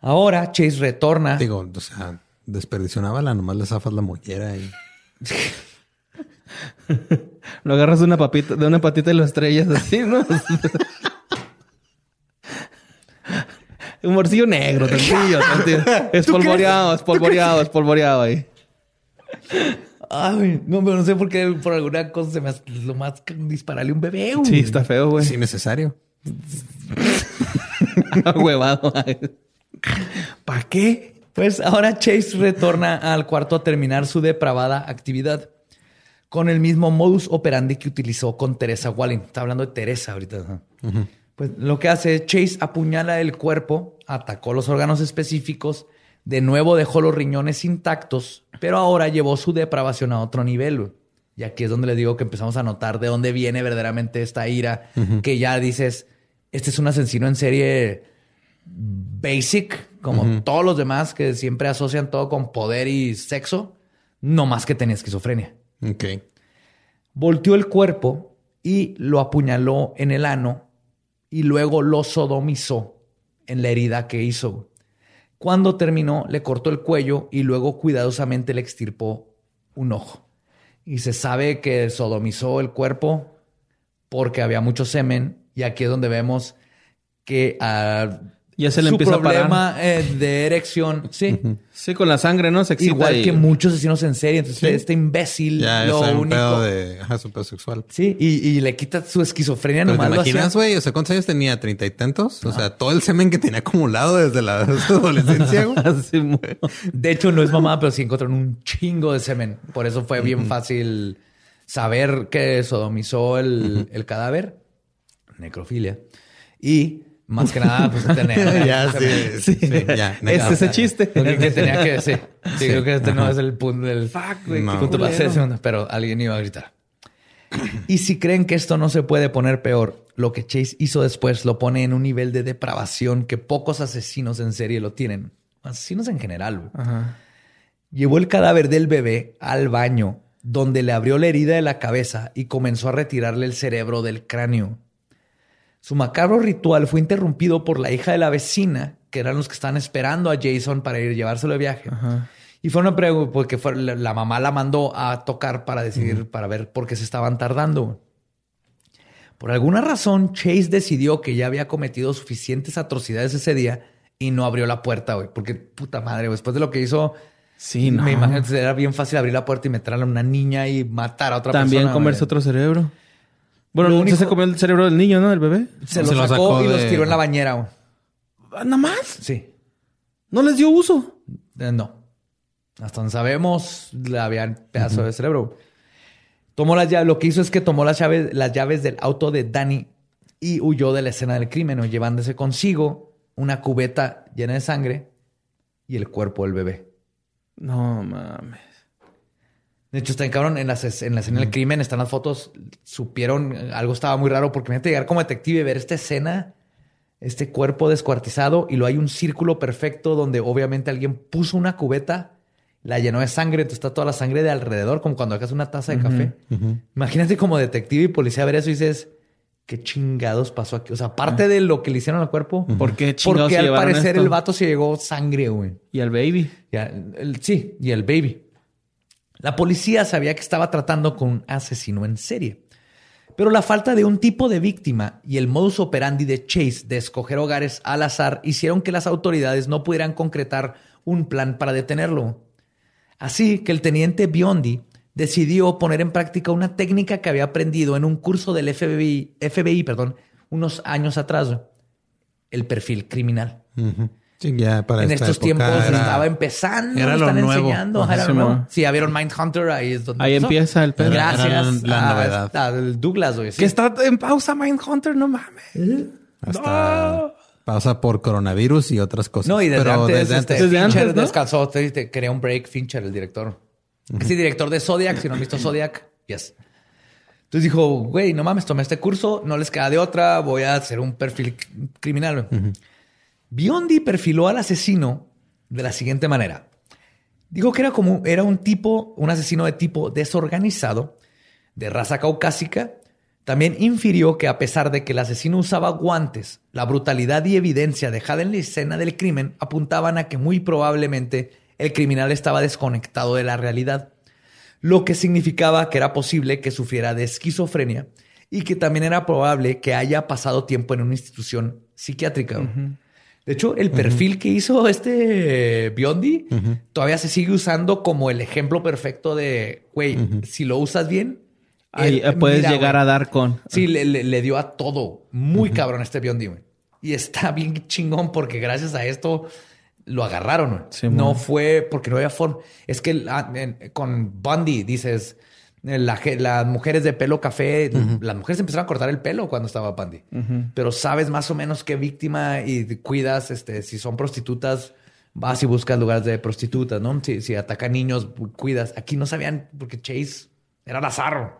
Ahora Chase retorna. Digo, o sea, desperdició una bala, nomás le zafas la mollera y... Lo agarras de una papita, de una patita y lo estrellas así, ¿no? Un morcillo negro, tantillo, tantillo. Espolvoreado, espolvoreado, espolvoreado ahí. Ay, no, pero no sé por qué por alguna cosa se me hace lo más dispararle un bebé. güey. Sí, está feo, güey. Sí, necesario. Huevado. ¿Para qué? Pues ahora Chase retorna al cuarto a terminar su depravada actividad con el mismo modus operandi que utilizó con Teresa Walling. Está hablando de Teresa ahorita. Pues lo que hace Chase apuñala el cuerpo, atacó los órganos específicos, de nuevo dejó los riñones intactos, pero ahora llevó su depravación a otro nivel. Y aquí es donde les digo que empezamos a notar de dónde viene verdaderamente esta ira, que ya dices, este es un asesino en serie basic, como todos los demás que siempre asocian todo con poder y sexo, no más que tenía esquizofrenia. Ok. Volteó el cuerpo y lo apuñaló en el ano y luego lo sodomizó en la herida que hizo. Cuando terminó, le cortó el cuello y luego cuidadosamente le extirpó un ojo. Y se sabe que sodomizó el cuerpo porque había mucho semen y aquí es donde vemos que ah, Ya se le su empieza a parar. problema eh, de erección, sí, Sí, con la sangre, ¿no? Se excita igual y- que muchos asesinos en serie. Entonces, Sí. este imbécil, Ya lo es un único. pedo de... Ajá, es un pedo sexual. Sí, y, y le quita su esquizofrenia Pero te nomás hacía. imaginas, güey, o sea, ¿cuántos años tenía? ¿Treinta y tantos? O sea, todo el semen que tenía acumulado desde la su adolescencia, güey. De hecho, no es mamá, pero sí encontraron un chingo de semen. Por eso fue bien fácil saber que sodomizó el, el cadáver. Necrofilia. Y más que nada, pues tener. ya, sí, sí, sí, ya. Es ese chiste. Lo que, que tenía que sí. Sí, creo que este no es el punto del Fuck, güey. No. punto base pero alguien iba a gritar. Y si creen que esto no se puede poner peor, lo que Chase hizo después lo pone en un nivel de depravación que pocos asesinos en serie lo tienen. Asesinos en general. güey. Ajá. Llevó el cadáver del bebé al baño, donde le abrió la herida de la cabeza y comenzó a retirarle el cerebro del cráneo. Su macabro ritual fue interrumpido por la hija de la vecina, que eran los que estaban esperando a Jason para ir a llevárselo de viaje. Y fue una pregunta porque fue, la, la mamá la mandó a tocar para decidir, para ver por qué se estaban tardando. Por alguna razón, Chase decidió que ya había cometido suficientes atrocidades ese día y no abrió la puerta, güey. Porque puta madre, después de lo que hizo, Sí, no. me imagino que era bien fácil abrir la puerta y meter a una niña y matar a otra También persona. comerse güey. otro cerebro. Bueno, único- se comió el cerebro del niño, ¿no? El bebé. Se, Se lo lo sacó, sacó y los tiró en la bañera, güey. Ah, ¿Nada más? Sí. ¿No les dio uso? Eh, no. Hasta donde sabemos, le habían pedazo de cerebro. Tomó las llaves. Lo que hizo es que tomó las llaves, las llaves del auto de Danny y huyó de la escena del crimen, ¿no? llevándose consigo una cubeta llena de sangre y el cuerpo del bebé. No mames. De hecho, está en cabrón. En, las- en la escena del crimen están las fotos. Supieron algo estaba muy raro porque imagínate llegar como detective y ver esta escena, este cuerpo descuartizado y lo hay un círculo perfecto donde obviamente alguien puso una cubeta, la llenó de sangre, entonces está toda la sangre de alrededor, como cuando hagas una taza de café. Imagínate como detective y policía ver eso y dices, ¿qué chingados pasó aquí? O sea, aparte de lo que le hicieron al cuerpo, ¿Por qué chingados porque se al parecer esto? el vato se llegó sangre, güey. Y al baby. El- sí, y el baby. La policía sabía que estaba tratando con un asesino en serie. Pero la falta de un tipo de víctima y el modus operandi de Chase de escoger hogares al azar hicieron que las autoridades no pudieran concretar un plan para detenerlo. Así que el teniente Biondi decidió poner en práctica una técnica que había aprendido en un curso del FBI, FBI perdón, unos años atrás. el perfil criminal. Sí, ya para en esta estos época tiempos era- estaba empezando, era lo están nuevo. enseñando. Ajá, era sí, lo nuevo. Si ya vieron Mindhunter, ahí es donde Ahí empezó. empieza el pedo. Gracias Era la a- novedad. al Douglas, güey. sí. Que está en pausa Mindhunter, no mames. Hasta pasa por coronavirus y otras cosas. No, y desde Pero antes, desde este, antes. Desde Fincher antes, ¿no? descansó, te, te crea un break Fincher, el director. Sí, director de Zodiac, si no han visto Zodiac, yes. Entonces dijo, güey, no mames, tomé este curso, no les queda de otra, voy a hacer un perfil criminal. Biondi perfiló al asesino de la siguiente manera. Dijo que era como era un tipo, un asesino de tipo desorganizado, de raza caucásica. También infirió que a pesar de que el asesino usaba guantes, la brutalidad y evidencia dejada en la escena del crimen apuntaban a que muy probablemente el criminal estaba desconectado de la realidad, lo que significaba que era posible que sufriera de esquizofrenia y que también era probable que haya pasado tiempo en una institución psiquiátrica. De hecho, el perfil que hizo este eh, Biondi todavía se sigue usando como el ejemplo perfecto de, güey, si lo usas bien, Ahí eh, eh, puedes mira, llegar güey. a dar con. Sí, le, le- le dio a todo. Muy cabrón este Biondi, güey. Y está bien chingón porque gracias a esto lo agarraron. Sí, no man. fue porque no había forma. Es que ah, con Bundy dices, la las mujeres de pelo café, las mujeres empezaron a cortar el pelo cuando estaba Bundy. Pero sabes más o menos qué víctima y cuidas, este, si son prostitutas, vas y buscas lugares de prostitutas, ¿no? Si, si atacan niños, cuidas. Aquí no sabían porque Chase era lazarro.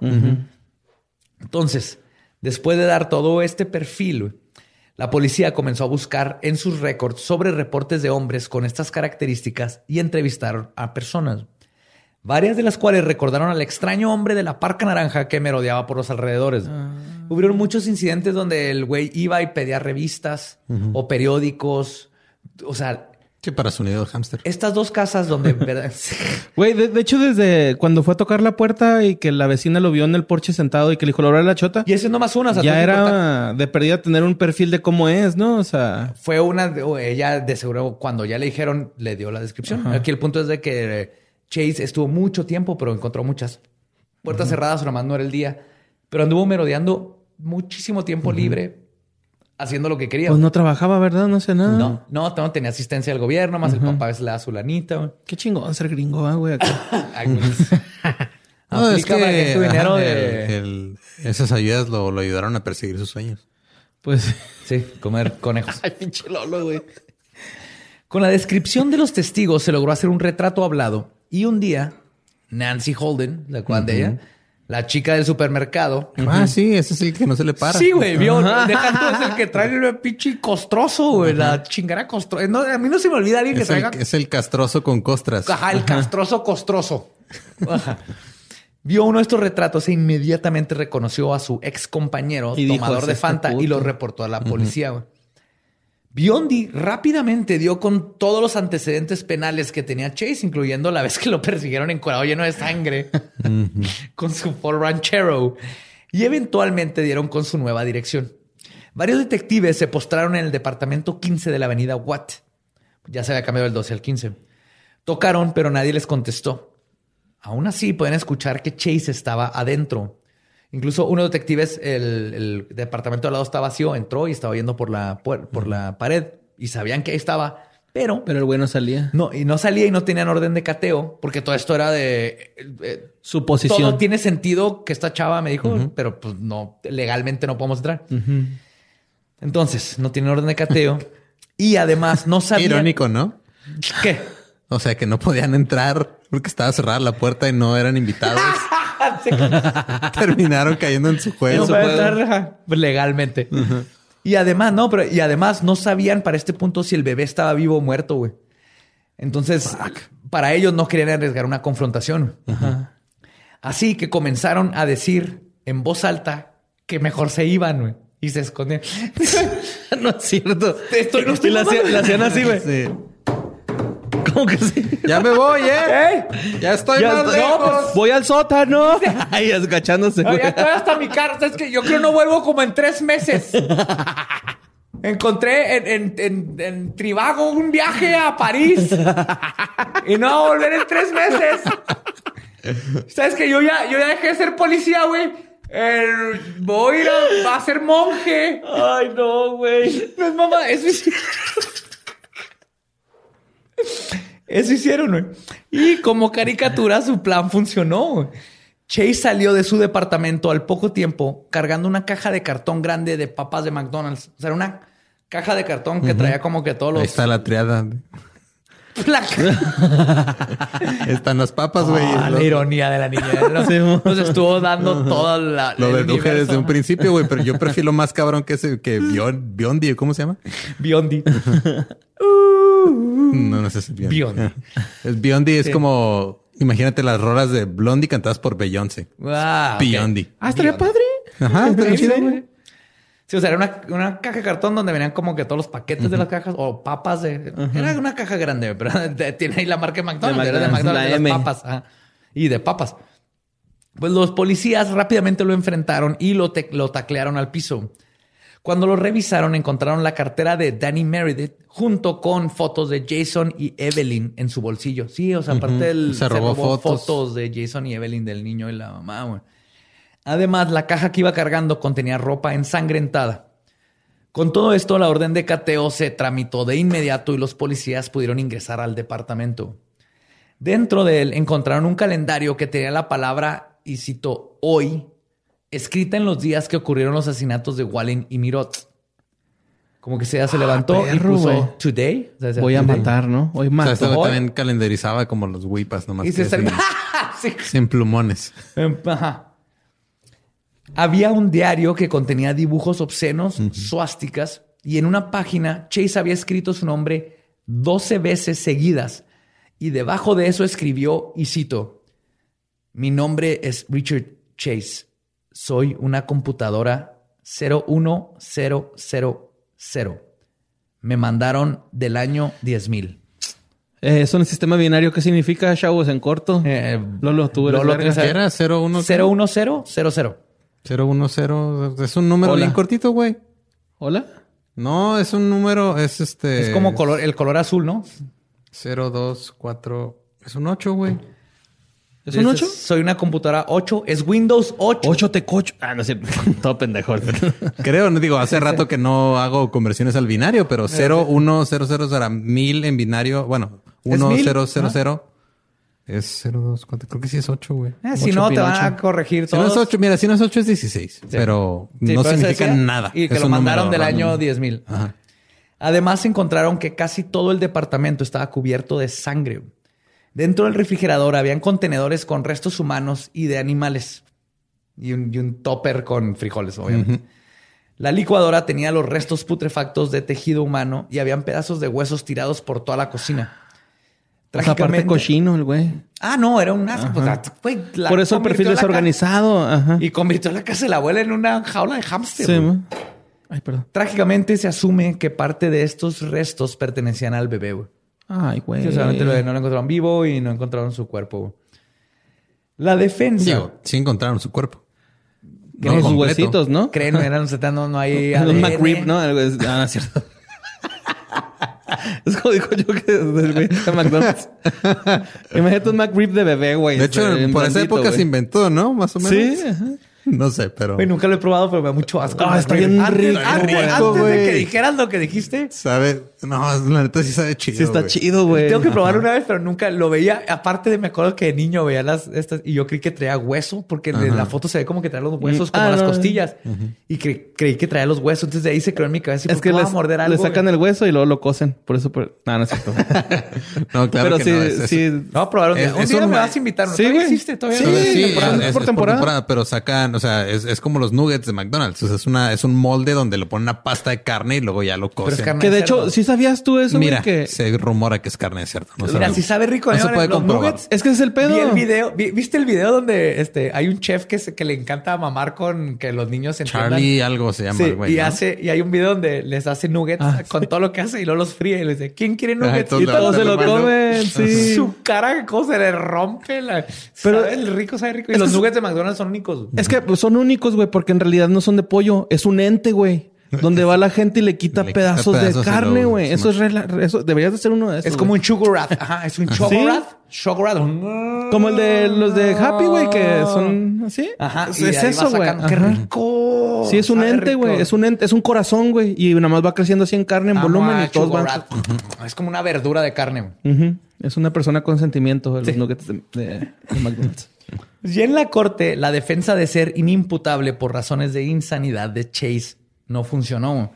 Entonces, después de dar todo este perfil, la policía comenzó a buscar en sus récords sobre reportes de hombres con estas características y entrevistaron a personas. Varias de las cuales recordaron al extraño hombre de la parca naranja que merodeaba por los alrededores. Hubieron muchos incidentes donde el güey iba y pedía revistas o periódicos. O sea, Sí, para su nido de hámster. estas dos casas donde... Güey, de, de hecho, desde cuando fue a tocar la puerta y que la vecina lo vio en el porche sentado y que le dijo, ¿lo la chota? y ese no más una. o sea, ya era de perdida tener un perfil de cómo es, ¿no? O sea, Fue una, de- o ella de seguro cuando ya le dijeron, le dio la descripción. Aquí el punto es de que eh, Chase estuvo mucho tiempo, pero encontró muchas puertas cerradas, nomás no era el día. Pero anduvo merodeando muchísimo tiempo libre, haciendo lo que quería. pues no trabajaba, ¿verdad? No sé nada. no, no, no tenía asistencia del gobierno, más el papá a veces le da su lanita. güey. Qué chingón ser gringo, ah, güey. No, es aplica para que tu dinero ajá, de... el- el- esas ayudas lo, lo ayudaron a perseguir sus sueños. pues... Sí, comer conejos. Ay, pinche Lolo, güey. Con la descripción de los testigos se logró hacer un retrato hablado y un día Nancy Holden, la cual de ella, la chica del supermercado. Ah, sí, ese es el que no se le para. Sí, güey, vio. Deja es el que trae el pinche costroso, güey, la chingara costroso. No, a mí no se me olvida alguien que Es el, traiga. es el castroso con costras. Ajá, el castroso costroso. Ajá. Vio uno de estos retratos e inmediatamente reconoció a su ex compañero, Y tomador "Es de este Fanta, y puto". lo reportó a la policía. güey. Biondi rápidamente dio con todos los antecedentes penales que tenía Chase, incluyendo la vez que lo persiguieron encuadrado lleno de sangre con su Ford Ranchero y eventualmente dieron con su nueva dirección. Varios detectives se postraron en el departamento 15 de la avenida Watt. Ya se había cambiado el 12 al 15. Tocaron, pero nadie les contestó. Aún así, pueden escuchar que Chase estaba adentro. Incluso uno de los detectives, el, el departamento al lado está vacío, entró y estaba viendo por la, por la pared y sabían que ahí estaba, pero Pero el güey no salía. no, y no salía y no tenían orden de cateo porque todo esto era de eh, eh, Su posición. todo tiene sentido que esta chava me dijo, pero pues no, legalmente no podemos entrar. Entonces, no tiene orden de cateo y además no Qué sabía irónico, ¿no? ¿Qué? O sea, que no podían entrar porque estaba cerrada la puerta y no eran invitados. Terminaron cayendo en su No juego. legalmente. Y además, no, pero y además no sabían para este punto si el bebé estaba vivo o muerto, güey. Entonces, para ellos no querían arriesgar una confrontación. Así que comenzaron a decir en voz alta que mejor se iban, güey. Y se escondían. no es cierto. Estoy- no estoy y la, hacían así, güey. Sí. ¿Cómo que sí? Ya me voy, ¿eh? ¡Ey! Ya estoy Ya más estoy- lejos. Voy al sótano. Ay, escachándose, No, ya estoy hasta mi carta. Es que yo creo no vuelvo como en tres meses. Encontré en, en, en, en Trivago un viaje a París. y no voy a volver en tres meses. Sabes que yo ya, yo ya dejé de ser policía, güey. El, voy a ir a, va a ser monje. Ay, no, güey. No es mamá, eso hicieron. Eso hicieron, güey. Y como caricatura, su plan funcionó. güey. Chase salió de su departamento al poco tiempo cargando una caja de cartón grande de papas de McDonald's. O sea, era una caja de cartón que traía como que todos los. Ahí está la triada. Están las papas, güey. Lo- la ironía de la niña. Nos, nos estuvo dando toda la. Lo deduje desde un principio, güey, pero yo prefiero más cabrón que ese que Bion- Biondi, ¿cómo se llama? Biondi. No, no es ese Biondi. Biondi. Es Biondi es como imagínate las rolas de Blondie cantadas por Beyoncé. Ah, ok. Biondi. Ah, estaría padre. Ajá, está Sí, chido, sí, güey. güey. Sí, o sea, era una, una caja de cartón donde venían como que todos los paquetes de las cajas o papas de. Era una caja grande, pero de- tiene ahí la marca de McDonald's. De era de McDonald's, McDonald's, la de M. las papas. ajá. Y de papas. Pues los policías rápidamente lo enfrentaron y lo, te- lo taclearon al piso. Cuando lo revisaron, encontraron la cartera de Danny Meredith junto con fotos de Jason y Evelyn en su bolsillo. Sí, o sea, aparte del Se robó fotos. fotos de Jason y Evelyn del niño y la mamá. Además, la caja que iba cargando contenía ropa ensangrentada. Con todo esto, la orden de cateo se tramitó de inmediato y los policías pudieron ingresar al departamento. Dentro de él encontraron un calendario que tenía la palabra, y cito, hoy, escrita en los días que ocurrieron los asesinatos de Wallen y Mirot. Como que se, se levantó y perro, puso today. O sea, Voy a matar, ¿no? Hoy O sea, mato. este Hoy- también calendarizaba como los whipas nomás. Y se que sin, Sí. sin plumones. Ajá. Había un diario que contenía dibujos obscenos, suásticas, y en una página Chase había escrito su nombre 12 veces seguidas. Y debajo de eso escribió, y cito, mi nombre es Richard Chase. Soy una computadora 01000. Me mandaron del año 10.000. Eh, eso en el sistema binario, ¿qué significa, chavos? En corto. Eh, Lolo, tú eres Lolo. ¿qué ¿Qué era? 01 01000. 010. Es un número Hola. bien cortito, güey. ¿Hola? No, es un número, es este. Es como color, el color azul, ¿no? 024. Es un 8, güey. ¿Es un 8? Soy una computadora 8. Es Windows 8. 8 te cocho. Ah, no cierto. Todo pendejo. Creo, no digo, hace rato que no hago conversiones al binario, pero 0100 será 1000 en binario. Bueno, ¿Es mil? 1000 es 024. Creo que sí es 8, güey. Eh, si no, te van a corregir Si no todos. es 8, mira, si no es 8 es 16, pero Sí, no pero significa decía, nada. Y que Es lo mandaron del random. año 10.000. Ajá. Además, encontraron que casi todo el departamento estaba cubierto de sangre. Dentro del refrigerador habían contenedores con restos humanos y de animales. Y un, y un topper con frijoles, obviamente. La licuadora tenía los restos putrefactos de tejido humano y habían pedazos de huesos tirados por toda la cocina. Pues aparte cochino el güey. Ah, no, era un asco. Güey, Por eso el perfil desorganizado. Ajá. Y convirtió la casa de la abuela en una jaula de hámster. Sí, güey. Ay, perdón. Trágicamente se asume que parte de estos restos pertenecían al bebé. güey. Ay, güey. Sí, solamente lo- no lo encontraron vivo y no encontraron su cuerpo. La defensa. Digo, sí encontraron su cuerpo. Con sus completo. huesitos, ¿no? Creen, eran no, no hay. Un. McRib, ¿no? Ah, no es cierto. es como dijo yo que del güey de McDonald's. Imagínate un McRib de bebé, güey. De hecho, Este, por esa época güey. se inventó, ¿no? Más o menos. Sí, ajá. No sé, pero. Güey, nunca lo he probado, pero me da mucho asco. Ah, está bien antes, rico, Antes, de que dijeras lo que dijiste, Sabe, no, la neta sí sabe chido. Sí está güey. chido, güey. tengo que probar una vez, pero nunca lo veía. Aparte de, me acuerdo que de niño veía las estas y yo creí que traía hueso, porque en la foto se ve como que trae los huesos Mm, como ah, las no. costillas. Y cre- creí que traía los huesos. Entonces de ahí se creó en mi cabeza. ¿Y Es por que voy a les, morder algo? le sacan güey? el hueso y luego lo cosen. Por eso, por... no, no es cierto. No, claro Pero que sí, no. es- sí. Vamos a probar un día. Un me vas a invitar. ¿no? Sí, ¿Todavía güey. existe? ¿Todavía Sí, no? Sí, por temporada. pero sacan, o sea, es, es como los nuggets de McDonald's. O sea, es una, es un molde donde le ponen una pasta de carne y luego ya lo es cocen. carne. que de cerdo. hecho, ¿sí sabías tú eso? Mira, Que... se rumora que es carne de cerdo. No Mira, si sabe rico. No se puede Los comprobar. nuggets, Es que ese es el pedo. Vi el video. vi- ¿Viste el video donde este, hay un chef que, se- que le encanta mamar con que los niños entiendan? Charlie algo se llama Sí, el güey. y ¿no? hace, y hay un video donde les hace nuggets Ah, con todo lo que hace y luego los fríe y les dice, ¿quién quiere nuggets? y Todos se lo comen, sí. su cara, cómo se le rompe la. Pero- el rico sabe rico. Y los nuggets de McDonald's son únicos. Es que pues, son únicos, güey, porque en realidad no son de pollo. Es un ente, güey. donde va la gente y le quita Le quita pedazos, de carne, güey. sí, Eso es rela- eso deberías de ser uno de esos. Es como güey. un Sugarat. Ajá, es un Sugarat. Sugarat. como el de los de Happy, güey, que son así. Ajá. Es, es eso, güey. ¡Qué rico! Sí, es un Sabe ente, güey. Es un ente, es un corazón, güey. Y nada más va creciendo así en carne, en Amo volumen y todos van. Es como una verdura de carne. Ujú. Es una persona con sentimiento los Sí. nuggets de, de- de McDonald's. Y en la corte, la defensa de ser inimputable por razones de insanidad de Chase no funcionó.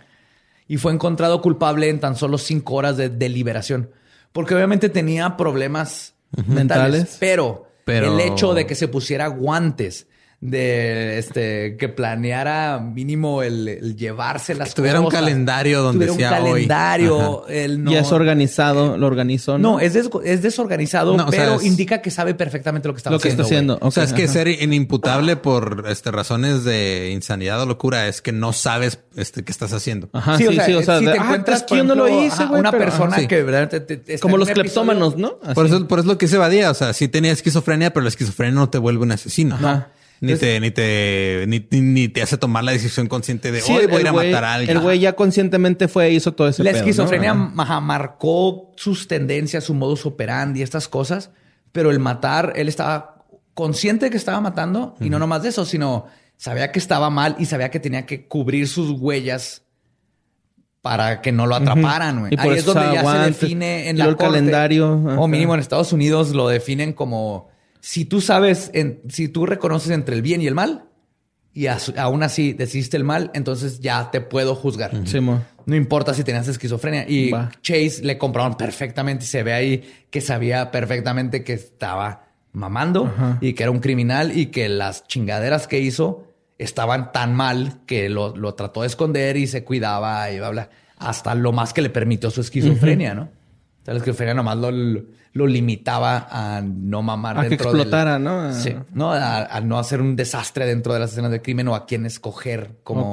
Y fue encontrado culpable en tan solo cinco horas de deliberación. Porque obviamente tenía problemas mentales. Mentales. Pero, Pero- el hecho de que se pusiera guantes, de este que planeara mínimo el, el llevarse las tuviera un calendario donde tuviera decía un hoy. calendario, el no, Ya es organizado, lo organizó. no, es, des- es desorganizado, No, o sea, pero es- indica que sabe perfectamente lo que está lo que haciendo. está haciendo. O sea, es que ajá. ser inimputable por este, razones de insanidad o locura es que no sabes este, qué estás haciendo. Ajá, sí, sí, o sea, si de, te ah, encuentras que yo no lo por hice, güey. una pero- persona ajá, sí. que verdaderamente te- te- Como los cleptómanos, ¿no? Por Así. eso, por eso lo que dice Badía. O sea, sí tenía esquizofrenia, pero la esquizofrenia no te vuelve un asesino. Ajá. Ni te, ni te, ni, ni- ni te hace tomar la decisión consciente de Sí, hoy el- voy a ir a güey- matar a alguien. El güey ya conscientemente fue e hizo todo ese La pedo, ¿no? esquizofrenia ajá, marcó sus tendencias, su modus operandi, estas cosas, pero el matar, él estaba consciente de que estaba matando y no nomás de eso, sino sabía que estaba mal y sabía que tenía que cubrir sus huellas para que no lo atraparan. güey. Y por Ahí eso es donde ya se define en la el corte, calendario, ajá. o mínimo en Estados Unidos lo definen como si tú sabes, en- si tú reconoces entre el bien y el mal y as- aún así decidiste el mal, entonces ya te puedo juzgar. Sí. No importa si tenías esquizofrenia. Y Va. Chase le compraron perfectamente y se ve ahí que sabía perfectamente que estaba mamando y que era un criminal y que las chingaderas que hizo estaban tan mal que lo, lo trató de esconder y se cuidaba y bla, bla, hasta lo más que le permitió su esquizofrenia, ¿no? O sea, la esquizofrenia nomás lo, lo limitaba a no mamar A que dentro del- explotara, ¿no? A- Sí, no, a, a no hacer un desastre dentro de las escenas de crimen o a quién escoger como,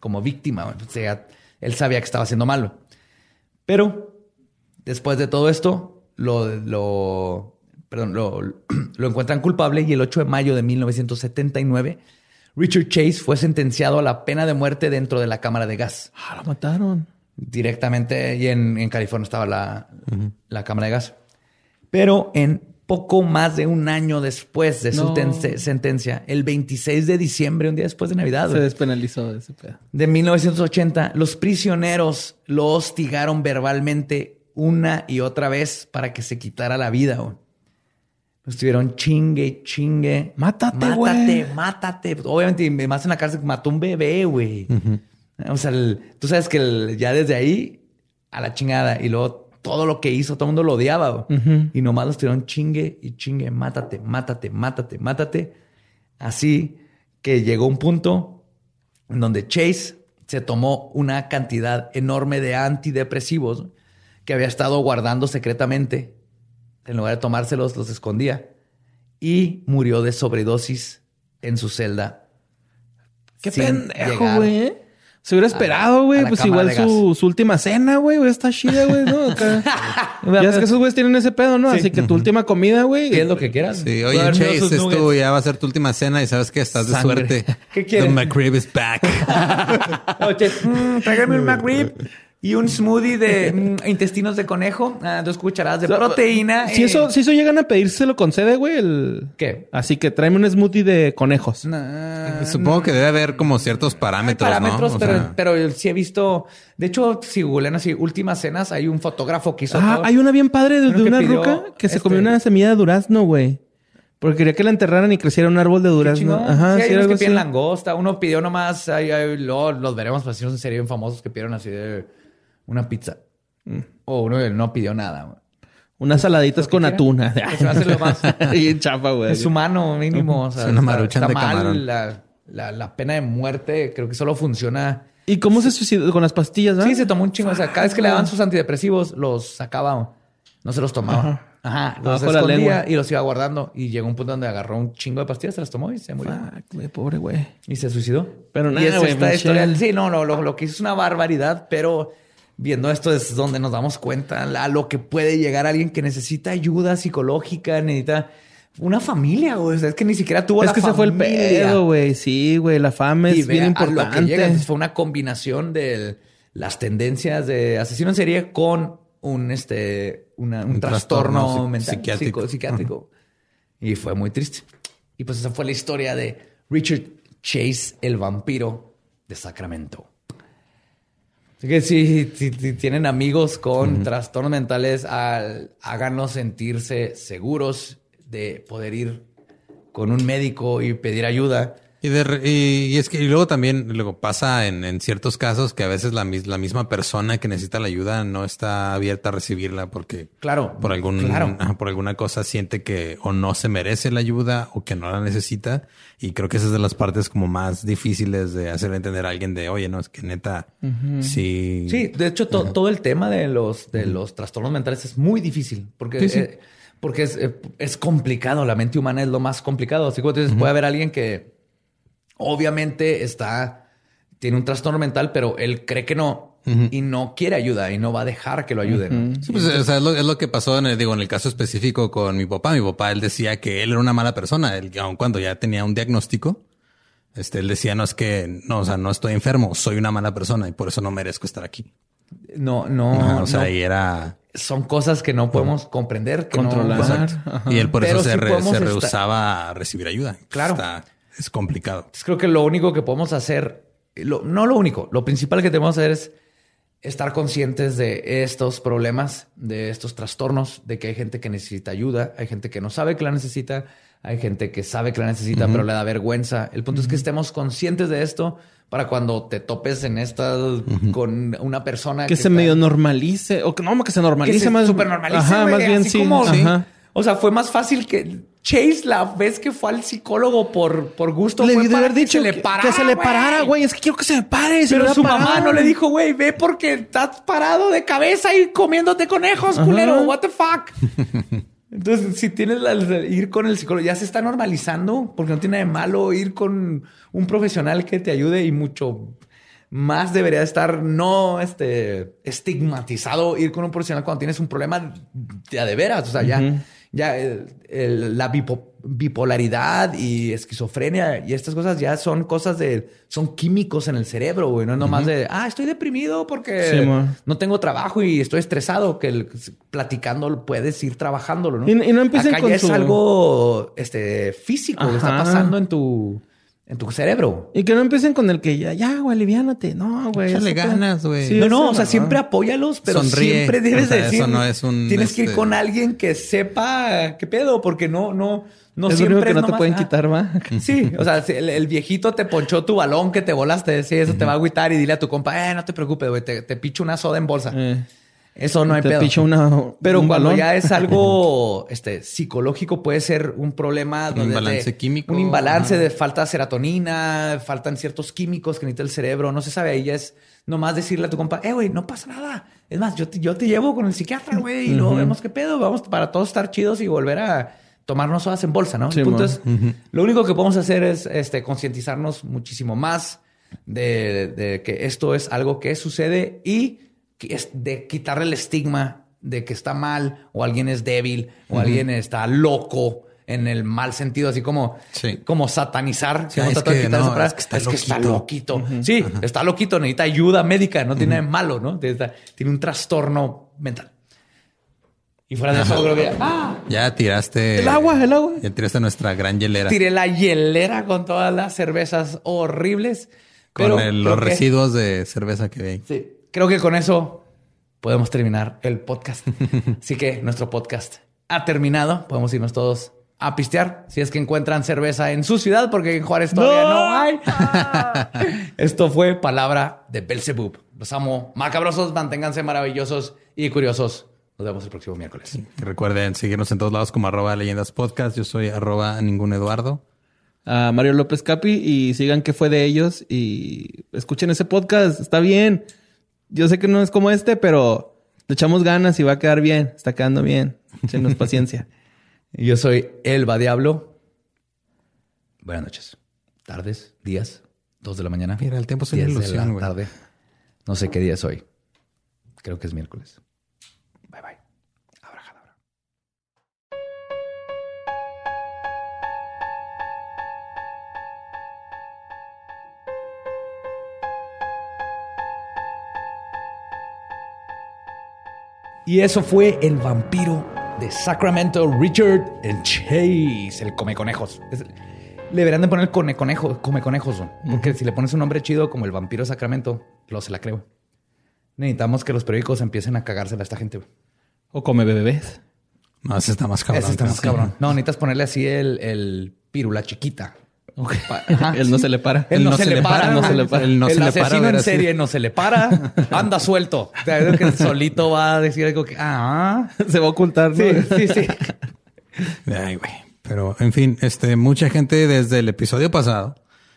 como víctima. O sea, él sabía que estaba haciendo malo. Pero después de todo esto, lo, lo, perdón, lo, lo encuentran culpable y el 8 de mayo de 1979, Richard Chase fue sentenciado a la pena de muerte dentro de la cámara de gas. Ah, lo mataron. Directamente, y en, en California estaba la, la cámara de gas. Pero en poco más de un año después de su No. sentencia, el 26 de diciembre, un día después de Navidad, Se despenalizó de ese pedo. de 1980, los prisioneros lo hostigaron verbalmente una y otra vez para que se quitara la vida. güey. Estuvieron chingue, chingue. Mátate, Mátate, güey. mátate. Obviamente, y más en la cárcel mató un bebé, güey. O sea, el- tú sabes que el- ya desde ahí a la chingada y luego todo lo que hizo, todo el mundo lo odiaba. Y nomás lo estuvieron chingue y chingue, mátate, mátate, mátate, mátate. Así que llegó un punto en donde Chase se tomó una cantidad enorme de antidepresivos que había estado guardando secretamente. En lugar de tomárselos, los escondía. Y murió de sobredosis en su celda. Qué pendejo, güey. Se hubiera esperado, güey. Pues igual de su, su última cena, güey. Está chida, güey, ¿no? Acá. ya es que esos güeyes tienen ese pedo, ¿no? Sí. Así que tu última comida, güey. ¿Qué es lo que quieras? Sí, oye, Chase, esto ya va a ser tu última cena y sabes que estás de Sangre. suerte. ¿Qué quieres? The McRib is back. Oye, mm, tráigame un McRib y un smoothie de mm, intestinos de conejo, ah, dos cucharadas de proteína. Si eh, eso, si eso llegan a pedir, se lo concede, güey. El... ¿Qué? Así que tráeme un smoothie de conejos. Nah, Supongo que debe haber como ciertos parámetros, parámetros, ¿no? Pero, sea, pero sí he visto. De hecho, si googlean así, últimas cenas, hay un fotógrafo que hizo. Ah, todo. hay una bien padre de, una ruca que se este- comió una semilla de durazno, güey. Porque quería que la enterraran y creciera un árbol de durazno. Ajá, sí, sí, hay era unos que piden así. langosta. Uno pidió nomás, ahí, ahí, luego los veremos, pues así en serie bien famosos que pidieron así de una pizza. Mm. O uno que no pidió nada. Unas saladitas con quiera. atuna. Se me hace lo más- y chapa, güey. Es humano, mínimo. O sea, Es una está- maruchan está de mal camarón. La, la- la pena de muerte creo que solo funciona. ¿Y cómo se suicidó? Con las pastillas, ¿no? Sí, se tomó un chingo. O sea, cada vez que le daban sus antidepresivos, los sacaba. No se los tomaba. Ajá. Los de la escondía lengua. y los iba guardando. Y llegó un punto donde agarró un chingo de pastillas, se las tomó y se murió. Fuck, güey, pobre güey. Y se suicidó. Pero nada, güey. Sí, no, no, lo, lo que hizo es una barbaridad, pero viendo esto es donde nos damos cuenta a lo que puede llegar alguien que necesita ayuda psicológica, necesita una familia, güey. O sea, es que ni siquiera tuvo Es la que se fue el familia. pedo, güey. Sí, güey. La fama Y es vea bien a lo que importante. llega. Entonces, fue una combinación de las tendencias de asesino en serie con un, este, una- un, Un trastorno, mental, psiquiátrico. psico- psiquiátrico. Y fue muy triste. Y pues esa fue la historia de Richard Chase, el vampiro de Sacramento. Así que si, si- si tienen amigos con trastornos mentales, al- háganos sentirse seguros de poder ir con un médico y pedir ayuda. Y, de y- y es que y luego también luego pasa en, en ciertos casos que a veces la, mis- la misma persona que necesita la ayuda no está abierta a recibirla porque Claro. por algún Claro. por alguna cosa siente que o no se merece la ayuda o que no la necesita y creo que esa es de las partes como más difíciles de hacerle entender a alguien de oye no es que neta sí Sí, de hecho, to- todo el tema de los, de los trastornos mentales es muy difícil porque, Sí, sí. eh, porque es, eh, es complicado. La mente humana es lo más complicado. Así que dices, puede haber alguien que obviamente está, tiene un trastorno mental, pero él cree que no y no quiere ayuda y no va a dejar que lo ayuden. Sí, pues, o sea, es, lo, es lo que pasó en el, digo, en el caso específico con mi papá. Mi papá, él decía que él era una mala persona, él, aun cuando ya tenía un diagnóstico. Este, él decía, no es que, no, o sea, no estoy enfermo, soy una mala persona y por eso no merezco estar aquí. No, no, Ajá, o sea, no. y era, son cosas que no podemos comprender, que Controlar. Y él por Pero eso se, re- estar- rehusaba a recibir ayuda. Claro. Está- es complicado. Entonces, creo que lo único que podemos hacer, lo- no lo único, lo principal que tenemos que hacer es estar conscientes de estos problemas, de estos trastornos, de que hay gente que necesita ayuda, hay gente que no sabe que la necesita, hay gente que sabe que la necesita, pero le da vergüenza. El punto es que estemos conscientes de esto para cuando te topes en esta con una persona Que se está- medio normalice. O que no, que se normalice que se más. super normalice, Ajá, más bien así sí. como- Ajá. O sea, fue más fácil que Chase la vez que fue al psicólogo por, por gusto. Le fue para haber que dicho se le que, parara, que se le parara, güey. Es que quiero que se me pare. se Pero me su mamá no le dijo, güey, ve porque estás parado de cabeza y comiéndote conejos, culero. What the fuck? Entonces, si tienes la, ir con el psicólogo, ya se está normalizando porque no tiene nada de malo ir con un profesional que te ayude y mucho más debería estar no este, estigmatizado ir con un profesional cuando tienes un problema de, de veras. O sea, ya, ya el- el- la bipo- bipolaridad y esquizofrenia y estas cosas ya son cosas de, son químicos en el cerebro, güey. No es nomás de, ah, estoy deprimido porque Sí, no tengo trabajo y estoy estresado, que el- platicando puedes ir trabajándolo, ¿no? Y- y no empiecen Acá con ya su- es algo este, físico que está pasando en tu, en tu cerebro. Y que no empiecen con el que ya, ya, güey, aliviánate. No, güey. Échale ganas, güey. Sí, no, no, o sea, siempre apóyalos, pero Sonríe. siempre debes O sea, de decir. eso no es un, Tienes que ir este- con alguien que sepa qué pedo, porque no, no, no es lo siempre único que no te pueden ah, quitar, va. Sí, o sea, si el, el viejito te ponchó tu balón que te volaste, sí, eso te va a agüitar y dile a tu compa, eh, no te preocupes, güey, te, te picho una soda en bolsa. Eh, Eso no hay te pedo. una, Pero un cuando balón. ya es algo este, psicológico, puede ser un problema. Un donde imbalance de- químico. Un imbalance Ajá. de falta de serotonina, faltan ciertos químicos que necesita el cerebro. No se sabe. Ahí ya es nomás decirle a tu compa, eh, güey, no pasa nada. Es más, yo te, yo te llevo con el psiquiatra, güey, y luego vemos qué pedo. Vamos para todos estar chidos y volver a tomarnos sodas en bolsa, ¿no? Sí, el punto es, lo único que podemos hacer es este, concientizarnos muchísimo más de, de que esto es algo que sucede y de quitarle el estigma de que está mal o alguien es débil o alguien está loco en el mal sentido, así como, Sí. como satanizar. Sí, es que no, es que está es que está loquito. Sí, está loquito, necesita ayuda médica, no tiene nada de malo, ¿no? Tiene un trastorno mental. Y fuera de eso, creo que ¡ah! Ya tiraste. El agua, el agua. Ya tiraste nuestra gran hielera. tiré la hielera con todas las cervezas horribles. Con pero el- creo los que- residuos de cerveza que ve. Sí, creo que con eso podemos terminar el podcast. Así que nuestro podcast ha terminado. Podemos irnos todos a pistear si es que encuentran cerveza en su ciudad, porque en Juárez todavía no, hay. Esto fue palabra de Belzebub. Los amo, macabrosos, manténganse maravillosos y curiosos. Nos vemos el próximo miércoles. Recuerden seguirnos en todos lados como arroba leyendas podcast. Yo soy arroba ningún Eduardo. a Mario López Capi y sigan qué fue de ellos y escuchen ese podcast. Está bien. Yo sé que no es como este, pero le echamos ganas y va a quedar bien. Está quedando bien. Échenos paciencia. Yo soy Elba Diablo. Buenas noches. Tardes, días, dos de la mañana. Mira, el tiempo es una 10 de ilusión, la güey. tarde. No sé qué día es hoy. Creo que es miércoles. Y eso fue el vampiro de Sacramento, Richard el Chase, el come conejos. Es- le deberían de poner cone conejo, come conejos, porque si le pones un nombre chido como el vampiro de Sacramento, lo se la creo. Necesitamos que los periódicos empiecen a cagársela a esta gente. güey. O come bebés. No, ese está más cabrón. Ese está más cabrón. No, necesitas ponerle así el, el pirula chiquita. Ajá, Él no se le para. Él no, se, le para, no se le para. Él no se le para, en serie no se le para. Anda suelto. O sea, es que solito va a decir algo que... Ah, Se va a ocultar, ¿no? sí, sí, sí. Ay, güey. Pero, en fin, este, mucha gente desde el episodio pasado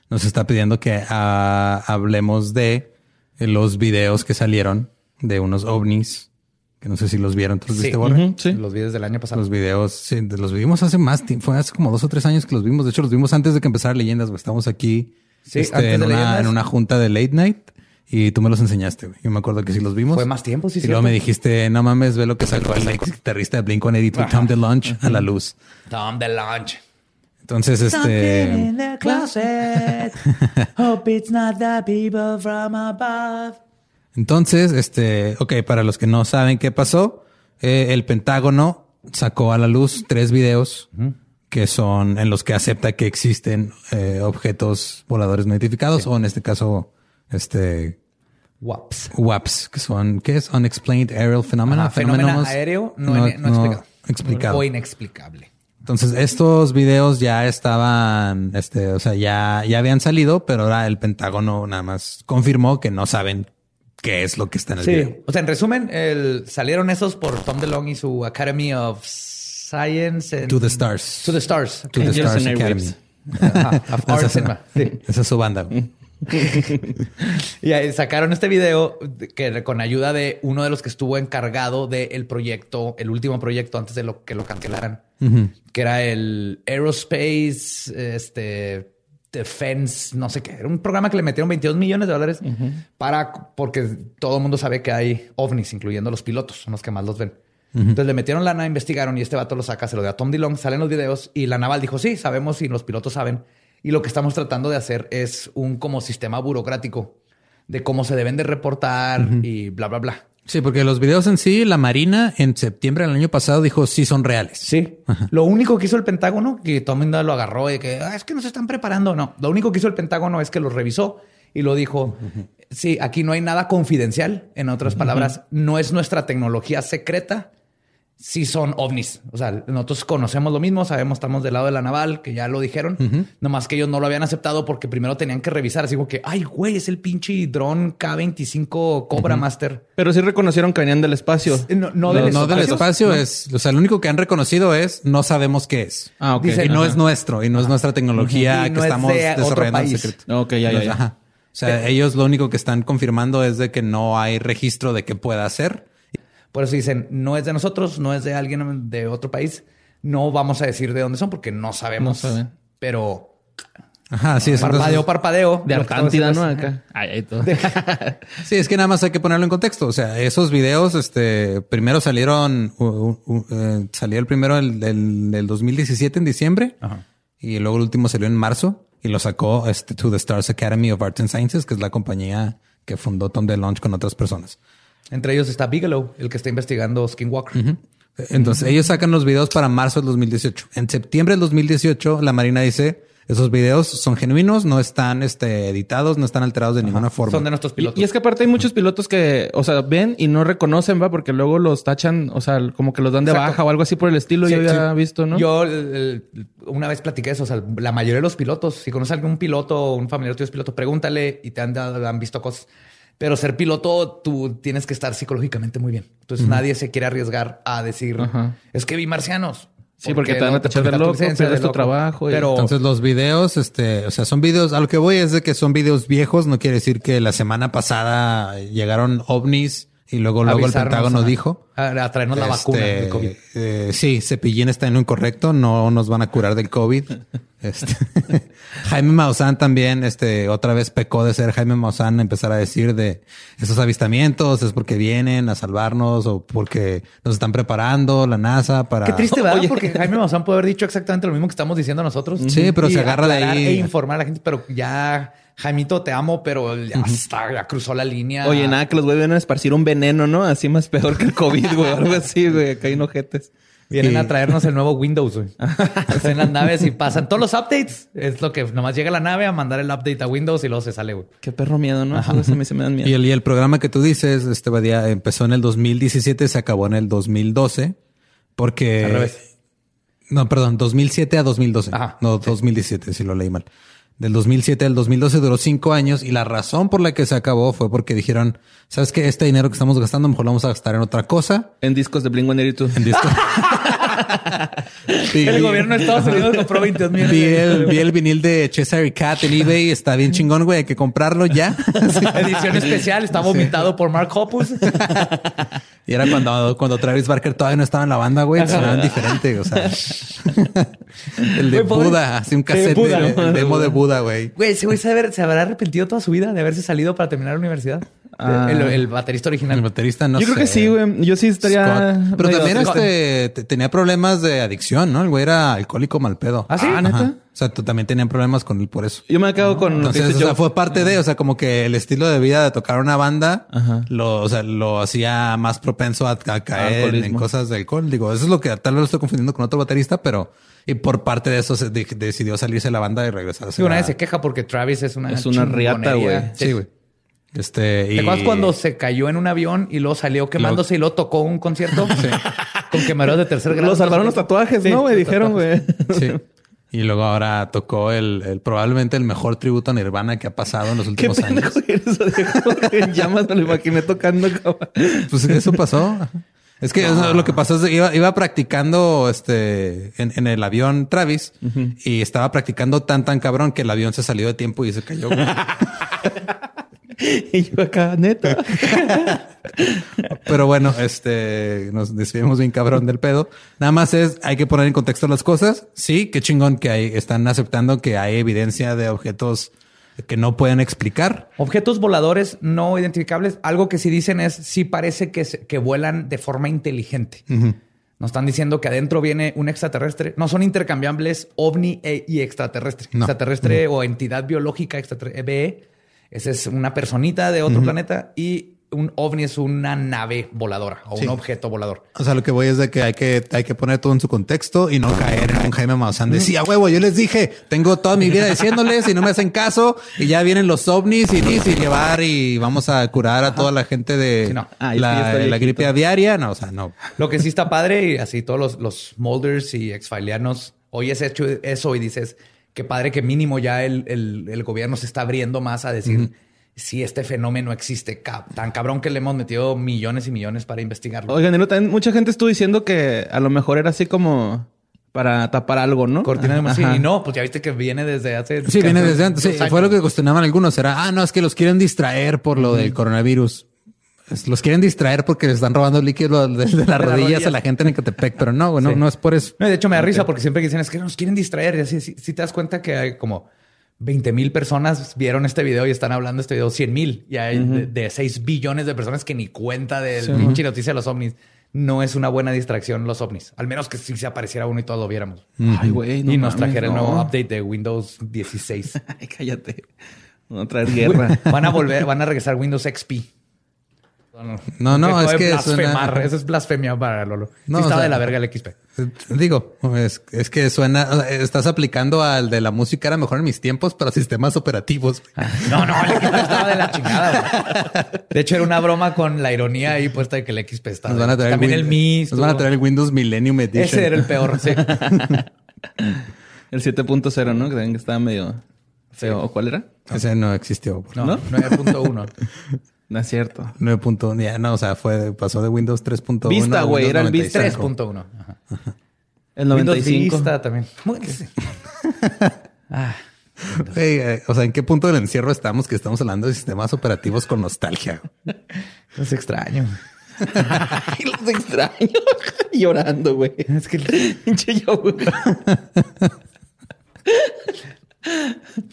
nos está pidiendo que ah, hablemos de los videos que salieron de unos ovnis, que no sé si los vieron. ¿Tú los Sí. viste, Borre? Sí. Los videos del año pasado. Los videos, sí, los vimos hace más tiempo, fue hace como dos o tres años que los vimos. De hecho, los vimos antes de que empezara Leyendas, güey. Estamos aquí Sí, este, antes en, de una, Leyendas. en una junta de late night y tú me los enseñaste, güey. Yo me acuerdo que sí los vimos. Fue más tiempo, sí, Y luego me dijiste, no mames, ve lo que sacó el ex guitarrista de Blink-182, Tom DeLonge, a la luz. Tom the Launch. Entonces, este... the closet. Hope it's not the people from above. Entonces, este, ok, para los que no saben qué pasó, eh, el Pentágono sacó a la luz tres videos que son en los que acepta que existen eh, objetos voladores no identificados o en este caso, este, Waps. WAPs, que son, ¿qué es? Unexplained Aerial Phenomena. Ajá, fenómeno aéreo no, no, explicado. explicado. O inexplicable. Entonces, estos videos ya estaban, este, o sea, ya, ya habían salido, pero ahora el Pentágono nada más confirmó que no saben qué es lo que está en el video. O sea, en resumen, el- salieron esos por Tom DeLonge y su Academy of Science and- To the Stars. To the Stars. To the Angels Stars Academy. Ajá, of Arts Esa, and- sí. esa es su banda. Y ahí sacaron este video de- que con ayuda de uno de los que estuvo encargado del proyecto, el último proyecto antes de lo que lo cancelaran, que era el Aerospace, este Defense, no sé qué. Era un programa que le metieron 22 millones de dólares para, porque todo el mundo sabe que hay ovnis, incluyendo los pilotos, son los que más los ven. Entonces le metieron lana, investigaron y este vato lo saca, se lo dio a Tom DeLonge, salen los videos y la naval dijo, sí, sabemos y los pilotos saben. Y lo que estamos tratando de hacer es un como sistema burocrático de cómo se deben de reportar y bla, bla, bla. Sí, porque los videos en sí, la Marina en septiembre del año pasado dijo sí son reales. Sí. Lo único que hizo el Pentágono, que todo el mundo lo agarró y que "Ah, es que nos están preparando. No, lo único que hizo el Pentágono es que los revisó y lo dijo. Sí, aquí no hay nada confidencial. En otras palabras, no es nuestra tecnología secreta. Sí son ovnis. O sea, nosotros conocemos lo mismo, sabemos, estamos del lado de la naval, que ya lo dijeron. Nomás que ellos no lo habían aceptado porque primero tenían que revisar. Así como que, ay, güey, es el pinche dron K-25 Cobra Master. Pero sí reconocieron que venían del espacio. No, no No, del no del espacio. espacio es, o sea, lo único que han reconocido es no sabemos qué es. Ah, ok. Y no Ajá. es nuestro y no es nuestra tecnología que es estamos de otro desarrollando en secreto. Ok, ya, ya, ya. Ajá. O sea, ellos lo único que están confirmando es de que no hay registro de que pueda hacer. Por eso dicen, no es de nosotros, no es de alguien de otro país. No vamos a decir de dónde son porque no sabemos. No. Pero Ajá, sí es. parpadeo, entonces- parpadeo. De Arcántida, ¿no? Acá. Ay, ay, todo. Sí, es que nada más hay que ponerlo en contexto. O sea, esos videos, este, primero salieron, u- u- u- eh, salió el primero del, del, del 2017 en diciembre y luego el último salió en marzo y lo sacó este, To the Stars Academy of Arts and Sciences, que es la compañía que fundó Tom DeLonge con otras personas. Entre ellos está Bigelow, el que está investigando Skinwalker. Entonces ellos sacan los videos para marzo del 2018. En septiembre del 2018 la Marina dice esos videos son genuinos, no están este, editados, no están alterados de ninguna forma. Son de nuestros Y, pilotos. y es que aparte hay muchos pilotos que, o sea, ven y no reconocen, va, porque luego los tachan, o sea, como que los dan de Exacto. baja o algo así por el estilo. Sí, yo había sí. visto, ¿no? Yo el- el- una vez platiqué eso. O sea, la mayoría de los pilotos, si conoces a algún piloto o un familiar tuyo es piloto, pregúntale y te han, dado- han visto cosas. Pero ser piloto, tú tienes que estar psicológicamente muy bien. Entonces nadie se quiere arriesgar a decir, es que vi marcianos. Sí, porque te van a tachar de tu loco, pierdes de tu trabajo y- Pero Entonces los videos, este, o sea, son videos, a lo que voy es de que son videos viejos, no quiere decir que la semana pasada llegaron ovnis y luego luego el Pentágono ajá, dijo. A, traernos la vacuna este, del COVID. eh, sí, Cepillín está en lo incorrecto, no nos van a curar del COVID. Este, Jaime Maussan también, este, otra vez pecó de ser Jaime Maussan, empezar a decir de esos avistamientos es porque vienen a salvarnos o porque nos están preparando la NASA para. Qué triste, ¿verdad? Oye. Porque Jaime Maussan puede haber dicho exactamente lo mismo que estamos diciendo nosotros. Sí, pero se agarra de ahí. E informar a la gente, pero ya, Jaimito, te amo, pero ya está, ya cruzó la línea. Oye, nada, que los güeyes vienen a esparcir un veneno, ¿no? Así más peor que el COVID. Güey, algo así, güey. Acá hay ojetes. Vienen a traernos el nuevo Windows, güey. Están en las naves y pasan todos los updates. Es lo que nomás llega la nave a mandar el update a Windows y luego se sale, güey. Qué perro miedo, ¿no? Esos A mí se me dan miedo. Y el, y el programa que tú dices, este Badía, empezó en el 2017, se acabó en el 2012, porque... Al revés. No, perdón, 2007 a 2012. Ajá, no, 2017, si lo leí mal. Del 2007 al 2012 duró cinco años y la razón por la que se acabó fue porque dijeron, ¿sabes qué? Este dinero que estamos gastando mejor lo vamos a gastar en otra cosa. En discos de Blink-182. En disco. Sí, El gobierno de Estados Unidos compró 22 mil. Vi el, vi el vinil de Cesare Cat en eBay. Está bien chingón, güey. Hay que comprarlo ya. Edición especial. Está vomitado por Mark Hoppus. Y era cuando, cuando Travis Barker todavía no estaba en la banda, güey. Sonaban diferente. O sea, el de Güey, Buda, así un de cassette, Buda, de- ¿no? el demo de Buda, güey. Güey, ese güey se habrá arrepentido toda su vida de haberse salido para terminar la universidad. Ah. El, el baterista El original. baterista no Yo creo sé. que sí, güey. Yo sí estaría. Scott. Pero también este te- tenía problemas de adicción, ¿no? El güey era alcohólico mal pedo. ¿Ah, sí? Ajá. ¿Neta? O sea, tú también tenían problemas con él por eso. Yo me acabo con Entonces, o sea, fue parte de, o sea, como que el estilo de vida de tocar una banda Ajá. lo, o sea, lo hacía más propenso a, a caer en cosas de alcohol. Digo, eso es lo que tal vez lo estoy confundiendo con otro baterista, pero y por parte de eso se de- decidió salirse de la banda y regresar. Sí, una vez se queja porque Travis es una Es una riata, güey. Sí, güey. Este, ¿Te y... acuerdas cuando se cayó en un avión y luego salió quemándose y luego tocó un concierto? Con quemaderos de tercer grado. Lo salvaron los tatuajes, Sí, ¿no, los Dijeron, güey. Sí. Y luego ahora tocó el, el- probablemente el mejor tributo a Nirvana que ha pasado en los Qué últimos años. eres. Dejó en llamas, me lo imaginé tocando. cabrón. Pues eso pasó. Es que eso, lo que pasó es que iba, iba practicando este en, en el avión Travis y estaba practicando tan tan cabrón que el avión se salió de tiempo y se cayó. Y yo acá, neta. Pero bueno, este nos desviamos bien cabrón del pedo. Nada más es hay que poner en contexto las cosas. Sí, qué chingón que hay, están aceptando que hay evidencia de objetos que no pueden explicar. Objetos voladores no identificables. Algo que sí dicen es sí parece que, se- que vuelan de forma inteligente. Nos están diciendo que adentro viene un extraterrestre. No son intercambiables ovni e- y extraterrestre. No. Extraterrestre o entidad biológica extraterrestre. BE. Esa es una personita de otro planeta y un ovni es una nave voladora o Sí. un objeto volador. O sea, lo que voy es de que hay que, hay que poner todo en su contexto y no caer en un Jaime Maussan de sí, a huevo, yo les dije, tengo toda mi vida diciéndoles y no me hacen caso y ya vienen los ovnis y, y llevar y vamos a curar a toda la gente de Sí, no. Ah, es la, la gripe aviaria. No, o sea, no. Lo que sí está padre y así todos los, los molders y exfilianos oyes hecho eso y dices qué padre que mínimo ya el, el- el gobierno se está abriendo más a decir si este fenómeno existe tan cabrón que le hemos metido millones y millones para investigarlo. Oigan, y no, también mucha gente estuvo diciendo que a lo mejor era así como para tapar algo, ¿no? Cortina de sí, y no, pues ya viste que viene desde hace Sí, viene desde antes. Sí, fue lo que cuestionaban algunos. Era, ah, no, es que los quieren distraer por lo del coronavirus. Los quieren distraer porque les están robando líquido de, de las rodillas rodillas. a la gente en Ecatepec, pero no, güey, no, Sí. no es por eso. No, de hecho, me da risa porque siempre que dicen es que nos quieren distraer. Y así, si, si te das cuenta que hay como 20 mil personas vieron este video y están hablando de este video 100 mil. Y hay de, de 6 billones de personas que ni cuenta del pinche noticia de los ovnis. No es una buena distracción los ovnis. Al menos que si se apareciera uno y todos lo viéramos. Ay, güey, no y nos trajera un no. nuevo update de Windows 16. Ay, cállate. A traer guerra. van a volver, van a regresar Windows XP. No, no, es que blasfemar. suena- Eso es blasfemia para Lolo. No, sí o estaba sea- de la verga el XP. Digo, es, es que suena, o sea, estás aplicando al de la música era mejor en mis tiempos para sistemas operativos. No, no, el XP estaba de la chingada. güey. De hecho, era una broma con la ironía ahí puesta de que el XP estaba. Nos van a traer También el Win- Mi. Nos van a traer el Windows Millennium Edition. Ese era el peor. Sí. El 7.0, ¿no? Que también que estaba medio feo. ¿O cuál era? Ese no existió. No, ¿No? 9.1. No es cierto. 9.1, ya no, o sea, fue, pasó de Windows 3.1. Vista, güey, Windows era el Vista 95. 3.1. Ajá. El Windows 95. Vista también. Muy- Ah, Güey, eh, o sea, ¿en qué punto del encierro estamos que estamos hablando de sistemas operativos con nostalgia? es extraño. Ay, los extraño. Llorando, güey. Es que Pinche yo.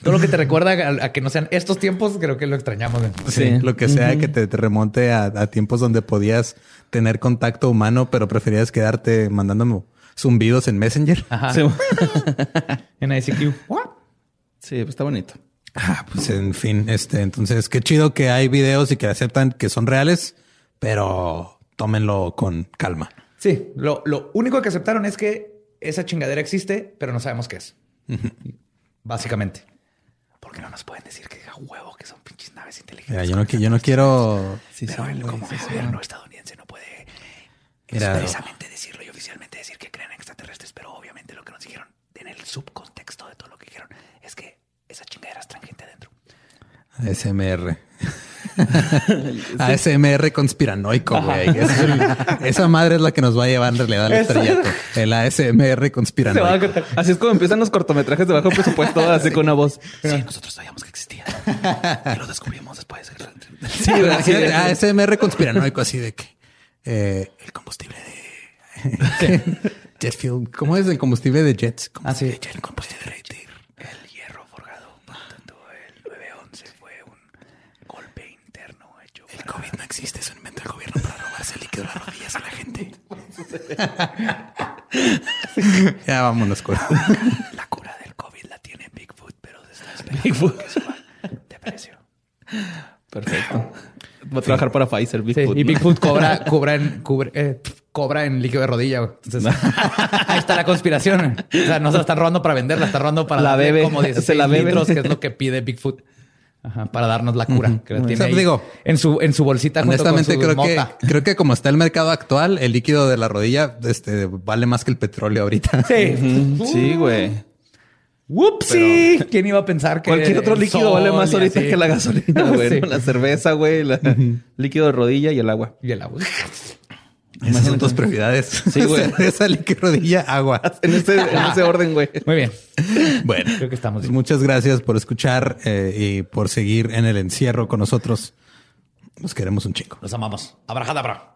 Todo lo que te recuerda a, a que no sean estos tiempos, creo que lo extrañamos. Sí, Sí. lo que sea que te, te remonte a, a tiempos donde podías tener contacto humano, pero preferías quedarte mandándome zumbidos en Messenger. Ajá. Sí, En ICQ. What? Sí, pues está bonito. Ah, pues en fin, este, entonces qué chido que hay videos y que aceptan que son reales, pero tómenlo con calma. Sí, lo, lo único que aceptaron es que esa chingadera existe, pero no sabemos qué es. Básicamente. Porque no nos pueden decir que a huevo que son pinches naves inteligentes. Mira, yo no, qui- yo no quiero. Sí, pero sí, el como sí, gobierno estadounidense no puede Mira. expresamente decirlo y oficialmente decir que creen en extraterrestres, pero obviamente lo que nos dijeron en el subcontexto de todo lo que dijeron es que esa chingadera es gente adentro. ASMR. ASMR conspiranoico, güey. Esa madre es la que nos va a llevar en realidad al estrellato. El ASMR conspiranoico. Así es como empiezan los cortometrajes de bajo presupuesto, así con una voz. Sí, nosotros sabíamos que existía. y lo descubrimos después. Sí, ASMR conspiranoico, así de que eh, el combustible de jet fuel. ¿Cómo es el combustible de jets? Ah, sí. Combustible de jet, combustible de jet. El hierro forjado. Por tanto, el 911 fue un golpe interno hecho. El COVID no existe, es un invento del gobierno para robarse el líquido de las rodillas a la gente. ya vámonos con. La cura del COVID la tiene Bigfoot, pero se está esperando que suba de precio. Perfecto. Voy a trabajar para Pfizer, Bigfoot. y ¿no? Bigfoot cobra, cobra en, cubre- eh, cobra en líquido de rodilla. güey. Entonces, ahí está la conspiración. O sea, no se la están robando para vender, la está robando para La bebe. como 16 Se la bebe. litros, que es lo que pide Bigfoot. Ajá, para darnos la cura. Que la O tiene sea, ahí digo, en su, en su bolsita junto con Honestamente, su creo mota. que, creo que como está el mercado actual, el líquido de la rodilla este, vale más que el petróleo ahorita. Sí. Sí, güey. Whoopsie. ¿Quién iba a pensar que Cualquier otro el líquido sol vale más ahorita así? que la gasolina, güey. Sí. ¿no? La cerveza, güey, la líquido de rodilla y el agua. Y el agua. Esas son tus prioridades. Sí, güey. Esa líquido rodilla, agua. En ese, en ese orden, güey. Muy bien. Bueno, Creo que estamos pues bien. muchas gracias por escuchar eh, y por seguir en el encierro con nosotros. Nos queremos un chico. Los amamos. Abrajadabra.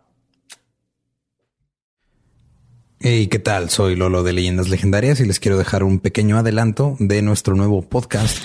Hey, ¿qué tal? Soy Lolo de Leyendas Legendarias y les quiero dejar un pequeño adelanto de nuestro nuevo podcast.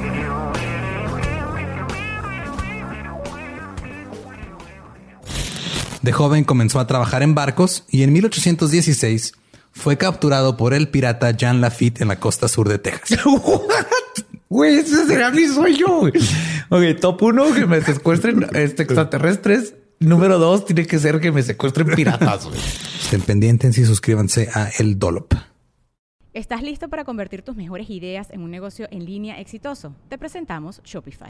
De joven comenzó a trabajar en barcos y en 1816 fue capturado por el pirata Jean Lafitte en la costa sur de Texas. Güey, ese será mi sueño. güey. Ok, top uno, que me secuestren este, extraterrestres. Número dos, tiene que ser que me secuestren piratas. güey. Estén pendientes y suscríbanse a El Dolop. ¿Estás listo para convertir tus mejores ideas en un negocio en línea exitoso? Te presentamos Shopify.